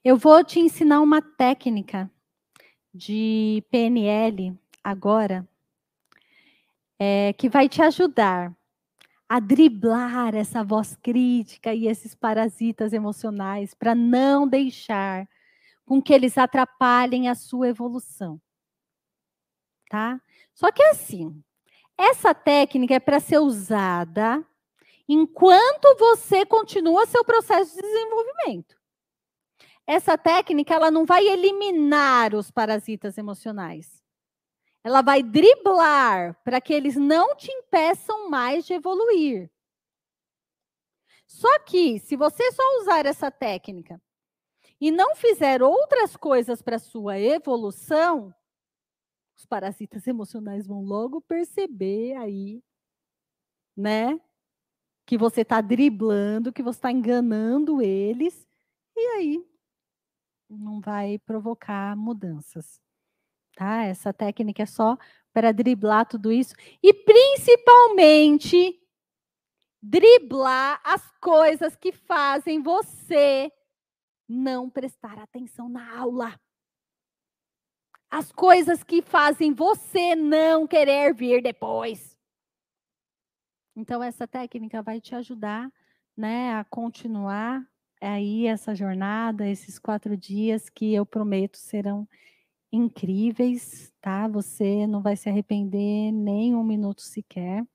Eu vou te ensinar uma técnica de PNL agora, é, que vai te ajudar a driblar essa voz crítica e esses parasitas emocionais para não deixar com que eles atrapalhem a sua evolução tá? Só que assim, essa técnica é para ser usada enquanto você continua seu processo de desenvolvimento. Essa técnica ela não vai eliminar os parasitas emocionais. Ela vai driblar para que eles não te impeçam mais de evoluir. Só que, se você só usar essa técnica e não fizer outras coisas para sua evolução, os parasitas emocionais vão logo perceber aí, né? Que você está driblando, que você está enganando eles, e aí não vai provocar mudanças. Tá? Essa técnica é só para driblar tudo isso e principalmente driblar as coisas que fazem você não prestar atenção na aula as coisas que fazem você não querer vir depois. Então essa técnica vai te ajudar, né, a continuar aí essa jornada, esses quatro dias que eu prometo serão incríveis, tá? Você não vai se arrepender nem um minuto sequer.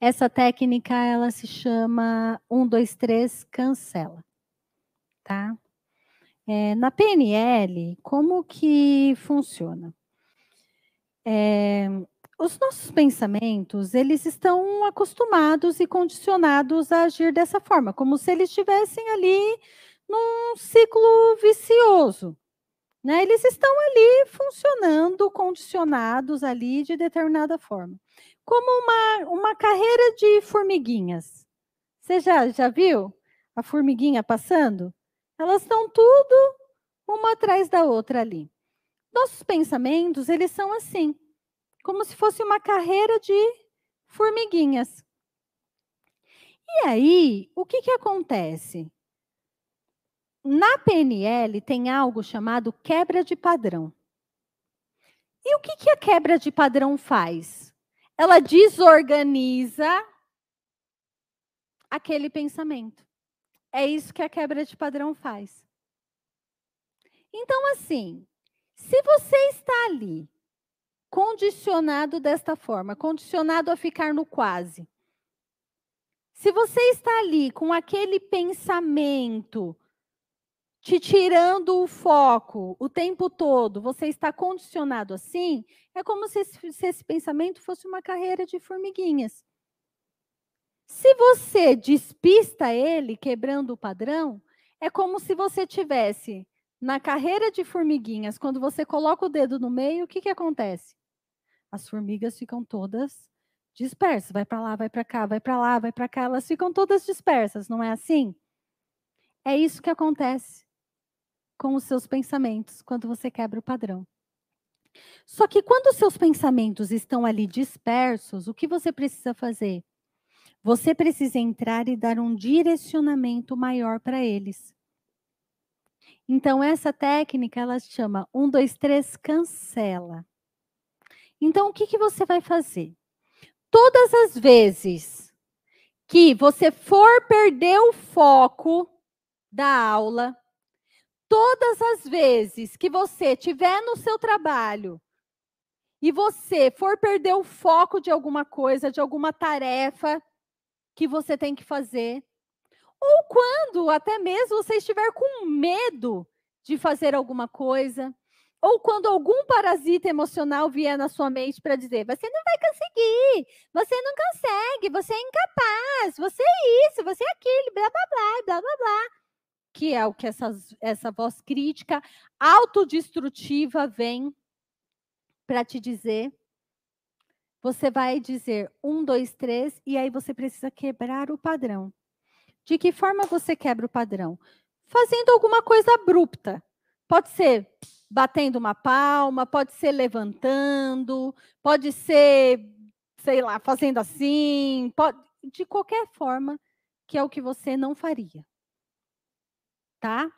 Essa técnica ela se chama um, dois, três, cancela, tá? É, na PNL, como que funciona? É, os nossos pensamentos, eles estão acostumados e condicionados a agir dessa forma, como se eles estivessem ali num ciclo vicioso. Né? Eles estão ali funcionando, condicionados ali de determinada forma. Como uma, uma carreira de formiguinhas. Você já, já viu a formiguinha passando? Elas estão tudo uma atrás da outra ali. Nossos pensamentos, eles são assim, como se fosse uma carreira de formiguinhas. E aí, o que, que acontece? Na PNL tem algo chamado quebra de padrão. E o que, que a quebra de padrão faz? Ela desorganiza aquele pensamento. É isso que a quebra de padrão faz. Então, assim, se você está ali condicionado desta forma, condicionado a ficar no quase, se você está ali com aquele pensamento te tirando o foco o tempo todo, você está condicionado assim, é como se esse, se esse pensamento fosse uma carreira de formiguinhas. Se você despista ele, quebrando o padrão, é como se você tivesse na carreira de formiguinhas, quando você coloca o dedo no meio, o que, que acontece? As formigas ficam todas dispersas, vai para lá, vai para cá, vai para lá, vai para cá, elas ficam todas dispersas, não é assim? É isso que acontece com os seus pensamentos quando você quebra o padrão. Só que quando os seus pensamentos estão ali dispersos, o que você precisa fazer? Você precisa entrar e dar um direcionamento maior para eles. Então, essa técnica, ela se chama 1, 2, 3, cancela. Então, o que, que você vai fazer? Todas as vezes que você for perder o foco da aula, todas as vezes que você estiver no seu trabalho e você for perder o foco de alguma coisa, de alguma tarefa que você tem que fazer, ou quando até mesmo você estiver com medo de fazer alguma coisa, ou quando algum parasita emocional vier na sua mente para dizer: você não vai conseguir, você não consegue, você é incapaz, você é isso, você é aquilo, blá blá blá, blá blá blá. Que é o que essa, essa voz crítica autodestrutiva vem para te dizer. Você vai dizer um, dois, três, e aí você precisa quebrar o padrão. De que forma você quebra o padrão? Fazendo alguma coisa abrupta. Pode ser batendo uma palma, pode ser levantando, pode ser, sei lá, fazendo assim, pode, de qualquer forma, que é o que você não faria. Tá?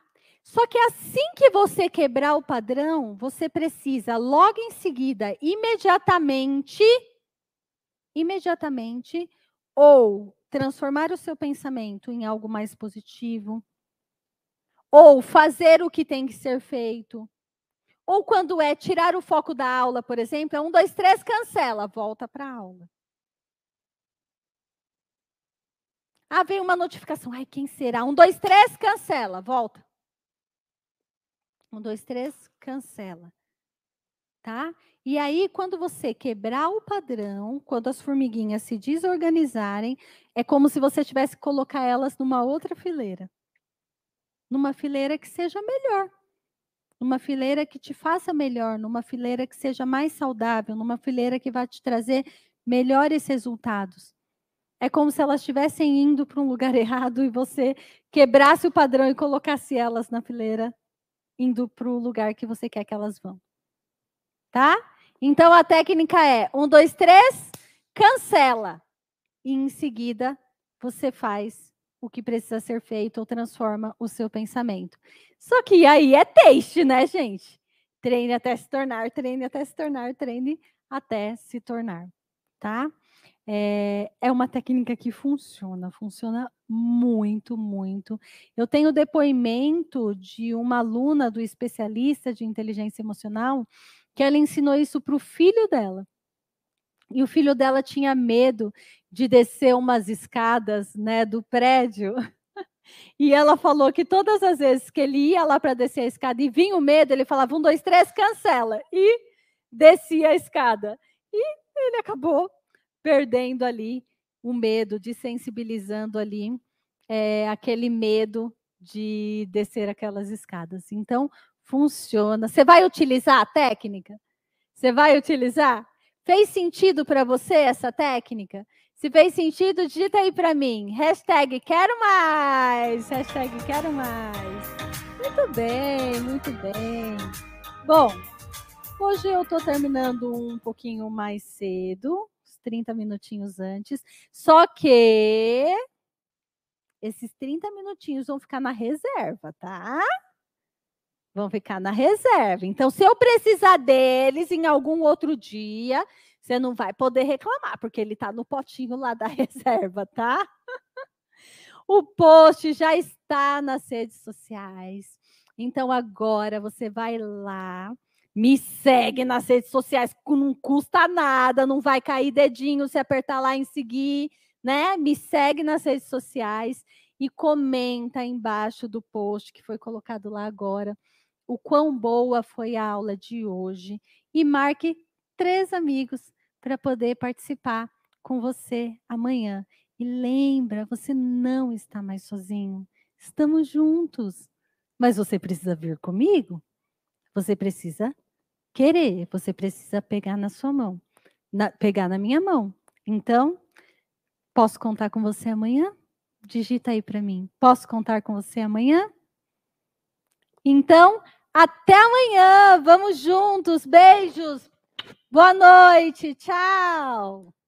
Só que assim que você quebrar o padrão, você precisa logo em seguida, imediatamente, imediatamente, ou transformar o seu pensamento em algo mais positivo, ou fazer o que tem que ser feito, ou quando é tirar o foco da aula, por exemplo, é um, dois, três, cancela, volta para a aula. Ah, vem uma notificação. Ai, quem será? Um, dois, três, cancela, volta. Um, dois, três, cancela. Tá? E aí, quando você quebrar o padrão, quando as formiguinhas se desorganizarem, é como se você tivesse que colocar elas numa outra fileira. Numa fileira que seja melhor. Numa fileira que te faça melhor, numa fileira que seja mais saudável, numa fileira que vai te trazer melhores resultados. É como se elas estivessem indo para um lugar errado e você quebrasse o padrão e colocasse elas na fileira, indo para o lugar que você quer que elas vão. Tá? Então a técnica é: um, dois, três, cancela. E em seguida você faz o que precisa ser feito ou transforma o seu pensamento. Só que aí é teste, né, gente? Treine até se tornar, treine até se tornar, treine até se tornar, tá? É, é uma técnica que funciona, funciona muito, muito. Eu tenho depoimento de uma aluna do especialista de inteligência emocional que ela ensinou isso para o filho dela. E o filho dela tinha medo de descer umas escadas, né, do prédio. E ela falou que todas as vezes que ele ia lá para descer a escada e vinha o medo, ele falava um, dois, três, cancela. E descia a escada. E ele acabou perdendo ali o medo, desensibilizando ali é, aquele medo de descer aquelas escadas. Então, funciona. Você vai utilizar a técnica? Você vai utilizar? Fez sentido para você essa técnica? Se fez sentido, digita aí para mim. Hashtag quero mais. Hashtag quero mais. Muito bem, muito bem. Bom, hoje eu estou terminando um pouquinho mais cedo, uns 30 minutinhos antes. Só que esses 30 minutinhos vão ficar na reserva, tá? Vão ficar na reserva. Então, se eu precisar deles em algum outro dia, você não vai poder reclamar, porque ele está no potinho lá da reserva, tá? o post já está nas redes sociais. Então agora você vai lá, me segue nas redes sociais, não custa nada, não vai cair dedinho se apertar lá em seguir, né? Me segue nas redes sociais e comenta embaixo do post que foi colocado lá agora o quão boa foi a aula de hoje e marque três amigos para poder participar com você amanhã. E lembra, você não está mais sozinho. Estamos juntos. Mas você precisa vir comigo? Você precisa querer, você precisa pegar na sua mão, na, pegar na minha mão. Então, posso contar com você amanhã? Digita aí para mim. Posso contar com você amanhã? Então, até amanhã. Vamos juntos. Beijos. Boa noite. Tchau.